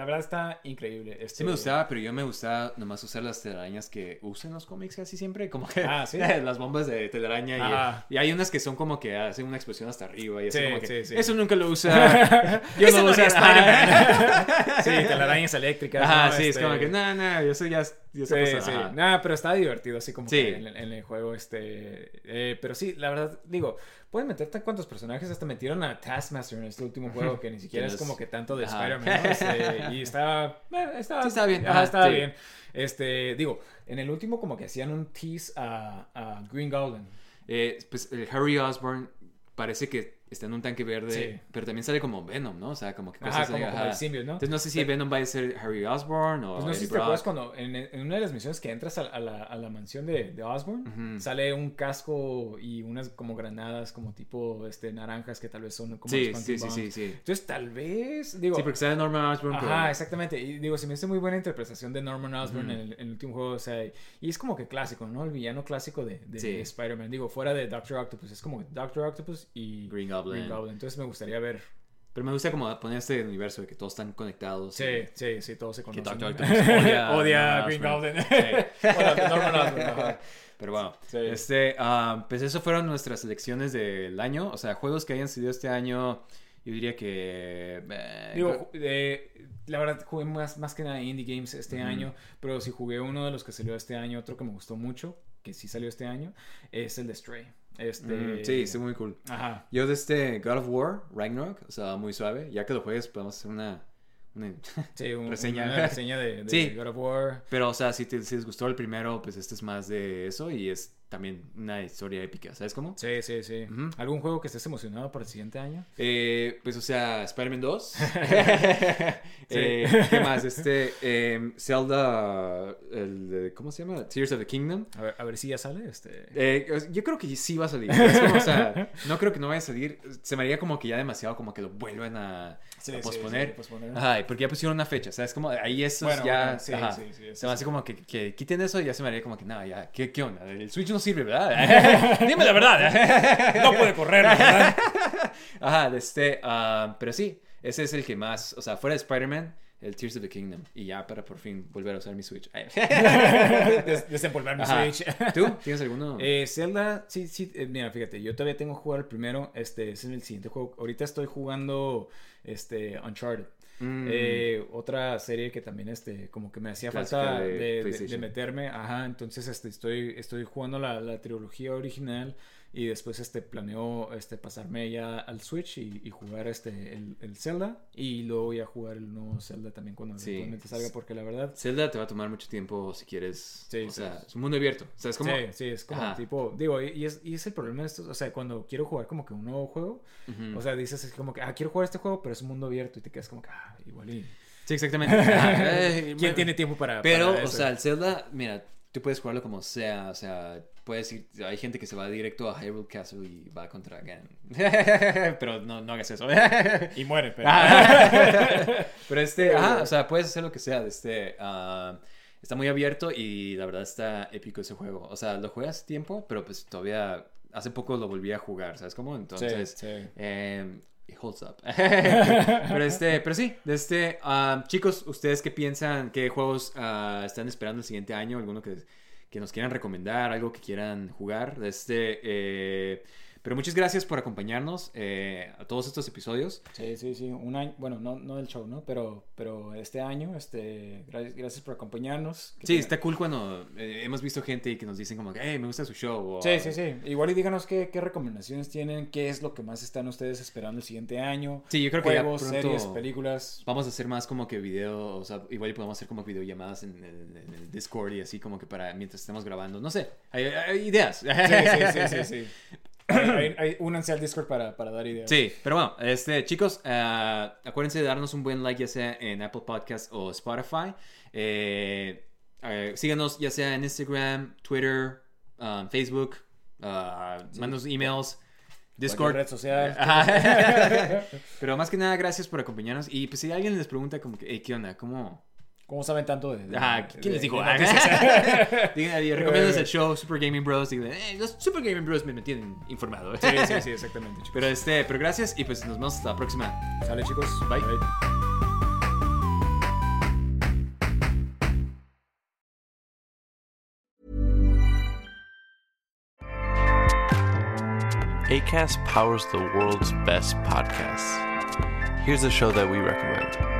la verdad está increíble. Este, Sí me gustaba, pero yo me gustaba nomás usar las telarañas que usan los cómics casi siempre, como que Ah, ¿sí? *laughs* las bombas de telaraña y, y hay unas que son como que hacen una explosión hasta arriba y así Sí, como que sí, sí. eso nunca lo usa. *laughs* yo Eso no lo no Ajá. *laughs* Sí, telarañas eléctricas. Ajá, ¿no? sí, es Este, como que no, no, yo soy ya, Sí, sí. Nada, pero estaba divertido así como Sí. que en, en el juego, este... eh, pero sí, la verdad, digo, pueden meter tan cuantos personajes, hasta metieron a Taskmaster en este último juego, que ni *laughs* siquiera es como que tanto de. Spider-Man, ¿no? *laughs* Este, y estaba... eh, estaba, Sí, estaba bien. Ajá, Ajá, estaba sí. bien. Este, digo, en el último como que hacían un tease a, a Green Goblin. Eh, pues el Harry Osborn parece que está en un tanque verde, Sí. pero también sale como Venom, ¿no? O sea, como que cosas Ajá, como, como ajá. el symbiote, ¿no? Entonces no sé si Venom va a ser Harry Osborn o Pues no sé si te acuerdas cuando en, en una de las misiones que entras a, a la, a la mansión de, de Osborn, Ujú. sale un casco y unas como granadas como tipo este naranjas que tal vez son como Sí, sí, sí, sí, sí. Entonces tal vez, digo, Sí, porque sale Norman Osborn, pero- Ajá, exactamente. Y digo, se me hace muy buena interpretación de Norman Osborn Ujú. en, el, en el último juego. O sea, y es como que clásico, ¿no? El villano clásico de, de Sí. Spider-Man. Digo, fuera de Doctor Octopus. Es como Doctor Octopus y Green Goblin. Entonces me gustaría ver. Pero me gusta como poner este universo de que todos están conectados. Sí, y- sí, sí, todos se conocen. Doctor *laughs* *laughs* ¿no? Octopus odia Odia Green. Goblin. Pero bueno, Sí. este, ah, pues eso fueron nuestras selecciones del año. O sea, juegos que hayan salido este año, yo diría que... eh, Digo, eh, la verdad jugué más, más que nada indie games este Ujú. año, pero si jugué uno de los que salió este año, otro que me gustó mucho, que sí salió este año, es el de Stray. Este, mm, sí, está muy cool. Ajá. Yo de este God of War, Ragnarok, o sea, muy suave. Ya que lo juegues, podemos hacer una... una- *laughs* Sí, un- Reseña. una reseña de, de *laughs* Sí. God of War. Pero, o sea, si, te, si les gustó el primero, pues este es más de eso y es también una historia épica, ¿sabes cómo? Sí, sí, sí. Ujú. ¿Algún juego que estés emocionado para el siguiente año? Eh, pues, o sea, Spider-Man 2. *laughs* *laughs* Eh, ¿Qué más? Este, em, Zelda, el, de- ¿cómo se llama? Tears of the Kingdom. A ver, a ver si ya sale. Este... Eh, yo creo que sí va a salir. Como, o sea, *laughs* no creo que no vaya a salir. Se me haría como que ya demasiado como que lo vuelvan a, Sí, a sí, posponer. sí, posponer. Ajá, porque ya pusieron una fecha, ¿sabes? Como ahí eso Bueno, ya... bueno, sí, ajá. sí, sí, eso se me hace como que, que quiten eso y ya se me haría como que, nada, ya, ¿qué, ¿qué onda? El Switch no sirve, ¿verdad? *laughs* Dime la verdad. *laughs* No puede correr, ¿verdad? *laughs* Ajá, este, ah, pero sí, ese es el que más, o sea, fuera de Spider-Man, el Tears of the Kingdom. Y ya para por fin volver a usar mi Switch. Des- desempolvar mi Ajá. Switch. ¿Tú? ¿Tienes alguno? Eh, Zelda, sí, sí, eh, mira, fíjate, yo todavía tengo que jugar el primero, este ese es el siguiente juego. Ahorita estoy jugando este Uncharted. Mm. Eh, otra serie que también este como que me hacía Clásica falta de meterme, ajá, entonces este estoy estoy jugando la, la trilogía original y después este planeo este pasarme ya al Switch y, y jugar este el, el Zelda y luego voy a jugar el nuevo Zelda también cuando Sí. eventualmente salga porque la verdad Zelda te va a tomar mucho tiempo si quieres. Sí, o sí. sea, es un mundo abierto. O sea, es como. Sí, sí, es como Ajá. tipo, digo, y es, y es el problema de esto, o sea, cuando quiero jugar como que un nuevo juego, Ujú. o sea, dices es como que, ah, quiero jugar este juego, pero es un mundo abierto y te quedas como que, ah, igual y... Sí, exactamente. *laughs* Eh, ¿Quién tiene tiempo para... Pero, para o eso? sea, el Zelda, mira, tú puedes jugarlo como sea, o sea, puedes ir, hay gente que se va directo a Hyrule Castle y va contra Ganon. *laughs* pero no, no hagas eso. *laughs* Y muere, pero... *laughs* Pero este, ajá, o sea, puedes hacer lo que sea, este, ah, está muy abierto y la verdad está épico ese juego. O sea, lo juegas tiempo, pero pues todavía, hace poco lo volví a jugar, ¿sabes cómo? Entonces, sí. eh, it holds up. pero este, pero sí, de este, ah, chicos, ¿ustedes qué piensan? ¿Qué juegos ah, están esperando el siguiente año? ¿Alguno que, que nos quieran recomendar? ¿Algo que quieran jugar? Este, eh, pero muchas gracias por acompañarnos eh, a todos estos episodios. Sí, sí, sí, un año, bueno, no, no del show, ¿no? Pero, pero este año, este, gracias, gracias por acompañarnos. Que Sí, está cool cuando eh, hemos visto gente que nos dicen como que, hey, me gusta su show. o, Sí, sí, sí. Igual y díganos qué, qué recomendaciones tienen, qué es lo que más están ustedes esperando el siguiente año. Sí, yo creo que ya Juegos, pronto series, películas. Vamos a hacer más como que video, o sea, igual y podemos hacer como videollamadas en el, en el Discord y así como que para mientras estemos grabando. No sé, hay, hay ideas. Sí, sí, sí, sí, sí. *laughs* Hay, hay- *coughs* únanse al Discord para, para dar ideas. Sí, pero bueno, este, chicos, ah, acuérdense de darnos un buen like ya sea en Apple Podcast o Spotify. Eh, eh, síganos ya sea en Instagram, Twitter, um, Facebook, ah, mándanos emails, Discord. Red social. *laughs* *laughs* Pero más que nada, gracias por acompañarnos. Y pues si alguien les pregunta como que, "Hey, ¿qué onda? ¿Cómo? ¿Cómo saben tanto de, de- Ajá, ¿quién de- les dijo? de Ah, noticias? *laughs* Digan, y recomiendan el *laughs* show Super Gaming Bros. Digan, eh, los Super Gaming Bros me mantienen informado. Sí, sí, sí, *laughs* exactamente, chicos. Pero este, pero gracias y pues nos vemos hasta la próxima. Sale, chicos. Bye. ACAST powers the world's best podcasts. Here's a show that we recommend.